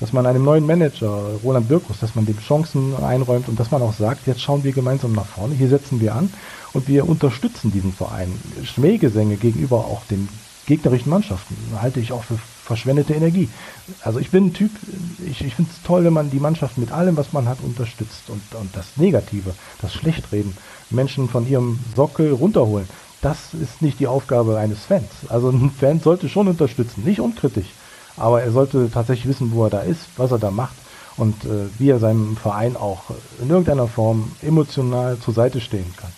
dass man einem neuen Manager, Roland Birkus, dass man dem Chancen einräumt und dass man auch sagt, jetzt schauen wir gemeinsam nach vorne, hier setzen wir an und wir unterstützen diesen Verein. Schmähgesänge gegenüber auch den gegnerischen Mannschaften halte ich auch für verschwendete Energie. Also ich bin ein Typ, ich, ich finde es toll, wenn man die Mannschaft mit allem, was man hat, unterstützt und, und das Negative, das Schlechtreden, Menschen von ihrem Sockel runterholen. Das ist nicht die Aufgabe eines Fans. Also ein Fan sollte schon unterstützen, nicht unkritisch. Aber er sollte tatsächlich wissen, wo er da ist, was er da macht und äh, wie er seinem Verein auch in irgendeiner Form emotional zur Seite stehen kann.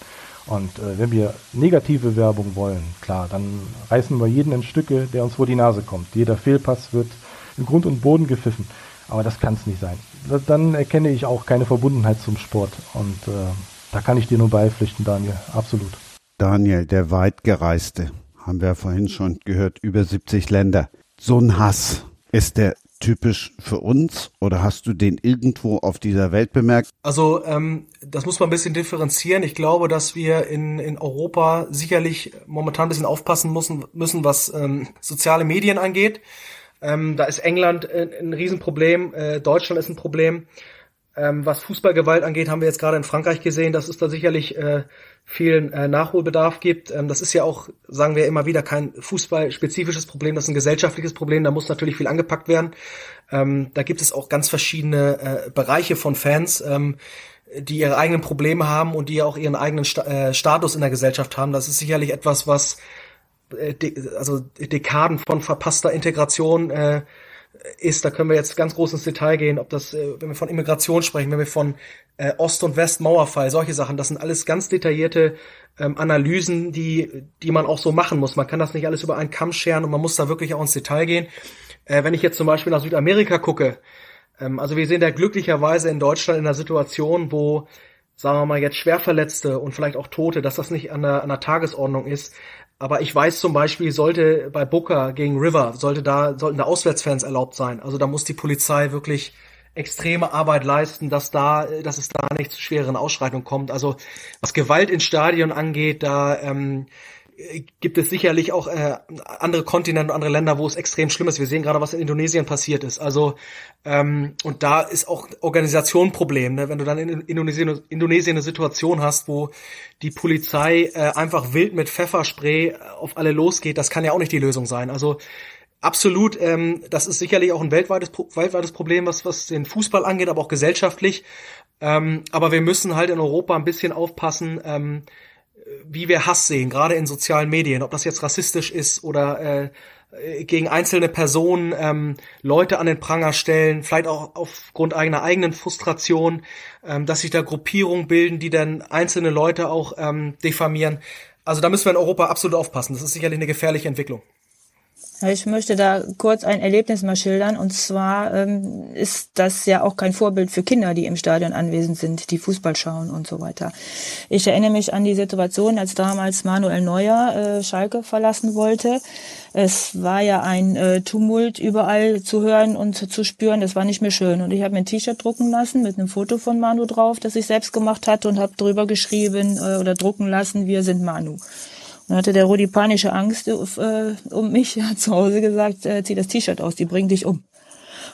Und äh, wenn wir negative Werbung wollen, klar, dann reißen wir jeden in Stücke, der uns vor die Nase kommt. Jeder Fehlpass wird in Grund und Boden gepfiffen. Aber das kann es nicht sein. Dann erkenne ich auch keine Verbundenheit zum Sport. Und äh, da kann ich dir nur beipflichten, Daniel. Absolut. Daniel, der weitgereiste, haben wir vorhin schon gehört, über 70 Länder so ein Hass? Ist der typisch für uns oder hast du den irgendwo auf dieser Welt bemerkt? Also ähm, das muss man ein bisschen differenzieren. Ich glaube, dass wir in, in Europa sicherlich momentan ein bisschen aufpassen müssen, müssen was ähm, soziale Medien angeht. Ähm, da ist England ein, ein Riesenproblem, äh, Deutschland ist ein Problem. Ähm, was Fußballgewalt angeht, haben wir jetzt gerade in Frankreich gesehen, dass es da sicherlich äh, viel äh, Nachholbedarf gibt. Ähm, das ist ja auch, sagen wir immer wieder, kein fußballspezifisches Problem, das ist ein gesellschaftliches Problem, da muss natürlich viel angepackt werden. Ähm, da gibt es auch ganz verschiedene äh, Bereiche von Fans, ähm, die ihre eigenen Probleme haben und die auch ihren eigenen äh, Status in der Gesellschaft haben. Das ist sicherlich etwas, was äh, also Dekaden von verpasster Integration äh, ist, da können wir jetzt ganz groß ins Detail gehen, ob das, äh, wenn wir von Immigration sprechen, wenn wir von äh, Ost- und West-Mauerfall, solche Sachen, das sind alles ganz detaillierte ähm, Analysen, die, die man auch so machen muss. Man kann das nicht alles über einen Kamm scheren und man muss da wirklich auch ins Detail gehen. Äh, wenn ich jetzt zum Beispiel nach Südamerika gucke, ähm, also wir sehen da glücklicherweise in Deutschland in einer Situation, wo sagen wir mal jetzt Schwerverletzte und vielleicht auch Tote, dass das nicht an der, an der Tagesordnung ist. Aber ich weiß zum Beispiel, sollte bei Booker gegen River, sollte da, sollten da Auswärtsfans erlaubt sein. Also da muss die Polizei wirklich extreme Arbeit leisten, dass da, dass es da nicht zu schweren Ausschreitungen kommt. Also was Gewalt ins Stadion angeht, da ähm, gibt es sicherlich auch äh, andere Kontinente, andere Länder, wo es extrem schlimm ist. Wir sehen gerade, was in Indonesien passiert ist. Also ähm, und da ist auch Organisation ein Problem. Ne? Wenn du dann in Indonesien, Indonesien eine Situation hast, wo die Polizei äh, einfach wild mit Pfefferspray auf alle losgeht, das kann ja auch nicht die Lösung sein. Also absolut, ähm, das ist sicherlich auch ein weltweites, weltweites Problem, was, was den Fußball angeht, aber auch gesellschaftlich. Ähm, aber wir müssen halt in Europa ein bisschen aufpassen, ähm, wie wir Hass sehen, gerade in sozialen Medien, ob das jetzt rassistisch ist oder äh, gegen einzelne Personen ähm, Leute an den Pranger stellen, vielleicht auch aufgrund eigener eigenen Frustration, ähm, dass sich da Gruppierungen bilden, die dann einzelne Leute auch ähm, diffamieren. Also da müssen wir in Europa absolut aufpassen. Das ist sicherlich eine gefährliche Entwicklung. Ich möchte da kurz ein Erlebnis mal schildern. Und zwar ähm, ist das ja auch kein Vorbild für Kinder, die im Stadion anwesend sind, die Fußball schauen und so weiter. Ich erinnere mich an die Situation, als damals Manuel Neuer äh, Schalke verlassen wollte. Es war ja ein äh, Tumult überall zu hören und zu spüren. Das war nicht mehr schön. Und ich habe mir ein T-Shirt drucken lassen mit einem Foto von Manu drauf, das ich selbst gemacht hatte und habe drüber geschrieben äh, oder drucken lassen, wir sind Manu. Dann hatte der Rudi panische Angst äh, um mich. Hat zu Hause gesagt, äh, zieh das T-Shirt aus, die bringen dich um. Und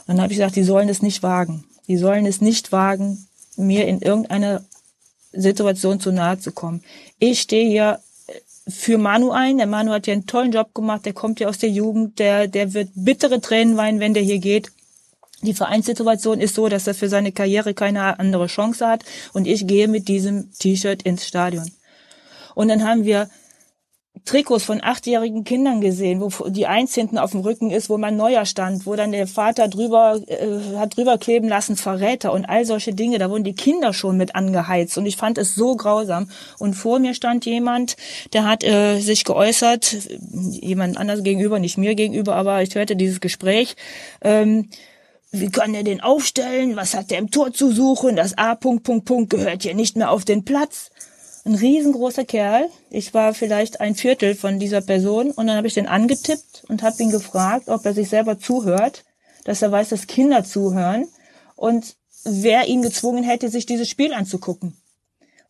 dann habe ich gesagt, die sollen es nicht wagen. Die sollen es nicht wagen, mir in irgendeiner Situation zu nahe zu kommen. Ich stehe hier äh, für Manu ein. Der Manu hat ja einen tollen Job gemacht. Der kommt ja aus der Jugend. Der, der wird bittere Tränen weinen, wenn der hier geht. Die Vereinssituation ist so, dass er für seine Karriere keine andere Chance hat. Und ich gehe mit diesem T-Shirt ins Stadion. Und dann haben wir Trikots von achtjährigen Kindern gesehen, wo die eins hinten auf dem Rücken ist, wo man neuer stand, wo dann der Vater drüber äh, hat drüber kleben lassen Verräter und all solche Dinge. Da wurden die Kinder schon mit angeheizt und ich fand es so grausam. Und vor mir stand jemand, der hat äh, sich geäußert, jemand anders gegenüber, nicht mir gegenüber, aber ich hörte dieses Gespräch. Ähm, wie kann er den aufstellen? Was hat der im Tor zu suchen? Das A. Punkt, Punkt, Punkt gehört hier nicht mehr auf den Platz ein riesengroßer Kerl. Ich war vielleicht ein Viertel von dieser Person und dann habe ich den angetippt und habe ihn gefragt, ob er sich selber zuhört, dass er weiß, dass Kinder zuhören und wer ihn gezwungen hätte, sich dieses Spiel anzugucken.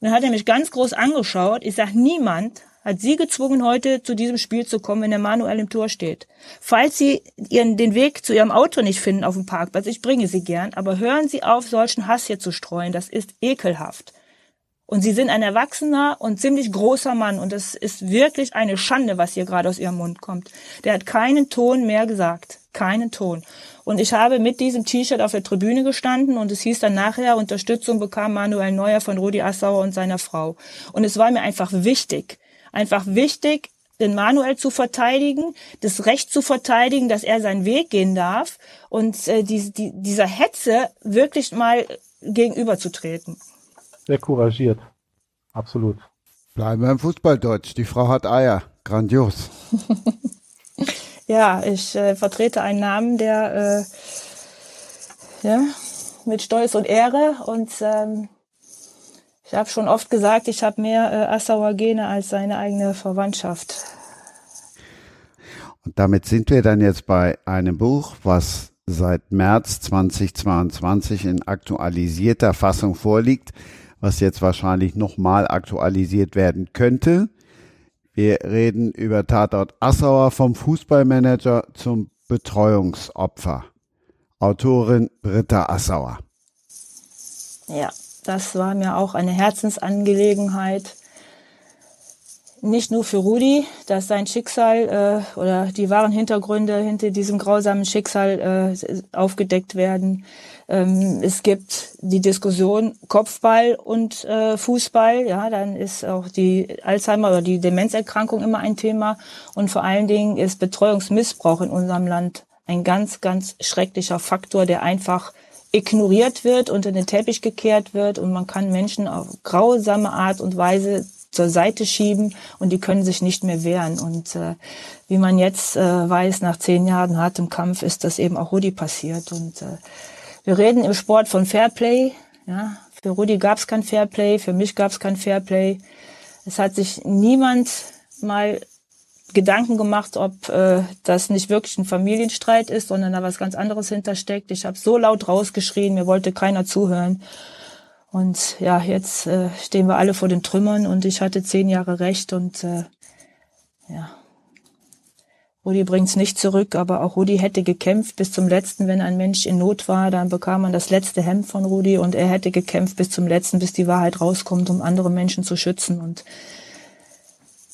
Und dann hat er mich ganz groß angeschaut. Ich sage, niemand hat Sie gezwungen, heute zu diesem Spiel zu kommen, wenn der Manuel im Tor steht. Falls Sie ihren, den Weg zu Ihrem Auto nicht finden auf dem Parkplatz, ich bringe Sie gern, aber hören Sie auf, solchen Hass hier zu streuen. Das ist ekelhaft. Und sie sind ein erwachsener und ziemlich großer Mann. Und es ist wirklich eine Schande, was hier gerade aus ihrem Mund kommt. Der hat keinen Ton mehr gesagt. Keinen Ton. Und ich habe mit diesem T-Shirt auf der Tribüne gestanden und es hieß dann nachher, Unterstützung bekam Manuel Neuer von Rudi Assauer und seiner Frau. Und es war mir einfach wichtig, einfach wichtig, den Manuel zu verteidigen, das Recht zu verteidigen, dass er seinen Weg gehen darf und äh, die, die, dieser Hetze wirklich mal gegenüberzutreten sehr couragiert. Absolut. Bleiben wir im Fußballdeutsch. Die Frau hat Eier. Grandios. ja, ich äh, vertrete einen Namen, der äh, ja, mit Stolz und Ehre und ähm, ich habe schon oft gesagt, ich habe mehr äh, Assauer Gene als seine eigene Verwandtschaft. Und damit sind wir dann jetzt bei einem Buch, was seit März 2022 in aktualisierter Fassung vorliegt was jetzt wahrscheinlich nochmal aktualisiert werden könnte. Wir reden über Tatort Assauer vom Fußballmanager zum Betreuungsopfer. Autorin Britta Assauer. Ja, das war mir auch eine Herzensangelegenheit. Nicht nur für Rudi, dass sein Schicksal äh, oder die wahren Hintergründe hinter diesem grausamen Schicksal äh, aufgedeckt werden, ähm, es gibt die Diskussion Kopfball und äh, Fußball. Ja, dann ist auch die Alzheimer oder die Demenzerkrankung immer ein Thema. Und vor allen Dingen ist Betreuungsmissbrauch in unserem Land ein ganz, ganz schrecklicher Faktor, der einfach ignoriert wird, unter den Teppich gekehrt wird und man kann Menschen auf grausame Art und Weise zur Seite schieben und die können sich nicht mehr wehren. Und äh, wie man jetzt äh, weiß, nach zehn Jahren hartem Kampf ist das eben auch Rudi passiert. Und äh, wir reden im Sport von Fairplay. Ja, Für Rudi gab es kein Fairplay, für mich gab es kein Fairplay. Es hat sich niemand mal Gedanken gemacht, ob äh, das nicht wirklich ein Familienstreit ist, sondern da was ganz anderes hintersteckt. Ich habe so laut rausgeschrien, mir wollte keiner zuhören. Und ja, jetzt äh, stehen wir alle vor den Trümmern und ich hatte zehn Jahre recht und äh, ja, Rudi bringt's nicht zurück, aber auch Rudi hätte gekämpft bis zum letzten, wenn ein Mensch in Not war, dann bekam man das letzte Hemd von Rudi und er hätte gekämpft bis zum letzten, bis die Wahrheit rauskommt, um andere Menschen zu schützen und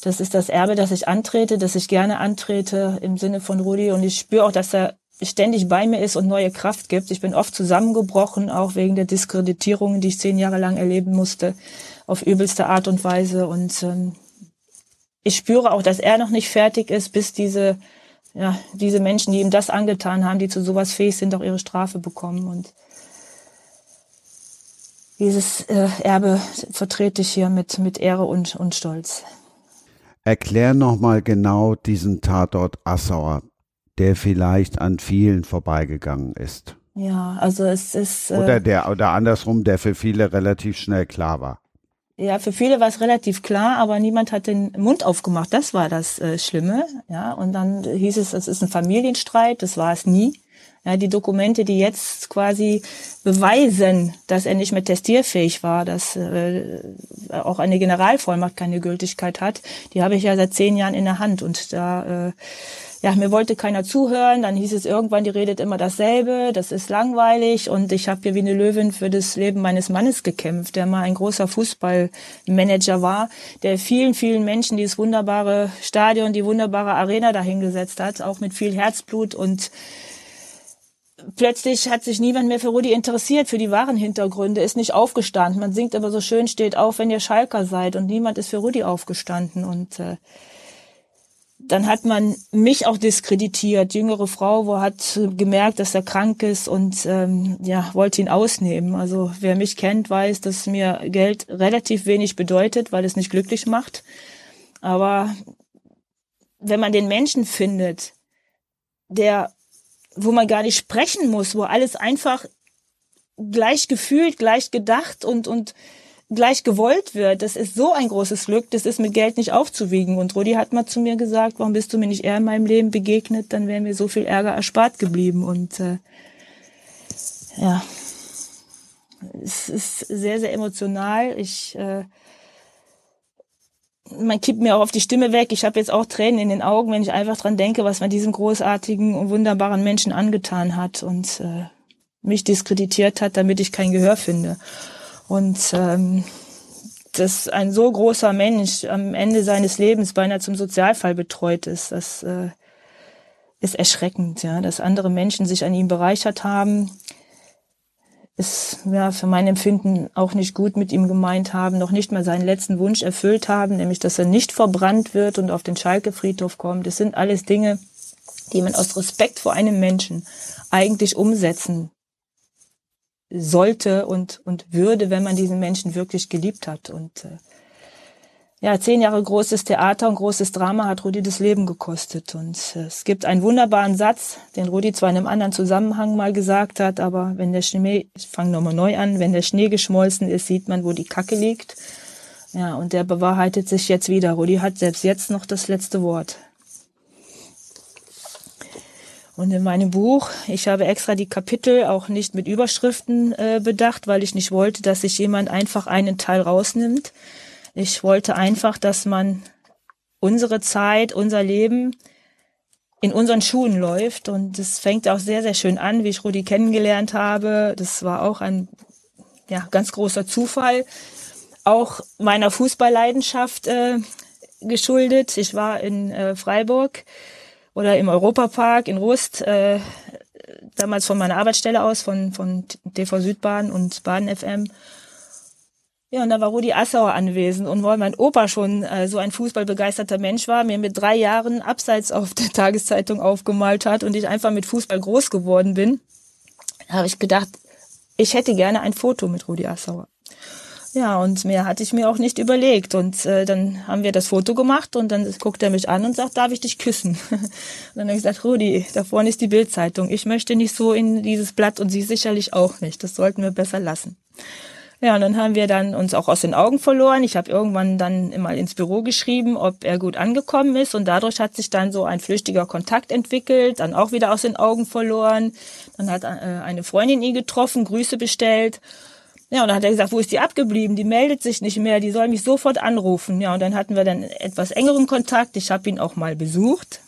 das ist das Erbe, das ich antrete, das ich gerne antrete im Sinne von Rudi. Und ich spüre auch, dass er ständig bei mir ist und neue Kraft gibt. Ich bin oft zusammengebrochen, auch wegen der Diskreditierungen, die ich zehn Jahre lang erleben musste, auf übelste Art und Weise. Und ähm, ich spüre auch, dass er noch nicht fertig ist, bis diese, ja, diese Menschen, die ihm das angetan haben, die zu sowas fähig sind, auch ihre Strafe bekommen. Und dieses äh, Erbe vertrete ich hier mit, mit Ehre und, und Stolz. Erklär nochmal genau diesen Tatort Assauer, der vielleicht an vielen vorbeigegangen ist. Ja, also es ist. Äh, oder der, oder andersrum, der für viele relativ schnell klar war. Ja, für viele war es relativ klar, aber niemand hat den Mund aufgemacht. Das war das äh, Schlimme. Ja, und dann hieß es, es ist ein Familienstreit. Das war es nie. Ja, die Dokumente, die jetzt quasi beweisen, dass er nicht mehr testierfähig war, dass äh, auch eine Generalvollmacht keine Gültigkeit hat, die habe ich ja seit zehn Jahren in der Hand. Und da, äh, ja, mir wollte keiner zuhören. Dann hieß es irgendwann, die redet immer dasselbe, das ist langweilig. Und ich habe hier wie eine Löwin für das Leben meines Mannes gekämpft, der mal ein großer Fußballmanager war, der vielen, vielen Menschen dieses wunderbare Stadion, die wunderbare Arena dahingesetzt hat, auch mit viel Herzblut und plötzlich hat sich niemand mehr für Rudi interessiert, für die wahren Hintergründe, ist nicht aufgestanden. Man singt aber so schön, steht auf, wenn ihr Schalker seid und niemand ist für Rudi aufgestanden und äh, dann hat man mich auch diskreditiert. Jüngere Frau, wo hat gemerkt, dass er krank ist und ähm, ja wollte ihn ausnehmen. Also wer mich kennt, weiß, dass mir Geld relativ wenig bedeutet, weil es nicht glücklich macht. Aber wenn man den Menschen findet, der wo man gar nicht sprechen muss, wo alles einfach gleich gefühlt, gleich gedacht und, und gleich gewollt wird. Das ist so ein großes Glück, das ist mit Geld nicht aufzuwiegen. Und Rudi hat mal zu mir gesagt, warum bist du mir nicht eher in meinem Leben begegnet, dann wäre mir so viel Ärger erspart geblieben. Und äh, ja, es ist sehr, sehr emotional. Ich äh, man kippt mir auch auf die Stimme weg. Ich habe jetzt auch Tränen in den Augen, wenn ich einfach dran denke, was man diesem großartigen und wunderbaren Menschen angetan hat und äh, mich diskreditiert hat, damit ich kein Gehör finde. Und ähm, dass ein so großer Mensch am Ende seines Lebens beinahe zum Sozialfall betreut ist, das äh, ist erschreckend, ja, dass andere Menschen sich an ihm bereichert haben, es ja für mein Empfinden auch nicht gut mit ihm gemeint haben, noch nicht mal seinen letzten Wunsch erfüllt haben, nämlich dass er nicht verbrannt wird und auf den Schalke-Friedhof kommt. Das sind alles Dinge, die man aus Respekt vor einem Menschen eigentlich umsetzen sollte und, und würde, wenn man diesen Menschen wirklich geliebt hat. Und äh, ja, zehn Jahre großes Theater und großes Drama hat Rudi das Leben gekostet. Und es gibt einen wunderbaren Satz, den Rudi zwar in einem anderen Zusammenhang mal gesagt hat, aber wenn der Schnee, ich fange nochmal neu an, wenn der Schnee geschmolzen ist, sieht man, wo die Kacke liegt. Ja, und der bewahrheitet sich jetzt wieder. Rudi hat selbst jetzt noch das letzte Wort. Und in meinem Buch, ich habe extra die Kapitel auch nicht mit Überschriften äh, bedacht, weil ich nicht wollte, dass sich jemand einfach einen Teil rausnimmt ich wollte einfach, dass man unsere Zeit, unser Leben in unseren Schuhen läuft. Und das fängt auch sehr, sehr schön an, wie ich Rudi kennengelernt habe. Das war auch ein ja, ganz großer Zufall. Auch meiner Fußballleidenschaft äh, geschuldet. Ich war in äh, Freiburg oder im Europapark in Rust, äh, damals von meiner Arbeitsstelle aus, von, von TV Südbahn und Bahn FM. Ja, und da war Rudi Assauer anwesend. Und weil mein Opa schon äh, so ein fußballbegeisterter Mensch war, mir mit drei Jahren abseits auf der Tageszeitung aufgemalt hat und ich einfach mit Fußball groß geworden bin, habe ich gedacht, ich hätte gerne ein Foto mit Rudi Assauer. Ja, und mehr hatte ich mir auch nicht überlegt. Und äh, dann haben wir das Foto gemacht und dann guckt er mich an und sagt, darf ich dich küssen? und dann habe ich gesagt, Rudi, da vorne ist die Bildzeitung. Ich möchte nicht so in dieses Blatt und Sie sicherlich auch nicht. Das sollten wir besser lassen. Ja, und dann haben wir dann uns auch aus den Augen verloren. Ich habe irgendwann dann mal ins Büro geschrieben, ob er gut angekommen ist. Und dadurch hat sich dann so ein flüchtiger Kontakt entwickelt, dann auch wieder aus den Augen verloren. Dann hat äh, eine Freundin ihn getroffen, Grüße bestellt. Ja, und dann hat er gesagt, wo ist die abgeblieben? Die meldet sich nicht mehr, die soll mich sofort anrufen. Ja, und dann hatten wir dann etwas engeren Kontakt. Ich habe ihn auch mal besucht.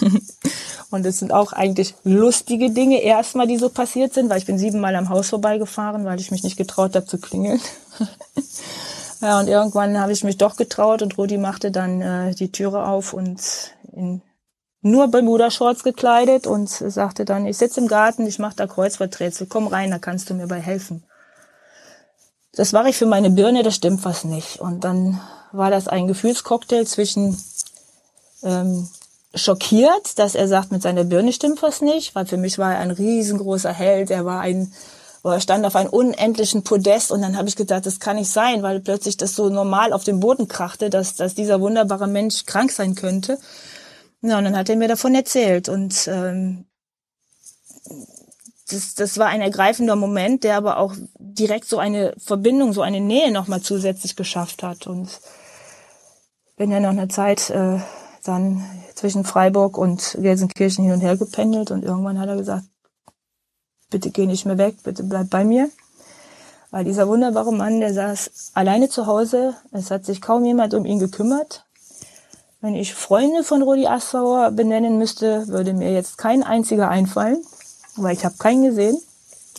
und es sind auch eigentlich lustige Dinge erstmal, die so passiert sind, weil ich bin siebenmal am Haus vorbeigefahren, weil ich mich nicht getraut habe zu klingeln. ja, und irgendwann habe ich mich doch getraut und Rudi machte dann äh, die Türe auf und in nur Bermuda-Shorts gekleidet und sagte dann, ich sitze im Garten, ich mache da Kreuzworträtsel, komm rein, da kannst du mir bei helfen. Das war ich für meine Birne, das stimmt was nicht. Und dann war das ein Gefühlscocktail zwischen ähm, schockiert, dass er sagt, mit seiner Birne stimmt was nicht, weil für mich war er ein riesengroßer Held, er war ein er stand auf einem unendlichen Podest und dann habe ich gedacht, das kann nicht sein, weil plötzlich das so normal auf dem Boden krachte, dass, dass dieser wunderbare Mensch krank sein könnte. Ja, und dann hat er mir davon erzählt und ähm, das, das war ein ergreifender Moment, der aber auch direkt so eine Verbindung, so eine Nähe nochmal zusätzlich geschafft hat. Und bin ja noch eine Zeit äh, dann zwischen Freiburg und Gelsenkirchen hin und her gependelt und irgendwann hat er gesagt, bitte geh nicht mehr weg, bitte bleib bei mir. Weil dieser wunderbare Mann, der saß alleine zu Hause, es hat sich kaum jemand um ihn gekümmert. Wenn ich Freunde von Rudi Assauer benennen müsste, würde mir jetzt kein einziger einfallen weil ich habe keinen gesehen.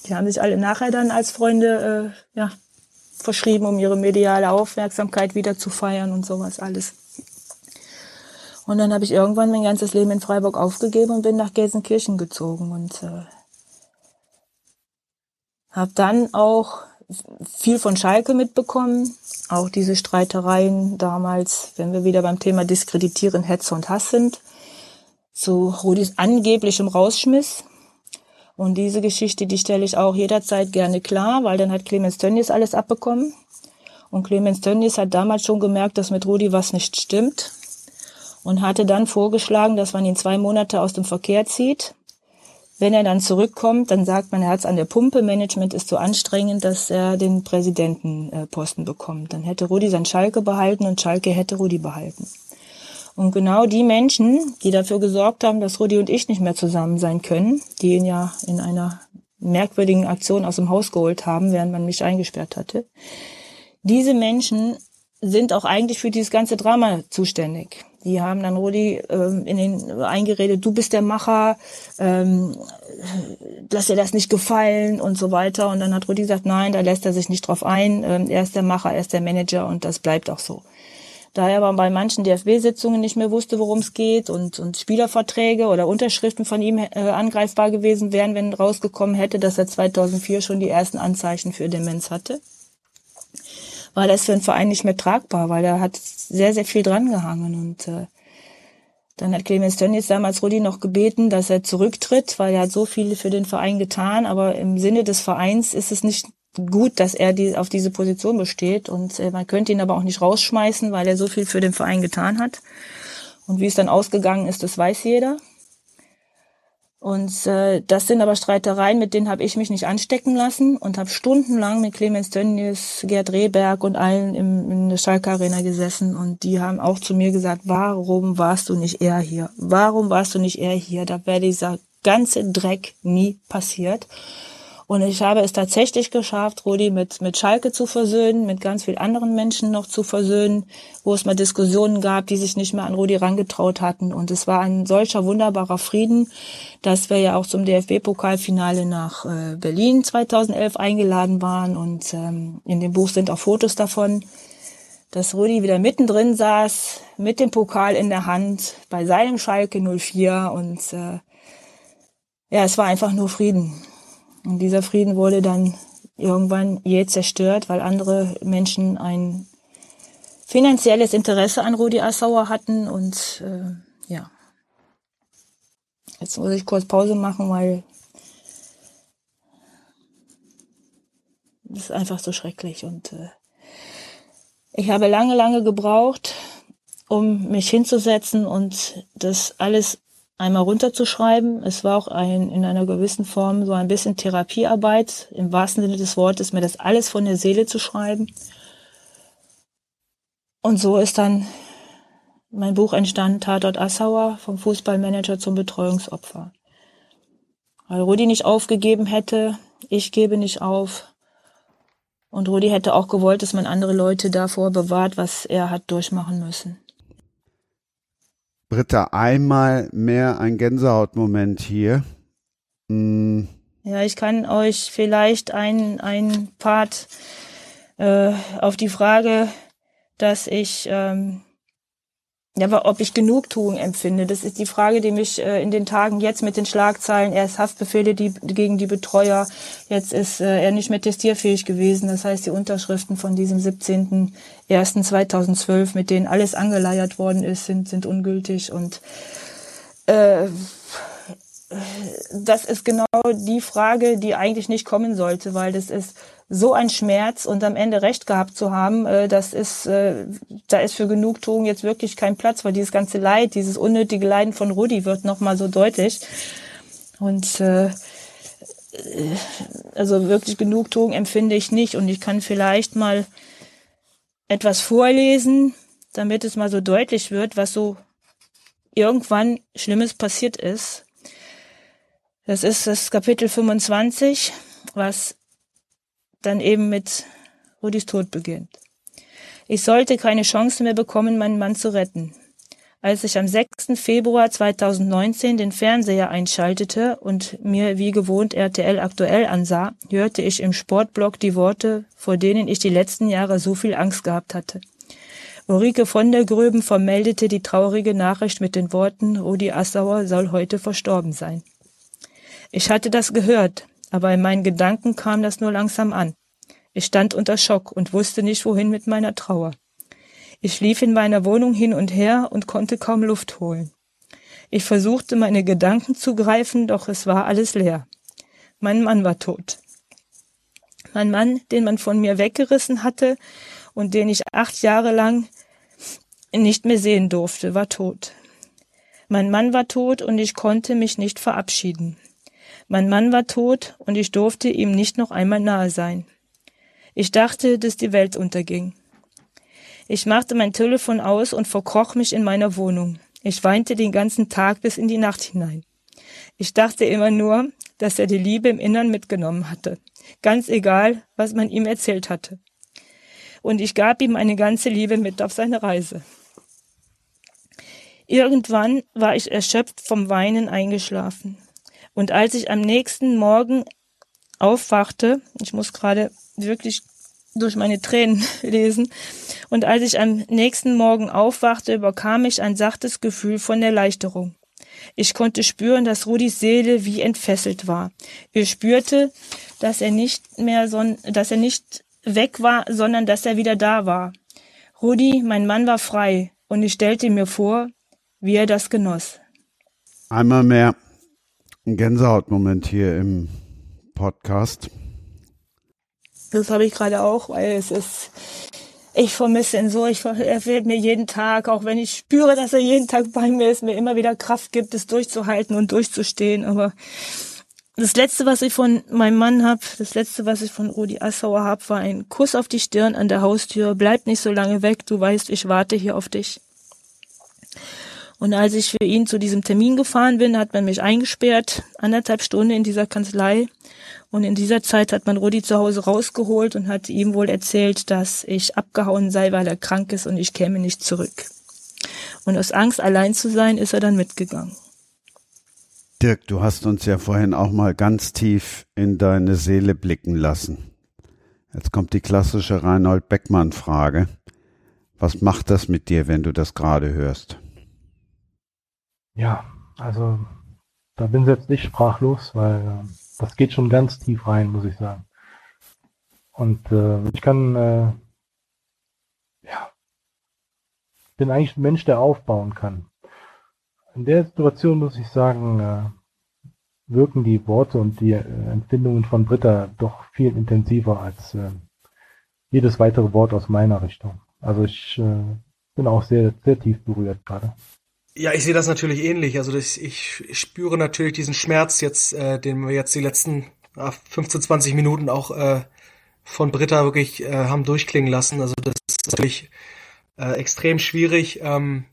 Die haben sich alle nachher dann als Freunde äh, ja, verschrieben, um ihre mediale Aufmerksamkeit wieder zu feiern und sowas alles. Und dann habe ich irgendwann mein ganzes Leben in Freiburg aufgegeben und bin nach Gelsenkirchen gezogen und äh, habe dann auch viel von Schalke mitbekommen, auch diese Streitereien damals, wenn wir wieder beim Thema Diskreditieren, Hetze und Hass sind, zu Rudis angeblichem Rausschmiss. Und diese Geschichte, die stelle ich auch jederzeit gerne klar, weil dann hat Clemens Tönnies alles abbekommen. Und Clemens Tönnies hat damals schon gemerkt, dass mit Rudi was nicht stimmt und hatte dann vorgeschlagen, dass man ihn zwei Monate aus dem Verkehr zieht. Wenn er dann zurückkommt, dann sagt man, er hat an der Pumpe, Management ist so anstrengend, dass er den Präsidentenposten bekommt. Dann hätte Rudi sein Schalke behalten und Schalke hätte Rudi behalten. Und genau die Menschen, die dafür gesorgt haben, dass Rudi und ich nicht mehr zusammen sein können, die ihn ja in einer merkwürdigen Aktion aus dem Haus geholt haben, während man mich eingesperrt hatte, diese Menschen sind auch eigentlich für dieses ganze Drama zuständig. Die haben dann Rudi ähm, in den eingeredet, du bist der Macher, ähm, lass dir das nicht gefallen und so weiter. Und dann hat Rudi gesagt, nein, da lässt er sich nicht drauf ein. Ähm, er ist der Macher, er ist der Manager und das bleibt auch so. Da er aber bei manchen DFB-Sitzungen nicht mehr wusste, worum es geht und, und Spielerverträge oder Unterschriften von ihm äh, angreifbar gewesen wären, wenn rausgekommen hätte, dass er 2004 schon die ersten Anzeichen für Demenz hatte, war das für den Verein nicht mehr tragbar, weil er hat sehr, sehr viel drangehangen und äh, dann hat Clemens Tönnies damals Rudi noch gebeten, dass er zurücktritt, weil er hat so viel für den Verein getan, aber im Sinne des Vereins ist es nicht gut, dass er die, auf diese Position besteht und äh, man könnte ihn aber auch nicht rausschmeißen, weil er so viel für den Verein getan hat. Und wie es dann ausgegangen ist, das weiß jeder. Und äh, das sind aber Streitereien, mit denen habe ich mich nicht anstecken lassen und habe stundenlang mit Clemens Tönnies, Gerd Rehberg und allen im, in der Schalke Arena gesessen und die haben auch zu mir gesagt, warum warst du nicht eher hier? Warum warst du nicht eher hier? Da wäre dieser ganze Dreck nie passiert. Und ich habe es tatsächlich geschafft, Rudi mit, mit Schalke zu versöhnen, mit ganz vielen anderen Menschen noch zu versöhnen, wo es mal Diskussionen gab, die sich nicht mehr an Rudi rangetraut hatten. Und es war ein solcher wunderbarer Frieden, dass wir ja auch zum DFB-Pokalfinale nach äh, Berlin 2011 eingeladen waren. Und ähm, in dem Buch sind auch Fotos davon, dass Rudi wieder mittendrin saß, mit dem Pokal in der Hand, bei seinem Schalke 04. Und äh, ja, es war einfach nur Frieden. Und dieser Frieden wurde dann irgendwann je zerstört, weil andere Menschen ein finanzielles Interesse an Rudi Assauer hatten und äh, ja. Jetzt muss ich kurz Pause machen, weil das ist einfach so schrecklich und äh, ich habe lange, lange gebraucht, um mich hinzusetzen und das alles einmal runterzuschreiben. Es war auch ein, in einer gewissen Form so ein bisschen Therapiearbeit, im wahrsten Sinne des Wortes, mir das alles von der Seele zu schreiben. Und so ist dann mein Buch entstanden, Tatort Assauer, vom Fußballmanager zum Betreuungsopfer. Weil Rudi nicht aufgegeben hätte, ich gebe nicht auf. Und Rudi hätte auch gewollt, dass man andere Leute davor bewahrt, was er hat durchmachen müssen. Britta, einmal mehr ein Gänsehautmoment hier. Hm. Ja, ich kann euch vielleicht ein, ein Part äh, auf die Frage, dass ich ähm, ja, aber ob ich Genugtuung empfinde, das ist die Frage, die mich äh, in den Tagen jetzt mit den Schlagzeilen, erst Haftbefehle die, gegen die Betreuer, jetzt ist äh, er nicht mehr testierfähig gewesen. Das heißt, die Unterschriften von diesem 17.01.2012, mit denen alles angeleiert worden ist, sind, sind ungültig. Und äh, das ist genau die Frage, die eigentlich nicht kommen sollte, weil das ist so ein Schmerz und am Ende recht gehabt zu haben, äh, das ist, äh, da ist für Genugtuung jetzt wirklich kein Platz, weil dieses ganze Leid, dieses unnötige Leiden von Rudi wird nochmal so deutlich. Und äh, also wirklich Genugtuung empfinde ich nicht. Und ich kann vielleicht mal etwas vorlesen, damit es mal so deutlich wird, was so irgendwann Schlimmes passiert ist. Das ist das Kapitel 25, was dann eben mit Rudis Tod beginnt. Ich sollte keine Chance mehr bekommen, meinen Mann zu retten. Als ich am 6. Februar 2019 den Fernseher einschaltete und mir wie gewohnt RTL aktuell ansah, hörte ich im Sportblog die Worte, vor denen ich die letzten Jahre so viel Angst gehabt hatte. Ulrike von der Gröben vermeldete die traurige Nachricht mit den Worten, Rudi Assauer soll heute verstorben sein. Ich hatte das gehört, aber in meinen Gedanken kam das nur langsam an. Ich stand unter Schock und wusste nicht, wohin mit meiner Trauer. Ich lief in meiner Wohnung hin und her und konnte kaum Luft holen. Ich versuchte, meine Gedanken zu greifen, doch es war alles leer. Mein Mann war tot. Mein Mann, den man von mir weggerissen hatte und den ich acht Jahre lang nicht mehr sehen durfte, war tot. Mein Mann war tot und ich konnte mich nicht verabschieden. Mein Mann war tot und ich durfte ihm nicht noch einmal nahe sein. Ich dachte, dass die Welt unterging. Ich machte mein Telefon aus und verkroch mich in meiner Wohnung. Ich weinte den ganzen Tag bis in die Nacht hinein. Ich dachte immer nur, dass er die Liebe im Innern mitgenommen hatte. Ganz egal, was man ihm erzählt hatte. Und ich gab ihm eine ganze Liebe mit auf seine Reise. Irgendwann war ich erschöpft vom Weinen eingeschlafen. Und als ich am nächsten Morgen aufwachte, ich muss gerade wirklich durch meine Tränen lesen, und als ich am nächsten Morgen aufwachte, überkam mich ein sachtes Gefühl von Erleichterung. Ich konnte spüren, dass Rudis Seele wie entfesselt war. Ich spürte, dass er nicht mehr, son dass er nicht weg war, sondern dass er wieder da war. Rudi, mein Mann war frei, und ich stellte mir vor, wie er das genoss. Einmal mehr ein Gänsehautmoment hier im Podcast. Das habe ich gerade auch, weil es ist, ich vermisse ihn so, ich, er fehlt mir jeden Tag, auch wenn ich spüre, dass er jeden Tag bei mir ist, mir immer wieder Kraft gibt, es durchzuhalten und durchzustehen. Aber das letzte, was ich von meinem Mann hab, das letzte, was ich von Rudi Assauer hab, war ein Kuss auf die Stirn an der Haustür. Bleib nicht so lange weg, du weißt, ich warte hier auf dich. Und als ich für ihn zu diesem Termin gefahren bin, hat man mich eingesperrt, anderthalb Stunden in dieser Kanzlei. Und in dieser Zeit hat man Rudi zu Hause rausgeholt und hat ihm wohl erzählt, dass ich abgehauen sei, weil er krank ist und ich käme nicht zurück. Und aus Angst, allein zu sein, ist er dann mitgegangen. Dirk, du hast uns ja vorhin auch mal ganz tief in deine Seele blicken lassen. Jetzt kommt die klassische Reinhold Beckmann-Frage. Was macht das mit dir, wenn du das gerade hörst? Ja, also da bin ich jetzt nicht sprachlos, weil äh, das geht schon ganz tief rein, muss ich sagen. Und äh, ich kann, äh, ja, bin eigentlich ein Mensch, der aufbauen kann. In der Situation muss ich sagen, äh, wirken die Worte und die äh, Empfindungen von Britta doch viel intensiver als äh, jedes weitere Wort aus meiner Richtung. Also ich bin auch sehr, sehr tief berührt gerade. Ja, ich sehe das natürlich ähnlich. Also das, ich spüre natürlich diesen Schmerz jetzt, äh, den wir jetzt die letzten äh, 15, 20 Minuten auch äh, von Britta wirklich äh, haben durchklingen lassen. Also das ist natürlich äh, extrem schwierig. Ähm,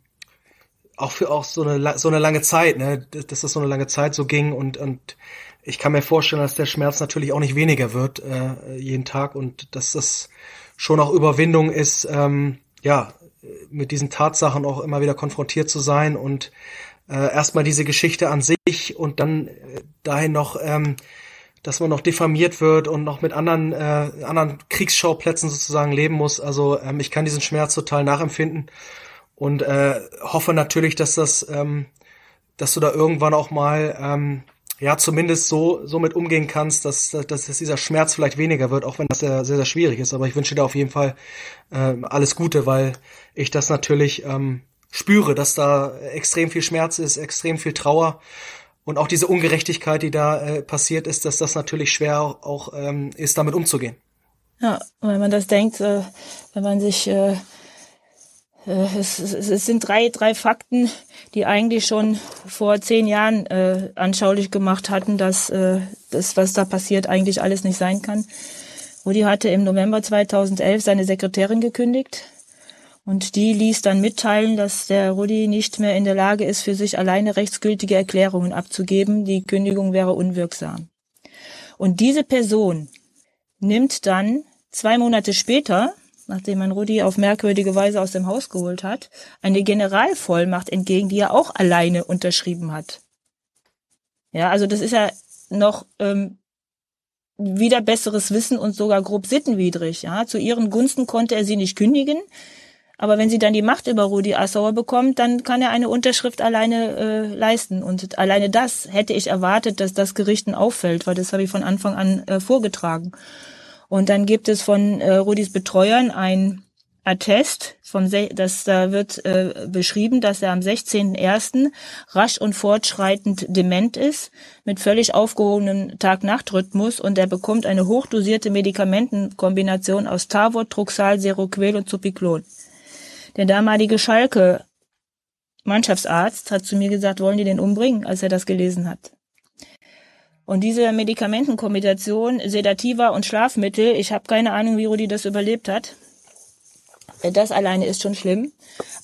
auch für auch so eine so eine lange Zeit, ne, dass das so eine lange Zeit so ging und und ich kann mir vorstellen, dass der Schmerz natürlich auch nicht weniger wird äh, jeden Tag und dass das schon auch Überwindung ist, ähm, ja, mit diesen Tatsachen auch immer wieder konfrontiert zu sein und äh, erstmal diese Geschichte an sich und dann äh, dahin noch, ähm, dass man noch diffamiert wird und noch mit anderen äh, anderen Kriegsschauplätzen sozusagen leben muss. Also ähm, ich kann diesen Schmerz total nachempfinden und äh, hoffe natürlich, dass das, ähm, dass du da irgendwann auch mal ähm, ja zumindest so so mit umgehen kannst, dass, dass, dass dieser Schmerz vielleicht weniger wird, auch wenn das sehr, sehr, sehr schwierig ist. Aber ich wünsche dir auf jeden Fall äh, alles Gute, weil ich das natürlich ähm, spüre, dass da extrem viel Schmerz ist, extrem viel Trauer und auch diese Ungerechtigkeit, die da äh, passiert ist, dass das natürlich schwer auch, ähm, ist, damit umzugehen. Ja, wenn man das denkt, äh, wenn man sich äh, äh, es, es, es, sind drei, drei Fakten, die eigentlich schon vor zehn Jahren äh, anschaulich gemacht hatten, dass äh, das, was da passiert, eigentlich alles nicht sein kann. Rudi hatte im November 2011 seine Sekretärin gekündigt und die ließ dann mitteilen, dass der Rudi nicht mehr in der Lage ist, für sich alleine rechtsgültige Erklärungen abzugeben. Die Kündigung wäre unwirksam. Und diese Person nimmt dann zwei Monate später nachdem man Rudi auf merkwürdige Weise aus dem Haus geholt hat, eine Generalvollmacht entgegen, die er auch alleine unterschrieben hat. Ja, also das ist ja noch ähm, wieder besseres Wissen und sogar grob sittenwidrig. Ja, zu ihren Gunsten konnte er sie nicht kündigen, aber wenn sie dann die Macht über Rudi Assauer bekommt, dann kann er eine Unterschrift alleine äh, leisten. Und alleine das hätte ich erwartet, dass das Gerichten auffällt, weil das habe ich von Anfang an äh, vorgetragen. Und dann gibt es von äh, Rudis Betreuern ein Attest, vom, das da wird äh, beschrieben, dass er am 16.01. rasch und fortschreitend dement ist, mit völlig aufgehobenem Tag-Nacht-Rhythmus und er bekommt eine hochdosierte Medikamentenkombination aus Tavot, Truxal, Seroquel und Zupiklon. Der damalige Schalke Mannschaftsarzt hat zu mir gesagt, wollen die den umbringen, als er das gelesen hat. Und diese Medikamentenkombination, Sedativa und Schlafmittel, ich habe keine Ahnung, wie Rudi das überlebt hat. Das alleine ist schon schlimm.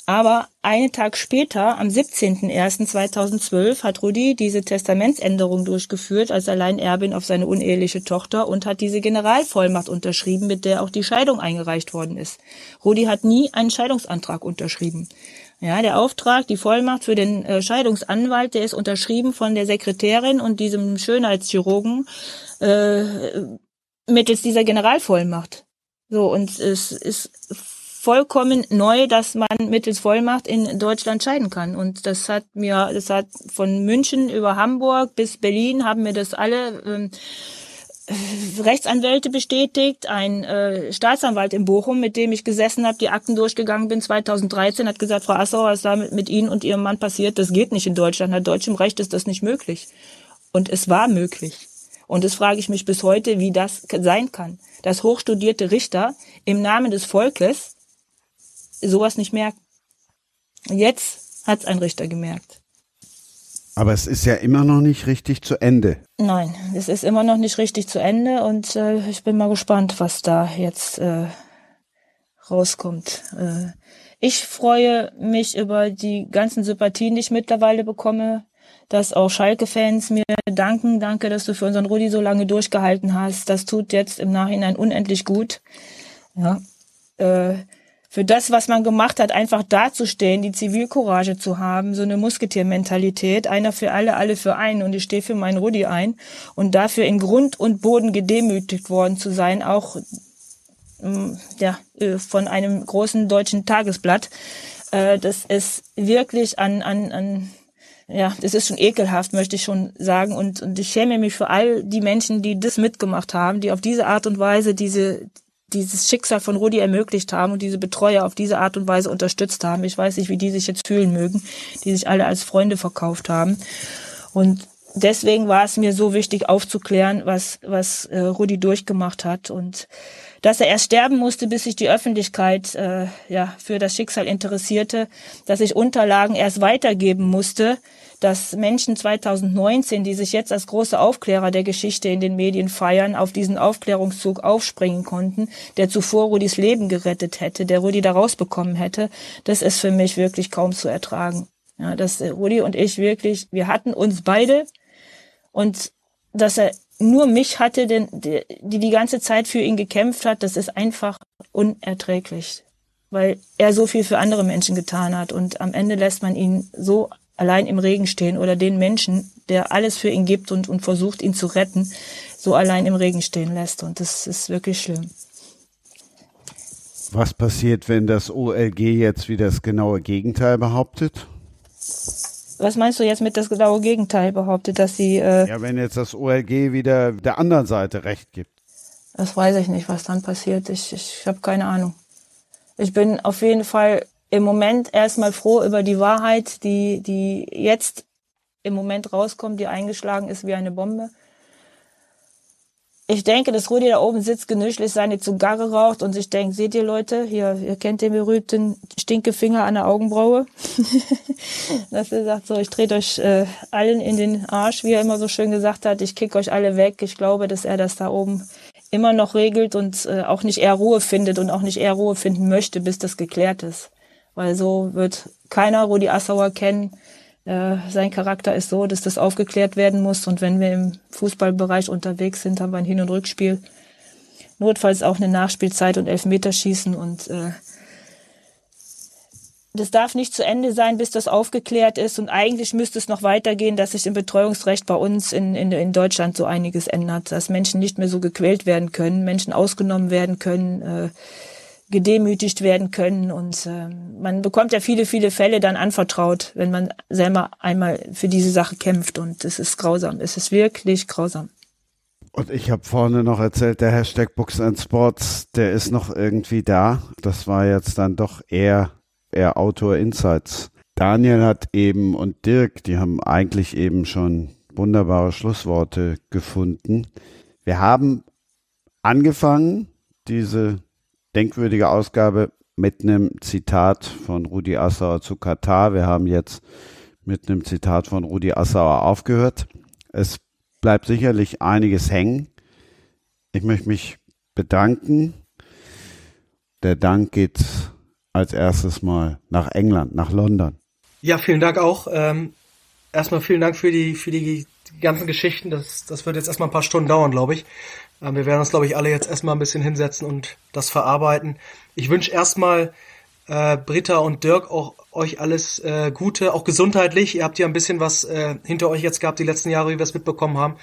Aber einen Tag später, am 17.01.2012, hat Rudi diese Testamentsänderung durchgeführt als Alleinerbin auf seine uneheliche Tochter und hat diese Generalvollmacht unterschrieben, mit der auch die Scheidung eingereicht worden ist. Rudi hat nie einen Scheidungsantrag unterschrieben. Ja, der Auftrag, die Vollmacht für den äh, Scheidungsanwalt, der ist unterschrieben von der Sekretärin und diesem Schönheitschirurgen äh, mittels dieser Generalvollmacht. So, und es ist vollkommen neu, dass man mittels Vollmacht in Deutschland scheiden kann. Und das hat mir, das hat von München über Hamburg bis Berlin haben mir das alle ähm, Rechtsanwälte bestätigt, ein äh, Staatsanwalt in Bochum, mit dem ich gesessen habe, die Akten durchgegangen bin 2013, hat gesagt, Frau Assauer, was da mit, mit Ihnen und Ihrem Mann passiert, das geht nicht in Deutschland. Nach deutschem Recht ist das nicht möglich. Und es war möglich. Und das frage ich mich bis heute, wie das sein kann, dass hochstudierte Richter im Namen des Volkes sowas nicht merken. Jetzt hat es ein Richter gemerkt. Aber es ist ja immer noch nicht richtig zu Ende. Nein, es ist immer noch nicht richtig zu Ende und äh, ich bin mal gespannt, was da jetzt äh, rauskommt. Äh, ich freue mich über die ganzen Sympathien, die ich mittlerweile bekomme, dass auch Schalke-Fans mir danken. Danke, dass du für unseren Rudi so lange durchgehalten hast. Das tut jetzt im Nachhinein unendlich gut. Ja. Äh, für das, was man gemacht hat, einfach dazustehen, die Zivilcourage zu haben, so eine Musketiermentalität, einer für alle, alle für einen und ich stehe für meinen Rudi ein und dafür in Grund und Boden gedemütigt worden zu sein, auch mm, ja, äh, von einem großen deutschen Tagesblatt. Äh, das ist wirklich an, an, an ja, das ist schon ekelhaft, möchte ich schon sagen. Und, und ich schäme mich für all die Menschen, die das mitgemacht haben, die auf diese Art und Weise diese, dieses Schicksal von Rudi ermöglicht haben und diese Betreuer auf diese Art und Weise unterstützt haben. Ich weiß nicht, wie die sich jetzt fühlen mögen, die sich alle als Freunde verkauft haben. Und deswegen war es mir so wichtig aufzuklären, was, was äh, Rudi durchgemacht hat und dass er erst sterben musste, bis sich die Öffentlichkeit äh, ja, für das Schicksal interessierte, dass ich Unterlagen erst weitergeben musste, dass Menschen 2019, die sich jetzt als große Aufklärer der Geschichte in den Medien feiern, auf diesen Aufklärungszug aufspringen konnten, der zuvor Rudis Leben gerettet hätte, der Rudi da rausbekommen hätte, das ist für mich wirklich kaum zu ertragen. Ja, dass Rudi und ich wirklich, wir hatten uns beide und dass er nur mich hatte, denn die die ganze Zeit für ihn gekämpft hat, das ist einfach unerträglich, weil er so viel für andere Menschen getan hat und am Ende lässt man ihn so allein im Regen stehen oder den Menschen, der alles für ihn gibt und, und versucht, ihn zu retten, so allein im Regen stehen lässt. Und das ist wirklich schlimm. Was passiert, wenn das OLG jetzt wieder das genaue Gegenteil behauptet? Was meinst du jetzt mit das genaue Gegenteil behauptet, dass sie... Äh, ja, wenn jetzt das OLG wieder der anderen Seite recht gibt. Das weiß ich nicht, was dann passiert. Ich, ich habe keine Ahnung. Ich bin auf jeden Fall im Moment erstmal froh über die Wahrheit, die, die jetzt im Moment rauskommt, die eingeschlagen ist wie eine Bombe. Ich denke, dass Rudi da oben sitzt, genüsslich seine Zigarre raucht und sich denkt, seht ihr Leute, hier, ihr kennt den berühmten Stinkefinger an der Augenbraue. dass er sagt, so, ich trete euch äh, allen in den Arsch, wie er immer so schön gesagt hat, ich kick euch alle weg. Ich glaube, dass er das da oben immer noch regelt und äh, auch nicht eher Ruhe findet und auch nicht eher Ruhe finden möchte, bis das geklärt ist weil so wird keiner Rudi Assauer kennen. Äh, sein Charakter ist so, dass das aufgeklärt werden muss. Und wenn wir im Fußballbereich unterwegs sind, haben wir ein Hin- und Rückspiel. Notfalls auch eine Nachspielzeit und Elfmeterschießen. Und äh, das darf nicht zu Ende sein, bis das aufgeklärt ist. Und eigentlich müsste es noch weitergehen, dass sich im Betreuungsrecht bei uns in, in, in Deutschland so einiges ändert. Dass Menschen nicht mehr so gequält werden können, Menschen ausgenommen werden können. Äh, gedemütigt werden können. Und äh, man bekommt ja viele, viele Fälle dann anvertraut, wenn man selber einmal für diese Sache kämpft. Und es ist grausam. Es ist wirklich grausam. Und ich habe vorne noch erzählt, der Hashtag Books and Sports, der ist noch irgendwie da. Das war jetzt dann doch eher, eher Autor Insights. Daniel hat eben und Dirk, die haben eigentlich eben schon wunderbare Schlussworte gefunden. Wir haben angefangen, diese denkwürdige Ausgabe mit einem Zitat von Rudi Assauer zu Katar. Wir haben jetzt mit einem Zitat von Rudi Assauer aufgehört. Es bleibt sicherlich einiges hängen. Ich möchte mich bedanken. Der Dank geht als erstes mal nach England, nach London. Ja, vielen Dank auch. Ähm, erstmal vielen Dank für die, für die ganzen Geschichten. Das, das wird jetzt erstmal ein paar Stunden dauern, glaube ich. Ähm, wir werden uns, glaube ich, alle jetzt erstmal ein bisschen hinsetzen und das verarbeiten. Ich wünsche erstmal äh, Britta und Dirk auch euch alles äh, Gute, auch gesundheitlich. Ihr habt ja ein bisschen was äh, hinter euch jetzt gehabt die letzten Jahre, wie wir es mitbekommen haben.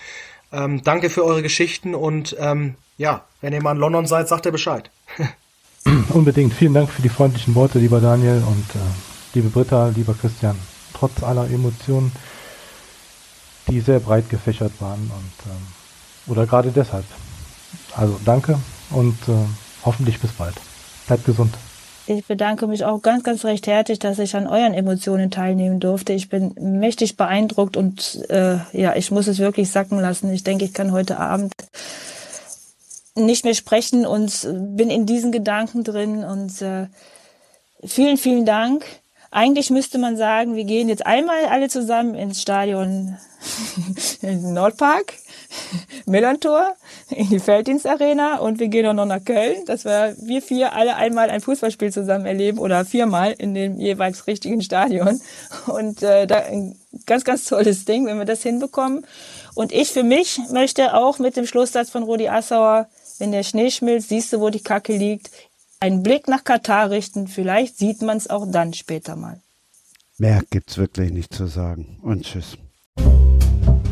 Ähm, danke für eure Geschichten und ähm, ja, wenn ihr mal in London seid, sagt ihr Bescheid. Unbedingt. Vielen Dank für die freundlichen Worte, lieber Daniel und äh, liebe Britta, lieber Christian. Trotz aller Emotionen, die sehr breit gefächert waren und ähm, oder gerade deshalb. Also danke und äh, hoffentlich bis bald. Bleibt gesund. Ich bedanke mich auch ganz, ganz recht herzlich, dass ich an euren Emotionen teilnehmen durfte. Ich bin mächtig beeindruckt und äh, ja, ich muss es wirklich sacken lassen. Ich denke, ich kann heute Abend nicht mehr sprechen und bin in diesen Gedanken drin und äh, vielen, vielen Dank. Eigentlich müsste man sagen, wir gehen jetzt einmal alle zusammen ins Stadion in Nordpark Millantor in die Felddienstarena und wir gehen auch noch nach Köln, dass wir, wir vier alle einmal ein Fußballspiel zusammen erleben oder viermal in dem jeweils richtigen Stadion. Und äh, da ein ganz, ganz tolles Ding, wenn wir das hinbekommen. Und ich für mich möchte auch mit dem Schlusssatz von Rudi Assauer, wenn der Schnee schmilzt, siehst du, wo die Kacke liegt, einen Blick nach Katar richten. Vielleicht sieht man es auch dann später mal. Mehr gibt's wirklich nicht zu sagen. Und tschüss.